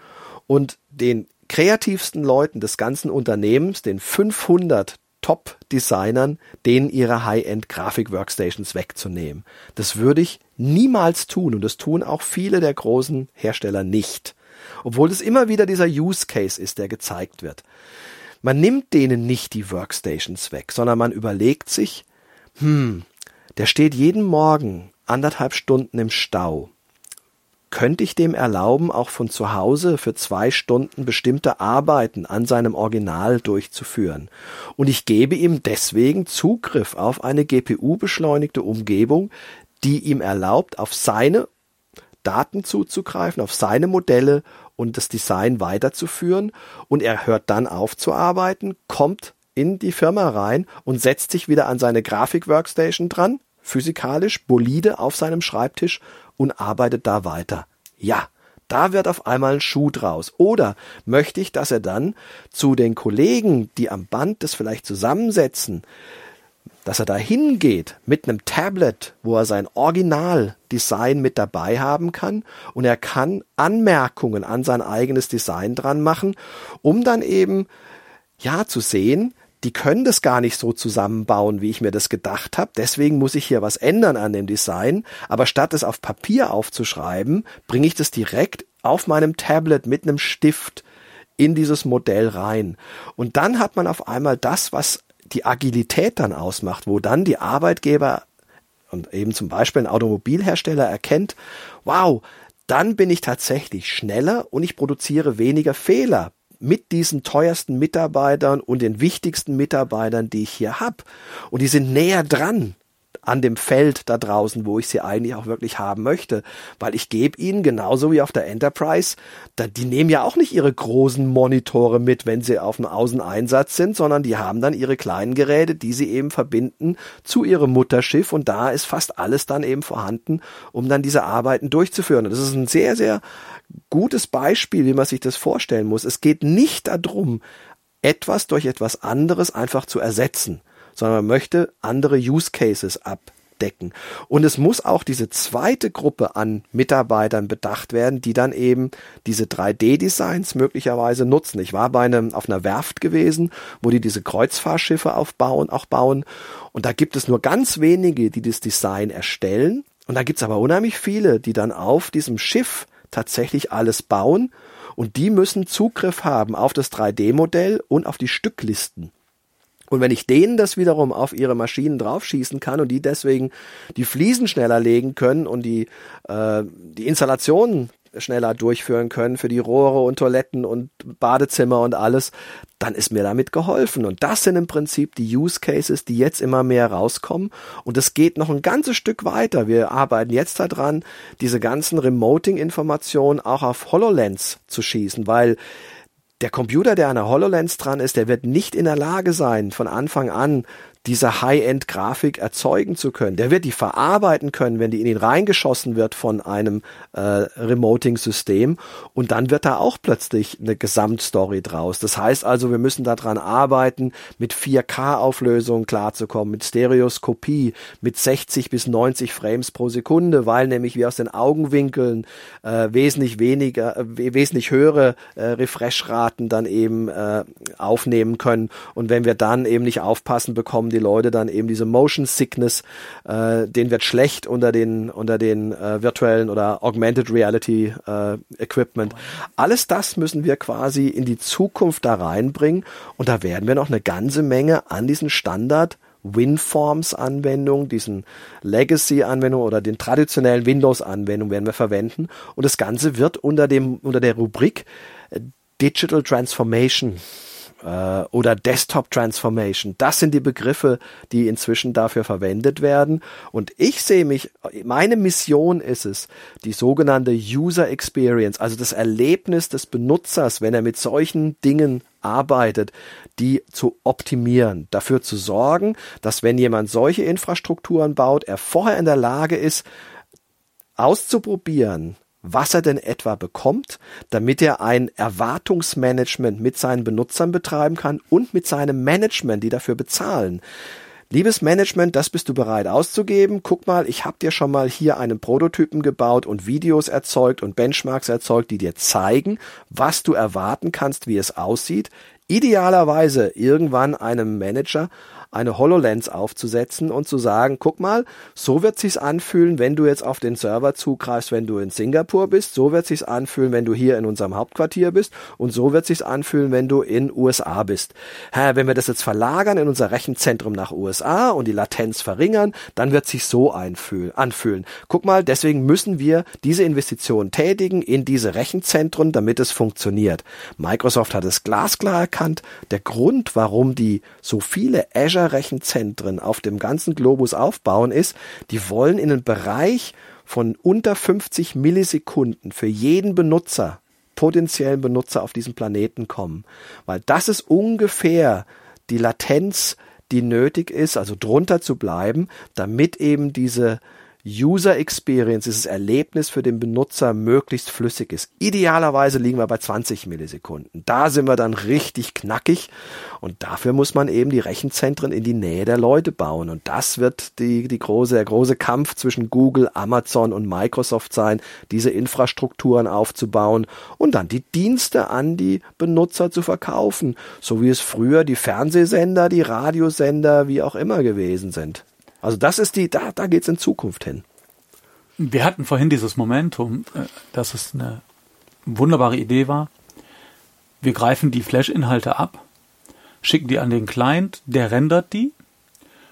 und den kreativsten Leuten des ganzen Unternehmens, den 500 Top-Designern, denen ihre High-End-Grafik-Workstations wegzunehmen. Das würde ich niemals tun und das tun auch viele der großen Hersteller nicht. Obwohl es immer wieder dieser Use Case ist, der gezeigt wird. Man nimmt denen nicht die Workstations weg, sondern man überlegt sich, hm, der steht jeden Morgen anderthalb Stunden im Stau könnte ich dem erlauben, auch von zu Hause für zwei Stunden bestimmte Arbeiten an seinem Original durchzuführen. Und ich gebe ihm deswegen Zugriff auf eine GPU-beschleunigte Umgebung, die ihm erlaubt, auf seine Daten zuzugreifen, auf seine Modelle und das Design weiterzuführen. Und er hört dann auf zu arbeiten, kommt in die Firma rein und setzt sich wieder an seine Grafik-Workstation dran, physikalisch, bolide auf seinem Schreibtisch und arbeitet da weiter. Ja, da wird auf einmal ein Schuh draus. Oder möchte ich, dass er dann zu den Kollegen, die am Band das vielleicht zusammensetzen, dass er da hingeht mit einem Tablet, wo er sein Originaldesign mit dabei haben kann und er kann Anmerkungen an sein eigenes Design dran machen, um dann eben ja zu sehen, die können das gar nicht so zusammenbauen, wie ich mir das gedacht habe. Deswegen muss ich hier was ändern an dem Design. Aber statt es auf Papier aufzuschreiben, bringe ich das direkt auf meinem Tablet mit einem Stift in dieses Modell rein. Und dann hat man auf einmal das, was die Agilität dann ausmacht, wo dann die Arbeitgeber und eben zum Beispiel ein Automobilhersteller erkennt, wow, dann bin ich tatsächlich schneller und ich produziere weniger Fehler mit diesen teuersten Mitarbeitern und den wichtigsten Mitarbeitern, die ich hier habe. Und die sind näher dran an dem Feld da draußen, wo ich sie eigentlich auch wirklich haben möchte. Weil ich gebe ihnen genauso wie auf der Enterprise, die nehmen ja auch nicht ihre großen Monitore mit, wenn sie auf dem Außeneinsatz sind, sondern die haben dann ihre kleinen Geräte, die sie eben verbinden zu ihrem Mutterschiff und da ist fast alles dann eben vorhanden, um dann diese Arbeiten durchzuführen. Und das ist ein sehr, sehr gutes Beispiel, wie man sich das vorstellen muss. Es geht nicht darum, etwas durch etwas anderes einfach zu ersetzen, sondern man möchte andere Use Cases abdecken. Und es muss auch diese zweite Gruppe an Mitarbeitern bedacht werden, die dann eben diese 3D-Designs möglicherweise nutzen. Ich war bei einem, auf einer Werft gewesen, wo die diese Kreuzfahrtschiffe aufbauen, auch bauen. Und da gibt es nur ganz wenige, die das Design erstellen. Und da gibt es aber unheimlich viele, die dann auf diesem Schiff tatsächlich alles bauen und die müssen Zugriff haben auf das 3D-Modell und auf die Stücklisten. Und wenn ich denen das wiederum auf ihre Maschinen draufschießen kann und die deswegen die Fliesen schneller legen können und die, äh, die Installationen schneller durchführen können für die Rohre und Toiletten und Badezimmer und alles, dann ist mir damit geholfen. Und das sind im Prinzip die Use Cases, die jetzt immer mehr rauskommen. Und es geht noch ein ganzes Stück weiter. Wir arbeiten jetzt daran, diese ganzen Remoting-Informationen auch auf HoloLens zu schießen, weil der Computer, der an der HoloLens dran ist, der wird nicht in der Lage sein, von Anfang an diese High-End-Grafik erzeugen zu können. Der wird die verarbeiten können, wenn die in ihn reingeschossen wird von einem äh, Remoting-System. Und dann wird da auch plötzlich eine Gesamtstory draus. Das heißt also, wir müssen daran arbeiten, mit 4K-Auflösung klarzukommen, mit Stereoskopie, mit 60 bis 90 Frames pro Sekunde, weil nämlich wir aus den Augenwinkeln äh, wesentlich weniger, äh, wesentlich höhere äh, Refresh-Raten dann eben äh, aufnehmen können. Und wenn wir dann eben nicht aufpassen, bekommen die Leute dann eben diese Motion Sickness, äh, den wird schlecht unter den unter den äh, virtuellen oder Augmented Reality äh, Equipment. Alles das müssen wir quasi in die Zukunft da reinbringen und da werden wir noch eine ganze Menge an diesen Standard WinForms-Anwendung, diesen Legacy-Anwendung oder den traditionellen Windows-Anwendungen werden wir verwenden. Und das Ganze wird unter dem, unter der Rubrik äh, Digital Transformation äh, oder Desktop Transformation. Das sind die Begriffe, die inzwischen dafür verwendet werden. Und ich sehe mich, meine Mission ist es, die sogenannte User Experience, also das Erlebnis des Benutzers, wenn er mit solchen Dingen arbeitet, die zu optimieren, dafür zu sorgen, dass wenn jemand solche Infrastrukturen baut, er vorher in der Lage ist, auszuprobieren, was er denn etwa bekommt, damit er ein Erwartungsmanagement mit seinen Benutzern betreiben kann und mit seinem Management, die dafür bezahlen. Liebes Management, das bist du bereit auszugeben. Guck mal, ich habe dir schon mal hier einen Prototypen gebaut und Videos erzeugt und Benchmarks erzeugt, die dir zeigen, was du erwarten kannst, wie es aussieht. Idealerweise irgendwann einem Manager eine HoloLens aufzusetzen und zu sagen, guck mal, so wird sich's anfühlen, wenn du jetzt auf den Server zugreifst, wenn du in Singapur bist, so wird sich's anfühlen, wenn du hier in unserem Hauptquartier bist und so wird sich's anfühlen, wenn du in USA bist. Ha, wenn wir das jetzt verlagern in unser Rechenzentrum nach USA und die Latenz verringern, dann wird sich so anfühlen. Guck mal, deswegen müssen wir diese Investitionen tätigen in diese Rechenzentren, damit es funktioniert. Microsoft hat es glasklar erkannt. Der Grund, warum die so viele Azure Rechenzentren auf dem ganzen Globus aufbauen, ist, die wollen in einen Bereich von unter 50 Millisekunden für jeden Benutzer, potenziellen Benutzer auf diesem Planeten kommen. Weil das ist ungefähr die Latenz, die nötig ist, also drunter zu bleiben, damit eben diese User Experience, dieses Erlebnis für den Benutzer möglichst flüssig ist. Idealerweise liegen wir bei 20 Millisekunden. Da sind wir dann richtig knackig und dafür muss man eben die Rechenzentren in die Nähe der Leute bauen und das wird die, die große, der große Kampf zwischen Google, Amazon und Microsoft sein, diese Infrastrukturen aufzubauen und dann die Dienste an die Benutzer zu verkaufen, so wie es früher die Fernsehsender, die Radiosender, wie auch immer gewesen sind. Also das ist die, da, da geht's in Zukunft hin. Wir hatten vorhin dieses Momentum, äh, dass es eine wunderbare Idee war. Wir greifen die Flash-Inhalte ab, schicken die an den Client, der rendert die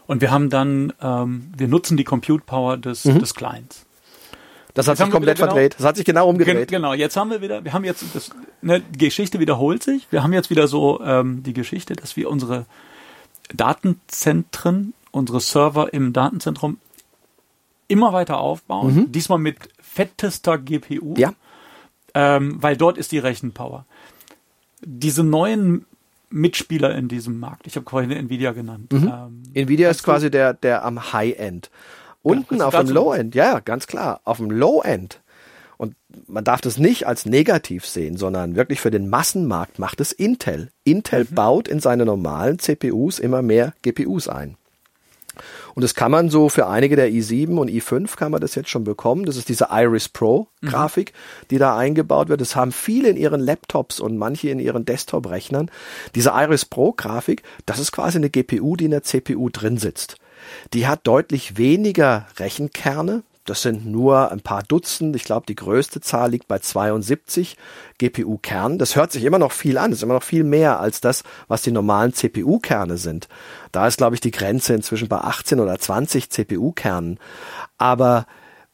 und wir haben dann, ähm, wir nutzen die Compute Power des, mhm. des Clients. Das hat jetzt sich komplett genau, verdreht. Das hat sich genau umgedreht. Genau, jetzt haben wir wieder, wir haben jetzt, das, ne, die Geschichte wiederholt sich. Wir haben jetzt wieder so ähm, die Geschichte, dass wir unsere Datenzentren unsere Server im Datenzentrum immer weiter aufbauen. Mhm. Diesmal mit fettester GPU. Ja. Ähm, weil dort ist die Rechenpower. Diese neuen Mitspieler in diesem Markt, ich habe vorhin Nvidia genannt. Mhm. Ähm, Nvidia ist quasi der, der am High-End. Unten ja, auf dem Low-End, ja, ganz klar. Auf dem Low-End und man darf das nicht als negativ sehen, sondern wirklich für den Massenmarkt macht es Intel. Intel mhm. baut in seine normalen CPUs immer mehr GPUs ein. Und das kann man so für einige der i7 und i5 kann man das jetzt schon bekommen. Das ist diese Iris Pro Grafik, mhm. die da eingebaut wird. Das haben viele in ihren Laptops und manche in ihren Desktop-Rechnern. Diese Iris Pro Grafik, das ist quasi eine GPU, die in der CPU drin sitzt. Die hat deutlich weniger Rechenkerne, das sind nur ein paar Dutzend. Ich glaube, die größte Zahl liegt bei 72 GPU-Kernen. Das hört sich immer noch viel an. Das ist immer noch viel mehr als das, was die normalen CPU-Kerne sind. Da ist, glaube ich, die Grenze inzwischen bei 18 oder 20 CPU-Kernen. Aber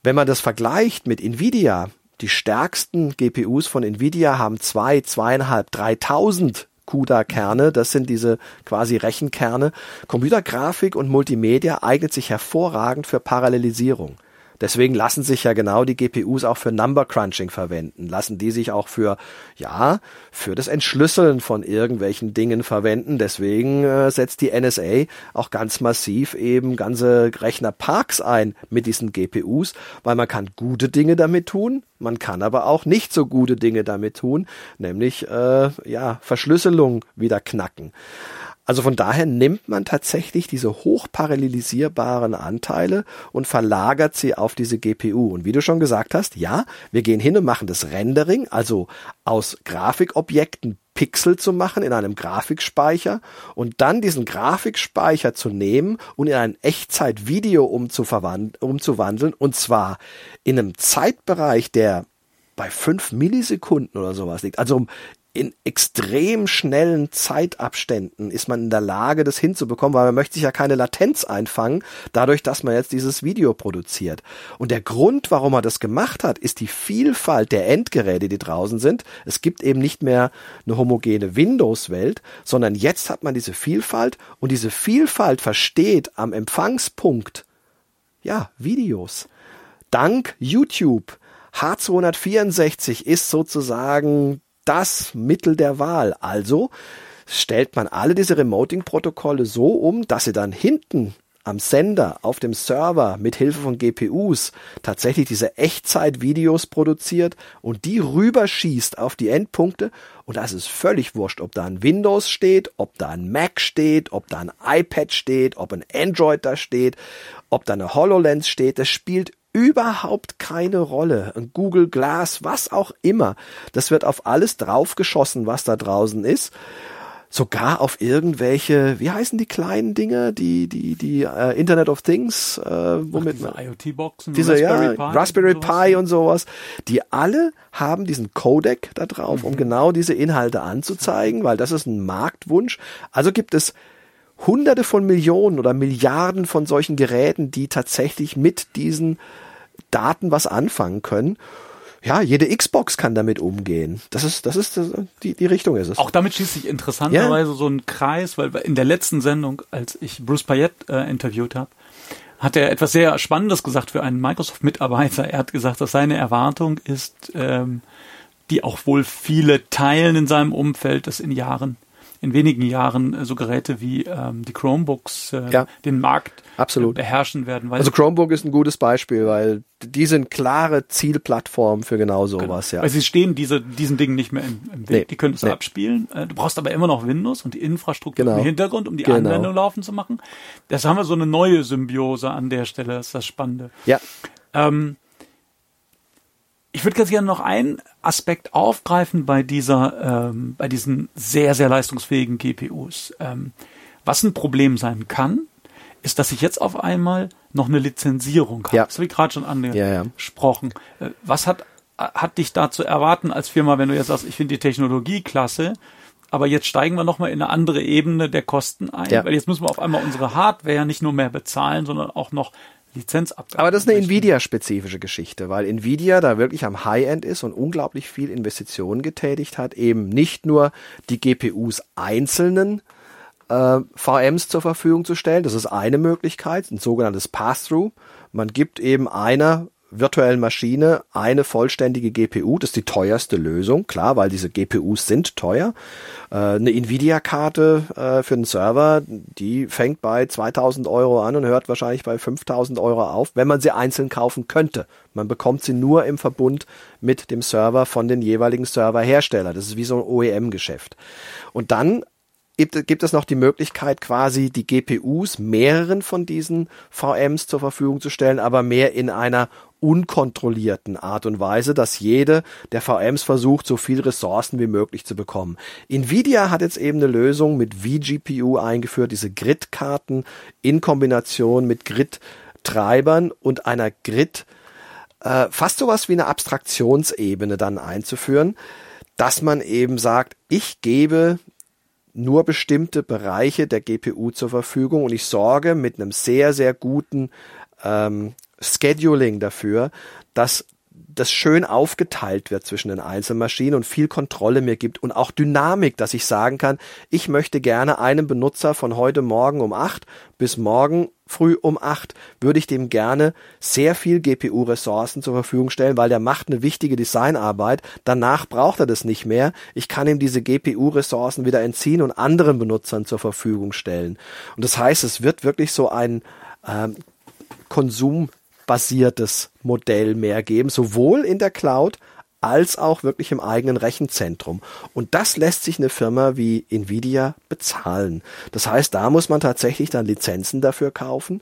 wenn man das vergleicht mit Nvidia, die stärksten GPUs von Nvidia haben zwei, zweieinhalb, dreitausend CUDA-Kerne, das sind diese quasi Rechenkerne. Computergrafik und Multimedia eignet sich hervorragend für Parallelisierung. Deswegen lassen sich ja genau die GPUs auch für Number Crunching verwenden. Lassen die sich auch für, ja, für das Entschlüsseln von irgendwelchen Dingen verwenden. Deswegen äh, setzt die NSA auch ganz massiv eben ganze Rechnerparks ein mit diesen GPUs, weil man kann gute Dinge damit tun, man kann aber auch nicht so gute Dinge damit tun, nämlich äh, ja Verschlüsselung wieder knacken. Also von daher nimmt man tatsächlich diese hochparallelisierbaren Anteile und verlagert sie auf diese GPU. Und wie du schon gesagt hast, ja, wir gehen hin und machen das Rendering, also aus Grafikobjekten Pixel zu machen in einem Grafikspeicher und dann diesen Grafikspeicher zu nehmen und in ein Echtzeitvideo umzuwandeln und zwar in einem Zeitbereich, der bei fünf Millisekunden oder sowas liegt. Also in extrem schnellen Zeitabständen ist man in der Lage, das hinzubekommen, weil man möchte sich ja keine Latenz einfangen, dadurch, dass man jetzt dieses Video produziert. Und der Grund, warum er das gemacht hat, ist die Vielfalt der Endgeräte, die draußen sind. Es gibt eben nicht mehr eine homogene Windows-Welt, sondern jetzt hat man diese Vielfalt und diese Vielfalt versteht am Empfangspunkt, ja, Videos. Dank YouTube. H264 ist sozusagen das Mittel der Wahl. Also stellt man alle diese Remoting-Protokolle so um, dass sie dann hinten am Sender, auf dem Server mit Hilfe von GPUs tatsächlich diese Echtzeit-Videos produziert und die rüberschießt auf die Endpunkte und das ist völlig wurscht, ob da ein Windows steht, ob da ein Mac steht, ob da ein iPad steht, ob ein Android da steht, ob da eine HoloLens steht, das spielt überhaupt keine Rolle. Ein Google Glass, was auch immer. Das wird auf alles draufgeschossen, was da draußen ist. Sogar auf irgendwelche, wie heißen die kleinen Dinge, die die die uh, Internet of Things, äh, womit Ach, diese IoT-Boxen, diese Raspberry, ja, Pi, Raspberry und Pi und sowas, die alle haben diesen Codec da drauf, mhm. um genau diese Inhalte anzuzeigen, weil das ist ein Marktwunsch. Also gibt es Hunderte von Millionen oder Milliarden von solchen Geräten, die tatsächlich mit diesen Daten was anfangen können. Ja, jede Xbox kann damit umgehen. Das ist, das ist die, die Richtung ist es. Auch damit schließt sich interessanterweise ja. so ein Kreis, weil in der letzten Sendung, als ich Bruce Payette äh, interviewt habe, hat er etwas sehr Spannendes gesagt für einen Microsoft-Mitarbeiter. Er hat gesagt, dass seine Erwartung ist, ähm, die auch wohl viele teilen in seinem Umfeld, dass in Jahren in wenigen Jahren äh, so Geräte wie ähm, die Chromebooks äh, ja, den Markt absolut. beherrschen werden. also Chromebook ist ein gutes Beispiel, weil die sind klare Zielplattformen für genau, genau. sowas. Genau. Ja. Weil sie stehen diese, diesen Dingen nicht mehr im, im Weg. Nee, die können es nee. abspielen. Äh, du brauchst aber immer noch Windows und die Infrastruktur genau. im Hintergrund, um die genau. Anwendung laufen zu machen. Das haben wir so eine neue Symbiose an der Stelle. Das ist das Spannende. Ja. Ähm, ich würde ganz gerne noch einen Aspekt aufgreifen bei dieser, ähm, bei diesen sehr, sehr leistungsfähigen GPUs. Ähm, was ein Problem sein kann, ist, dass ich jetzt auf einmal noch eine Lizenzierung habe. Ja. Das habe ich gerade schon angesprochen. Ja, ja. Äh, was hat, hat dich da zu erwarten als Firma, wenn du jetzt sagst, ich finde die Technologie klasse, aber jetzt steigen wir nochmal in eine andere Ebene der Kosten ein, weil jetzt müssen wir auf einmal unsere Hardware nicht nur mehr bezahlen, sondern auch noch Lizenzabgaben. Aber das ist eine Nvidia-spezifische Geschichte, weil Nvidia da wirklich am High-End ist und unglaublich viel Investitionen getätigt hat, eben nicht nur die GPUs einzelnen äh, VMs zur Verfügung zu stellen, das ist eine Möglichkeit, ein sogenanntes Pass-Through. Man gibt eben einer virtuellen Maschine eine vollständige GPU. Das ist die teuerste Lösung, klar, weil diese GPUs sind teuer. Äh, eine Nvidia-Karte äh, für einen Server, die fängt bei 2000 Euro an und hört wahrscheinlich bei 5000 Euro auf, wenn man sie einzeln kaufen könnte. Man bekommt sie nur im Verbund mit dem Server von den jeweiligen Serverhersteller. Das ist wie so ein OEM-Geschäft. Und dann gibt, gibt es noch die Möglichkeit, quasi die GPUs mehreren von diesen VMs zur Verfügung zu stellen, aber mehr in einer unkontrollierten Art und Weise, dass jede der VMs versucht, so viel Ressourcen wie möglich zu bekommen. Nvidia hat jetzt eben eine Lösung mit vGPU eingeführt, diese Grid-Karten in Kombination mit Grid-Treibern und einer Grid, äh, fast sowas wie eine Abstraktionsebene dann einzuführen, dass man eben sagt, ich gebe nur bestimmte Bereiche der GPU zur Verfügung und ich sorge mit einem sehr, sehr guten ähm, Scheduling dafür, dass das schön aufgeteilt wird zwischen den einzelnen Maschinen und viel Kontrolle mir gibt und auch Dynamik, dass ich sagen kann, ich möchte gerne einem Benutzer von heute Morgen um acht bis morgen früh um acht würde ich dem gerne sehr viel GPU-Ressourcen zur Verfügung stellen, weil der macht eine wichtige Designarbeit. Danach braucht er das nicht mehr. Ich kann ihm diese GPU-Ressourcen wieder entziehen und anderen Benutzern zur Verfügung stellen. Und das heißt, es wird wirklich so ein ähm, konsumbasiertes Modell mehr geben, sowohl in der Cloud als auch wirklich im eigenen Rechenzentrum. Und das lässt sich eine Firma wie Nvidia bezahlen. Das heißt, da muss man tatsächlich dann Lizenzen dafür kaufen.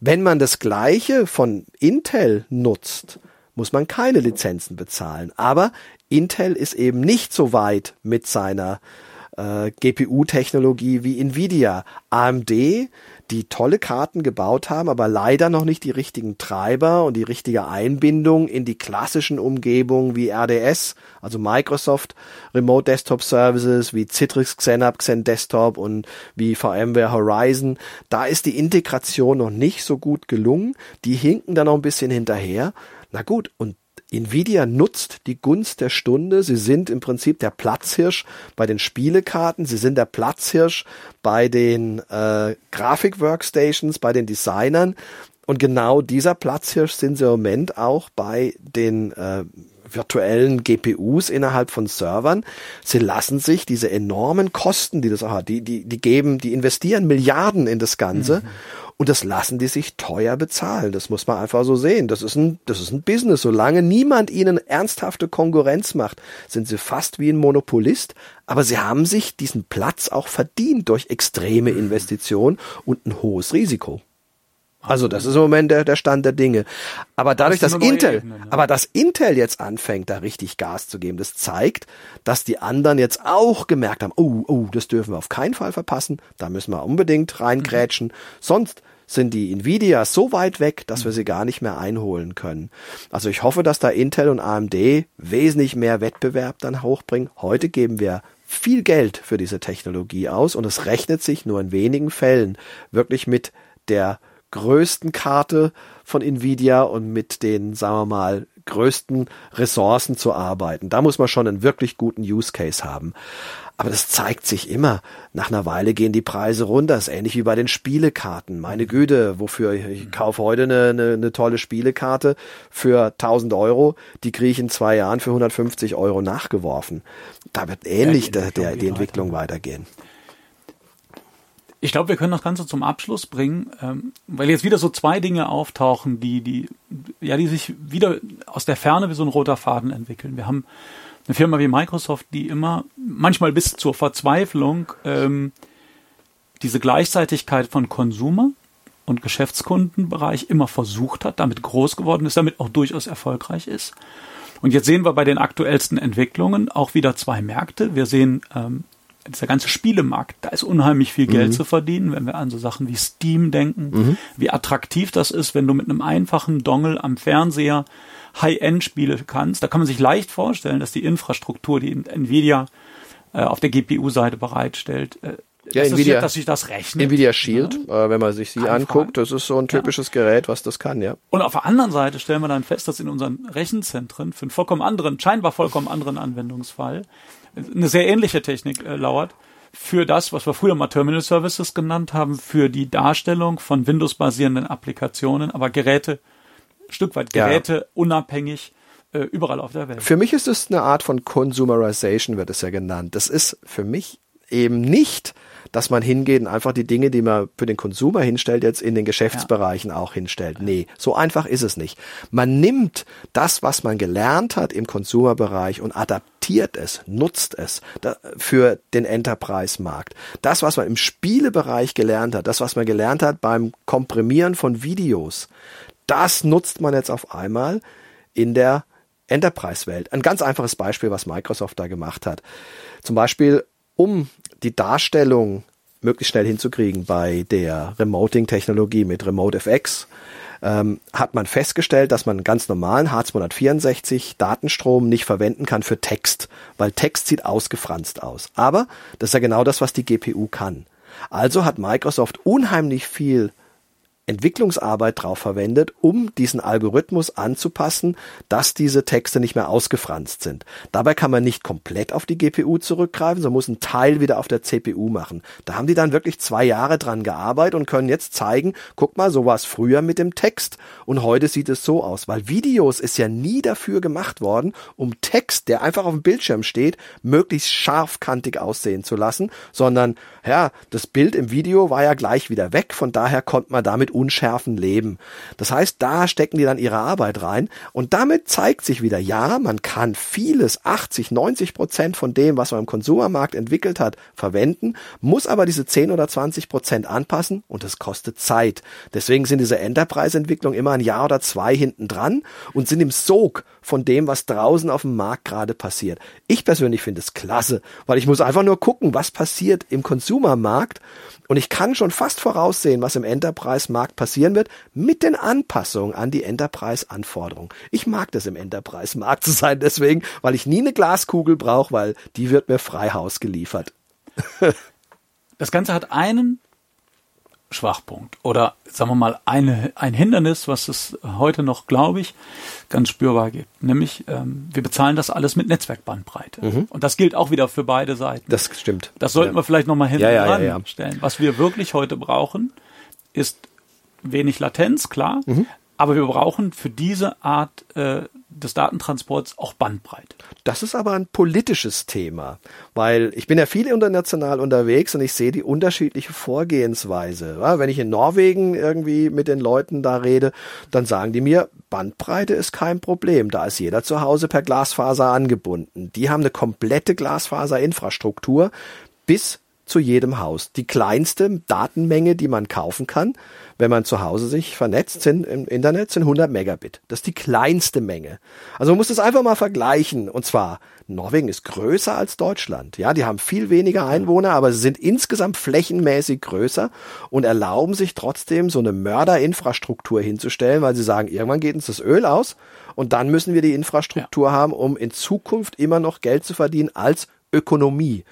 Wenn man das gleiche von Intel nutzt, muss man keine Lizenzen bezahlen. Aber Intel ist eben nicht so weit mit seiner äh, GPU-Technologie wie Nvidia. AMD die tolle Karten gebaut haben, aber leider noch nicht die richtigen Treiber und die richtige Einbindung in die klassischen Umgebungen wie RDS, also Microsoft Remote Desktop Services, wie Citrix Xenap, Xen und wie VMware Horizon. Da ist die Integration noch nicht so gut gelungen. Die hinken da noch ein bisschen hinterher. Na gut, und Nvidia nutzt die Gunst der Stunde. Sie sind im Prinzip der Platzhirsch bei den Spielekarten. Sie sind der Platzhirsch bei den äh, Grafik-Workstations, bei den Designern. Und genau dieser Platzhirsch sind sie im Moment auch bei den äh, virtuellen GPUs innerhalb von Servern. Sie lassen sich diese enormen Kosten, die das auch hat, die, die, die geben, die investieren Milliarden in das Ganze. Mhm. Und das lassen die sich teuer bezahlen. Das muss man einfach so sehen. Das ist ein, das ist ein Business. Solange niemand ihnen ernsthafte Konkurrenz macht, sind sie fast wie ein Monopolist. Aber sie haben sich diesen Platz auch verdient durch extreme Investitionen und ein hohes Risiko. Also das ist im Moment der, der Stand der Dinge. Aber dadurch, dass Intel, Ebene, ne? aber dass Intel jetzt anfängt, da richtig Gas zu geben, das zeigt, dass die anderen jetzt auch gemerkt haben, oh, oh, das dürfen wir auf keinen Fall verpassen, da müssen wir unbedingt reingrätschen, mhm. sonst sind die Nvidia so weit weg, dass wir sie gar nicht mehr einholen können. Also ich hoffe, dass da Intel und AMD wesentlich mehr Wettbewerb dann hochbringen. Heute geben wir viel Geld für diese Technologie aus und es rechnet sich nur in wenigen Fällen wirklich mit der größten Karte von Nvidia und mit den, sagen wir mal, größten Ressourcen zu arbeiten. Da muss man schon einen wirklich guten Use Case haben. Aber das zeigt sich immer. Nach einer Weile gehen die Preise runter. Das ist ähnlich wie bei den Spielekarten. Meine Güte, wofür ich, kaufe heute eine, eine, eine tolle Spielekarte für 1000 Euro. Die kriege ich in zwei Jahren für 150 Euro nachgeworfen. Da wird ähnlich ja, die, der, der, die Entwicklung weitergehen. Ich glaube, wir können das Ganze zum Abschluss bringen, ähm, weil jetzt wieder so zwei Dinge auftauchen, die, die, ja, die sich wieder aus der Ferne wie so ein roter Faden entwickeln. Wir haben eine Firma wie Microsoft, die immer, manchmal bis zur Verzweiflung, ähm, diese Gleichzeitigkeit von Konsumer und Geschäftskundenbereich immer versucht hat, damit groß geworden ist, damit auch durchaus erfolgreich ist. Und jetzt sehen wir bei den aktuellsten Entwicklungen auch wieder zwei Märkte. Wir sehen ähm, dieser ganze Spielemarkt, da ist unheimlich viel Geld mhm. zu verdienen, wenn wir an so Sachen wie Steam denken, mhm. wie attraktiv das ist, wenn du mit einem einfachen Dongle am Fernseher High-End-Spiele kannst. Da kann man sich leicht vorstellen, dass die Infrastruktur, die Nvidia äh, auf der GPU-Seite bereitstellt, äh, ja, dass, Nvidia, das, dass sich das rechnet. Nvidia Shield, ja. äh, wenn man sich sie Einfach. anguckt, das ist so ein typisches ja. Gerät, was das kann, ja. Und auf der anderen Seite stellen wir dann fest, dass in unseren Rechenzentren für einen vollkommen anderen, scheinbar vollkommen anderen Anwendungsfall eine sehr ähnliche Technik äh, lauert für das, was wir früher mal Terminal Services genannt haben, für die Darstellung von Windows-basierenden Applikationen, aber Geräte, Stück weit Geräte ja. unabhängig äh, überall auf der Welt. Für mich ist es eine Art von Consumerization, wird es ja genannt. Das ist für mich eben nicht dass man hingeht und einfach die Dinge, die man für den Konsumer hinstellt, jetzt in den Geschäftsbereichen ja. auch hinstellt. Nee, so einfach ist es nicht. Man nimmt das, was man gelernt hat im Konsumerbereich und adaptiert es, nutzt es für den Enterprise-Markt. Das, was man im Spielebereich gelernt hat, das, was man gelernt hat beim Komprimieren von Videos, das nutzt man jetzt auf einmal in der Enterprise-Welt. Ein ganz einfaches Beispiel, was Microsoft da gemacht hat. Zum Beispiel um die Darstellung möglichst schnell hinzukriegen bei der Remoting-Technologie mit RemoteFX, ähm, hat man festgestellt, dass man einen ganz normalen H264 Datenstrom nicht verwenden kann für Text, weil Text sieht ausgefranst aus. Aber das ist ja genau das, was die GPU kann. Also hat Microsoft unheimlich viel Entwicklungsarbeit drauf verwendet, um diesen Algorithmus anzupassen, dass diese Texte nicht mehr ausgefranst sind. Dabei kann man nicht komplett auf die GPU zurückgreifen, sondern muss einen Teil wieder auf der CPU machen. Da haben die dann wirklich zwei Jahre dran gearbeitet und können jetzt zeigen, guck mal, so war es früher mit dem Text und heute sieht es so aus, weil Videos ist ja nie dafür gemacht worden, um Text, der einfach auf dem Bildschirm steht, möglichst scharfkantig aussehen zu lassen, sondern ja, das Bild im Video war ja gleich wieder weg, von daher konnte man damit unschärfen leben. Das heißt, da stecken die dann ihre Arbeit rein und damit zeigt sich wieder, ja, man kann vieles, 80, 90 Prozent von dem, was man im Konsumermarkt entwickelt hat, verwenden, muss aber diese 10 oder 20 Prozent anpassen und es kostet Zeit. Deswegen sind diese Enterprise-Entwicklungen immer ein Jahr oder zwei hinten dran und sind im Sog von dem, was draußen auf dem Markt gerade passiert. Ich persönlich finde es klasse, weil ich muss einfach nur gucken, was passiert im Consumer-Markt und ich kann schon fast voraussehen, was im Enterprise-Markt passieren wird, mit den Anpassungen an die Enterprise-Anforderungen. Ich mag das im Enterprise-Markt zu sein, deswegen, weil ich nie eine Glaskugel brauche, weil die wird mir frei Haus geliefert. das Ganze hat einen Schwachpunkt oder sagen wir mal eine, ein Hindernis, was es heute noch, glaube ich, ganz spürbar gibt. Nämlich, ähm, wir bezahlen das alles mit Netzwerkbandbreite. Mhm. Und das gilt auch wieder für beide Seiten. Das stimmt. Das sollten ja. wir vielleicht nochmal hinten ja, ja, ja, stellen. Was wir wirklich heute brauchen, ist wenig Latenz, klar, mhm. aber wir brauchen für diese Art äh, des Datentransports auch Bandbreite. Das ist aber ein politisches Thema, weil ich bin ja viel international unterwegs und ich sehe die unterschiedliche Vorgehensweise. Wenn ich in Norwegen irgendwie mit den Leuten da rede, dann sagen die mir, Bandbreite ist kein Problem. Da ist jeder zu Hause per Glasfaser angebunden. Die haben eine komplette Glasfaserinfrastruktur bis zu jedem Haus. Die kleinste Datenmenge, die man kaufen kann, wenn man zu Hause sich vernetzt sind im Internet, sind 100 Megabit. Das ist die kleinste Menge. Also man muss das einfach mal vergleichen. Und zwar, Norwegen ist größer als Deutschland. Ja, die haben viel weniger Einwohner, aber sie sind insgesamt flächenmäßig größer und erlauben sich trotzdem so eine Mörderinfrastruktur hinzustellen, weil sie sagen, irgendwann geht uns das Öl aus und dann müssen wir die Infrastruktur ja. haben, um in Zukunft immer noch Geld zu verdienen als Ökonomie.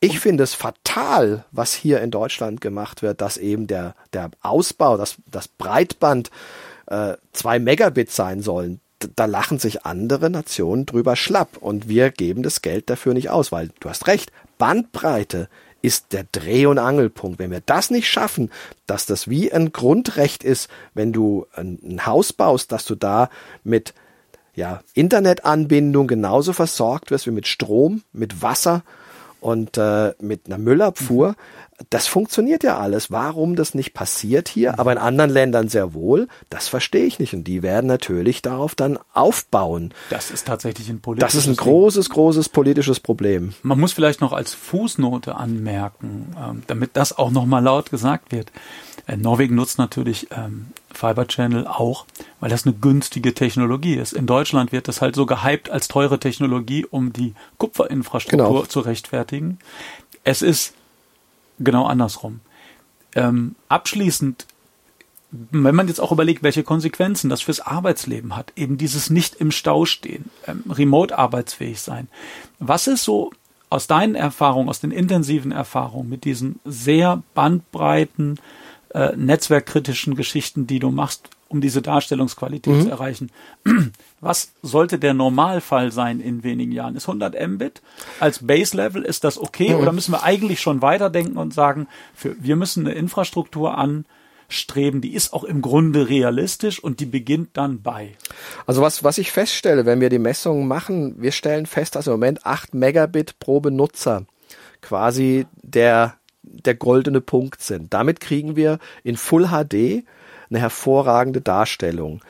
Ich finde es fatal, was hier in Deutschland gemacht wird, dass eben der, der Ausbau, das, das Breitband äh, zwei Megabit sein sollen. Da lachen sich andere Nationen drüber schlapp und wir geben das Geld dafür nicht aus, weil du hast recht, Bandbreite ist der Dreh- und Angelpunkt. Wenn wir das nicht schaffen, dass das wie ein Grundrecht ist, wenn du ein, ein Haus baust, dass du da mit ja, Internetanbindung genauso versorgt wirst wie mit Strom, mit Wasser und äh, mit einer Müllabfuhr. Das funktioniert ja alles. Warum das nicht passiert hier, aber in anderen Ländern sehr wohl, das verstehe ich nicht. Und die werden natürlich darauf dann aufbauen. Das ist tatsächlich ein politisches Das ist ein großes, großes politisches Problem. Man muss vielleicht noch als Fußnote anmerken, ähm, damit das auch nochmal laut gesagt wird. Äh, Norwegen nutzt natürlich ähm, Fiber Channel auch, weil das eine günstige Technologie ist. In Deutschland wird das halt so gehypt als teure Technologie, um die Kupferinfrastruktur genau. zu rechtfertigen. Es ist genau andersrum. Ähm, abschließend, wenn man jetzt auch überlegt, welche Konsequenzen das fürs Arbeitsleben hat, eben dieses nicht im Stau stehen, ähm, remote arbeitsfähig sein. Was ist so aus deinen Erfahrungen, aus den intensiven Erfahrungen mit diesen sehr bandbreiten äh, netzwerkkritischen Geschichten, die du machst, um diese Darstellungsqualität mhm. zu erreichen. Was sollte der Normalfall sein in wenigen Jahren? Ist 100 Mbit als Base Level, ist das okay? Mhm. Oder müssen wir eigentlich schon weiterdenken und sagen, für, wir müssen eine Infrastruktur anstreben, die ist auch im Grunde realistisch und die beginnt dann bei. Also was, was ich feststelle, wenn wir die Messungen machen, wir stellen fest, dass im Moment 8 Megabit pro Benutzer quasi der der goldene Punkt sind. Damit kriegen wir in Full HD eine hervorragende Darstellung.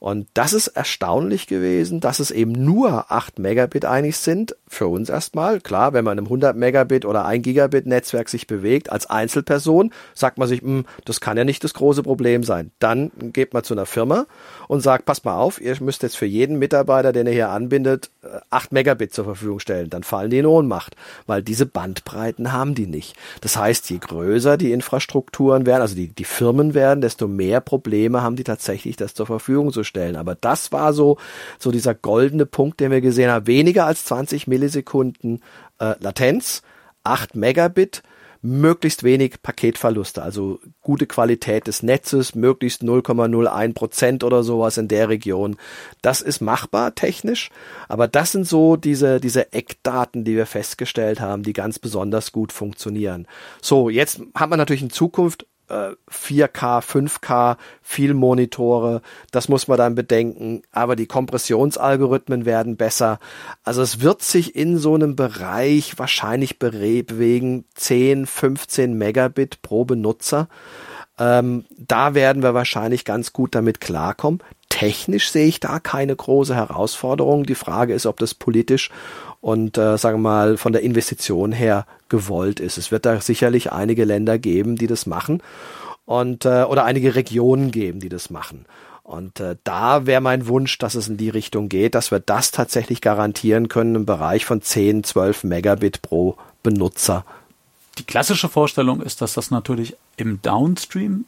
Und das ist erstaunlich gewesen, dass es eben nur 8 Megabit einig sind. Für uns erstmal. Klar, wenn man einem 100 Megabit oder 1 Gigabit Netzwerk sich bewegt als Einzelperson, sagt man sich, hm, das kann ja nicht das große Problem sein. Dann geht man zu einer Firma und sagt, pass mal auf, ihr müsst jetzt für jeden Mitarbeiter, den ihr hier anbindet, 8 Megabit zur Verfügung stellen. Dann fallen die in Ohnmacht, weil diese Bandbreiten haben die nicht. Das heißt, je größer die Infrastrukturen werden, also die, die Firmen werden, desto mehr Probleme haben die tatsächlich, das zur Verfügung zu stellen. Aber das war so, so dieser goldene Punkt, den wir gesehen haben. Weniger als 20 Millisekunden äh, Latenz, 8 Megabit möglichst wenig Paketverluste, also gute Qualität des Netzes, möglichst 0,01 Prozent oder sowas in der Region. Das ist machbar technisch, aber das sind so diese, diese Eckdaten, die wir festgestellt haben, die ganz besonders gut funktionieren. So, jetzt hat man natürlich in Zukunft 4K, 5K, viel Monitore, das muss man dann bedenken, aber die Kompressionsalgorithmen werden besser. Also es wird sich in so einem Bereich wahrscheinlich bewegen 10, 15 Megabit pro Benutzer. Ähm, da werden wir wahrscheinlich ganz gut damit klarkommen. Technisch sehe ich da keine große Herausforderung. Die Frage ist, ob das politisch und äh, sagen wir mal von der Investition her gewollt ist. Es wird da sicherlich einige Länder geben, die das machen und äh, oder einige Regionen geben, die das machen. Und äh, da wäre mein Wunsch, dass es in die Richtung geht, dass wir das tatsächlich garantieren können im Bereich von 10, 12 Megabit pro Benutzer. Die klassische Vorstellung ist, dass das natürlich im Downstream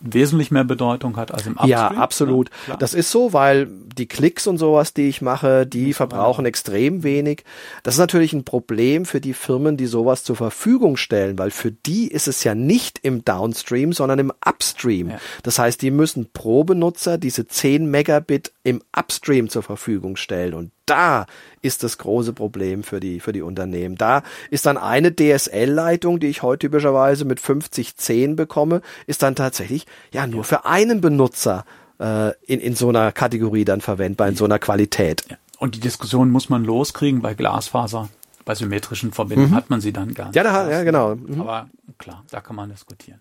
wesentlich mehr Bedeutung hat als im Upstream. Ja, absolut. Ja, das ist so, weil die Klicks und sowas, die ich mache, die verbrauchen extrem wenig. Das ist natürlich ein Problem für die Firmen, die sowas zur Verfügung stellen, weil für die ist es ja nicht im Downstream, sondern im Upstream. Ja. Das heißt, die müssen pro Benutzer diese 10 Megabit im Upstream zur Verfügung stellen und da ist das große Problem für die, für die Unternehmen. Da ist dann eine DSL-Leitung, die ich heute typischerweise mit 5010 bekomme, ist dann tatsächlich ja nur für einen Benutzer äh, in, in so einer Kategorie dann verwendbar, in so einer Qualität. Und die Diskussion muss man loskriegen bei Glasfaser. Bei symmetrischen Verbindungen mhm. hat man sie dann gar nicht. Ja, da, ja genau. Mhm. Aber klar, da kann man diskutieren.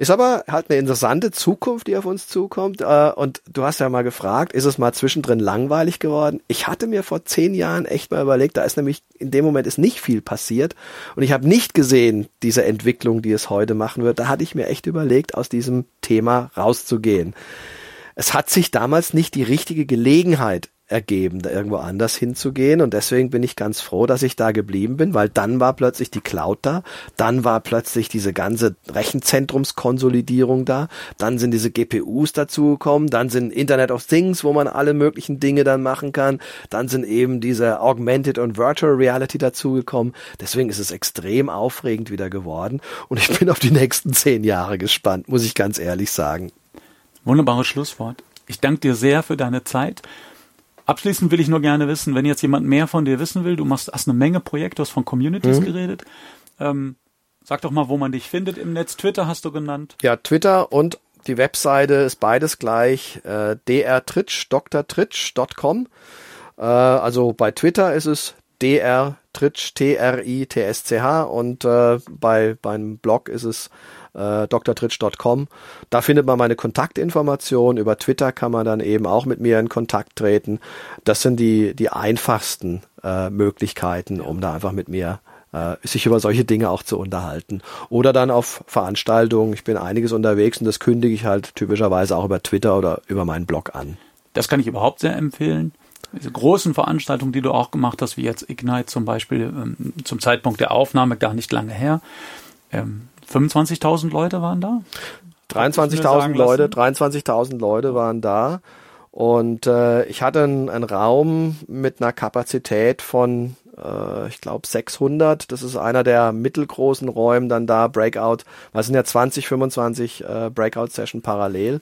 Ist aber halt eine interessante Zukunft, die auf uns zukommt. Äh, und du hast ja mal gefragt, ist es mal zwischendrin langweilig geworden? Ich hatte mir vor zehn Jahren echt mal überlegt, da ist nämlich in dem Moment ist nicht viel passiert. Und ich habe nicht gesehen, diese Entwicklung, die es heute machen wird. Da hatte ich mir echt überlegt, aus diesem Thema rauszugehen. Es hat sich damals nicht die richtige Gelegenheit ergeben, da irgendwo anders hinzugehen. Und deswegen bin ich ganz froh, dass ich da geblieben bin, weil dann war plötzlich die Cloud da, dann war plötzlich diese ganze Rechenzentrumskonsolidierung da, dann sind diese GPUs dazugekommen, dann sind Internet of Things, wo man alle möglichen Dinge dann machen kann, dann sind eben diese Augmented und Virtual Reality dazugekommen. Deswegen ist es extrem aufregend wieder geworden und ich bin auf die nächsten zehn Jahre gespannt, muss ich ganz ehrlich sagen. Wunderbares Schlusswort. Ich danke dir sehr für deine Zeit. Abschließend will ich nur gerne wissen, wenn jetzt jemand mehr von dir wissen will, du machst, hast eine Menge Projekte, hast von Communities mhm. geredet. Ähm, sag doch mal, wo man dich findet im Netz. Twitter hast du genannt. Ja, Twitter und die Webseite ist beides gleich. Äh, drtritsch, drtritsch.com. Äh, also bei Twitter ist es drtritsch, T-R-I-T-S-C-H und äh, bei beim Blog ist es äh, drtritsch.com. Da findet man meine Kontaktinformationen. Über Twitter kann man dann eben auch mit mir in Kontakt treten. Das sind die, die einfachsten äh, Möglichkeiten, um da einfach mit mir äh, sich über solche Dinge auch zu unterhalten. Oder dann auf Veranstaltungen. Ich bin einiges unterwegs und das kündige ich halt typischerweise auch über Twitter oder über meinen Blog an. Das kann ich überhaupt sehr empfehlen. Diese großen Veranstaltungen, die du auch gemacht hast, wie jetzt Ignite zum Beispiel, ähm, zum Zeitpunkt der Aufnahme gar nicht lange her. Ähm, 25.000 Leute waren da? 23.000 Leute, 23.000 Leute waren da. Und äh, ich hatte einen, einen Raum mit einer Kapazität von, äh, ich glaube, 600. Das ist einer der mittelgroßen Räume dann da, Breakout. Es sind ja 20, 25 äh, Breakout-Session parallel.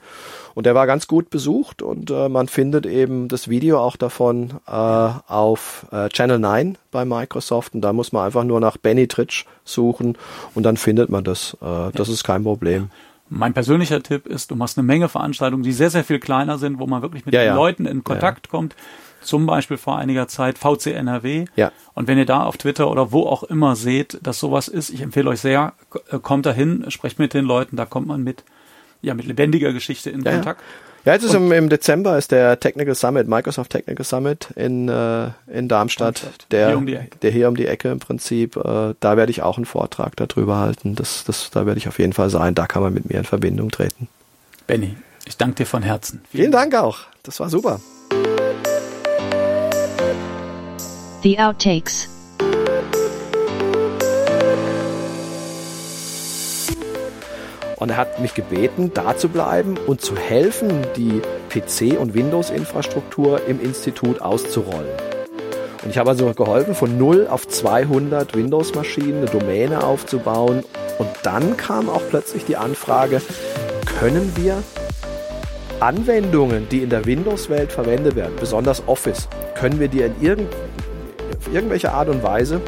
Und der war ganz gut besucht und äh, man findet eben das Video auch davon äh, auf äh, Channel 9 bei Microsoft. Und da muss man einfach nur nach Benny Tritsch suchen und dann findet man das. Äh, das ist kein Problem. Mein persönlicher Tipp ist, du machst eine Menge Veranstaltungen, die sehr, sehr viel kleiner sind, wo man wirklich mit ja, den ja. Leuten in Kontakt ja. kommt. Zum Beispiel vor einiger Zeit VCNRW. Ja. Und wenn ihr da auf Twitter oder wo auch immer seht, dass sowas ist, ich empfehle euch sehr, kommt da hin, sprecht mit den Leuten, da kommt man mit, ja, mit lebendiger Geschichte in Kontakt. Ja, jetzt ist im, im, Dezember ist der Technical Summit, Microsoft Technical Summit in, äh, in Darmstadt, der hier, um der hier um die Ecke im Prinzip. Äh, da werde ich auch einen Vortrag darüber halten. Das, das, da werde ich auf jeden Fall sein. Da kann man mit mir in Verbindung treten. Benny, ich danke dir von Herzen. Vielen, Vielen Dank auch. Das war super. The Outtakes. Und er hat mich gebeten, da zu bleiben und zu helfen, die PC- und Windows-Infrastruktur im Institut auszurollen. Und ich habe also geholfen, von 0 auf 200 Windows-Maschinen eine Domäne aufzubauen. Und dann kam auch plötzlich die Anfrage, können wir Anwendungen, die in der Windows-Welt verwendet werden, besonders Office, können wir die in irgend, irgendwelcher Art und Weise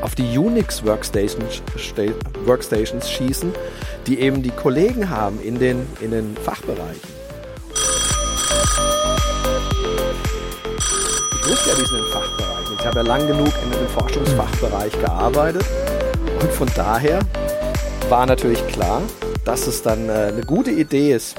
auf die Unix Workstations, Workstations schießen, die eben die Kollegen haben in den, in den Fachbereichen. Ich wusste ja, die sind in Fachbereichen. Ich habe ja lang genug in einem Forschungsfachbereich gearbeitet und von daher war natürlich klar, dass es dann äh, eine gute Idee ist,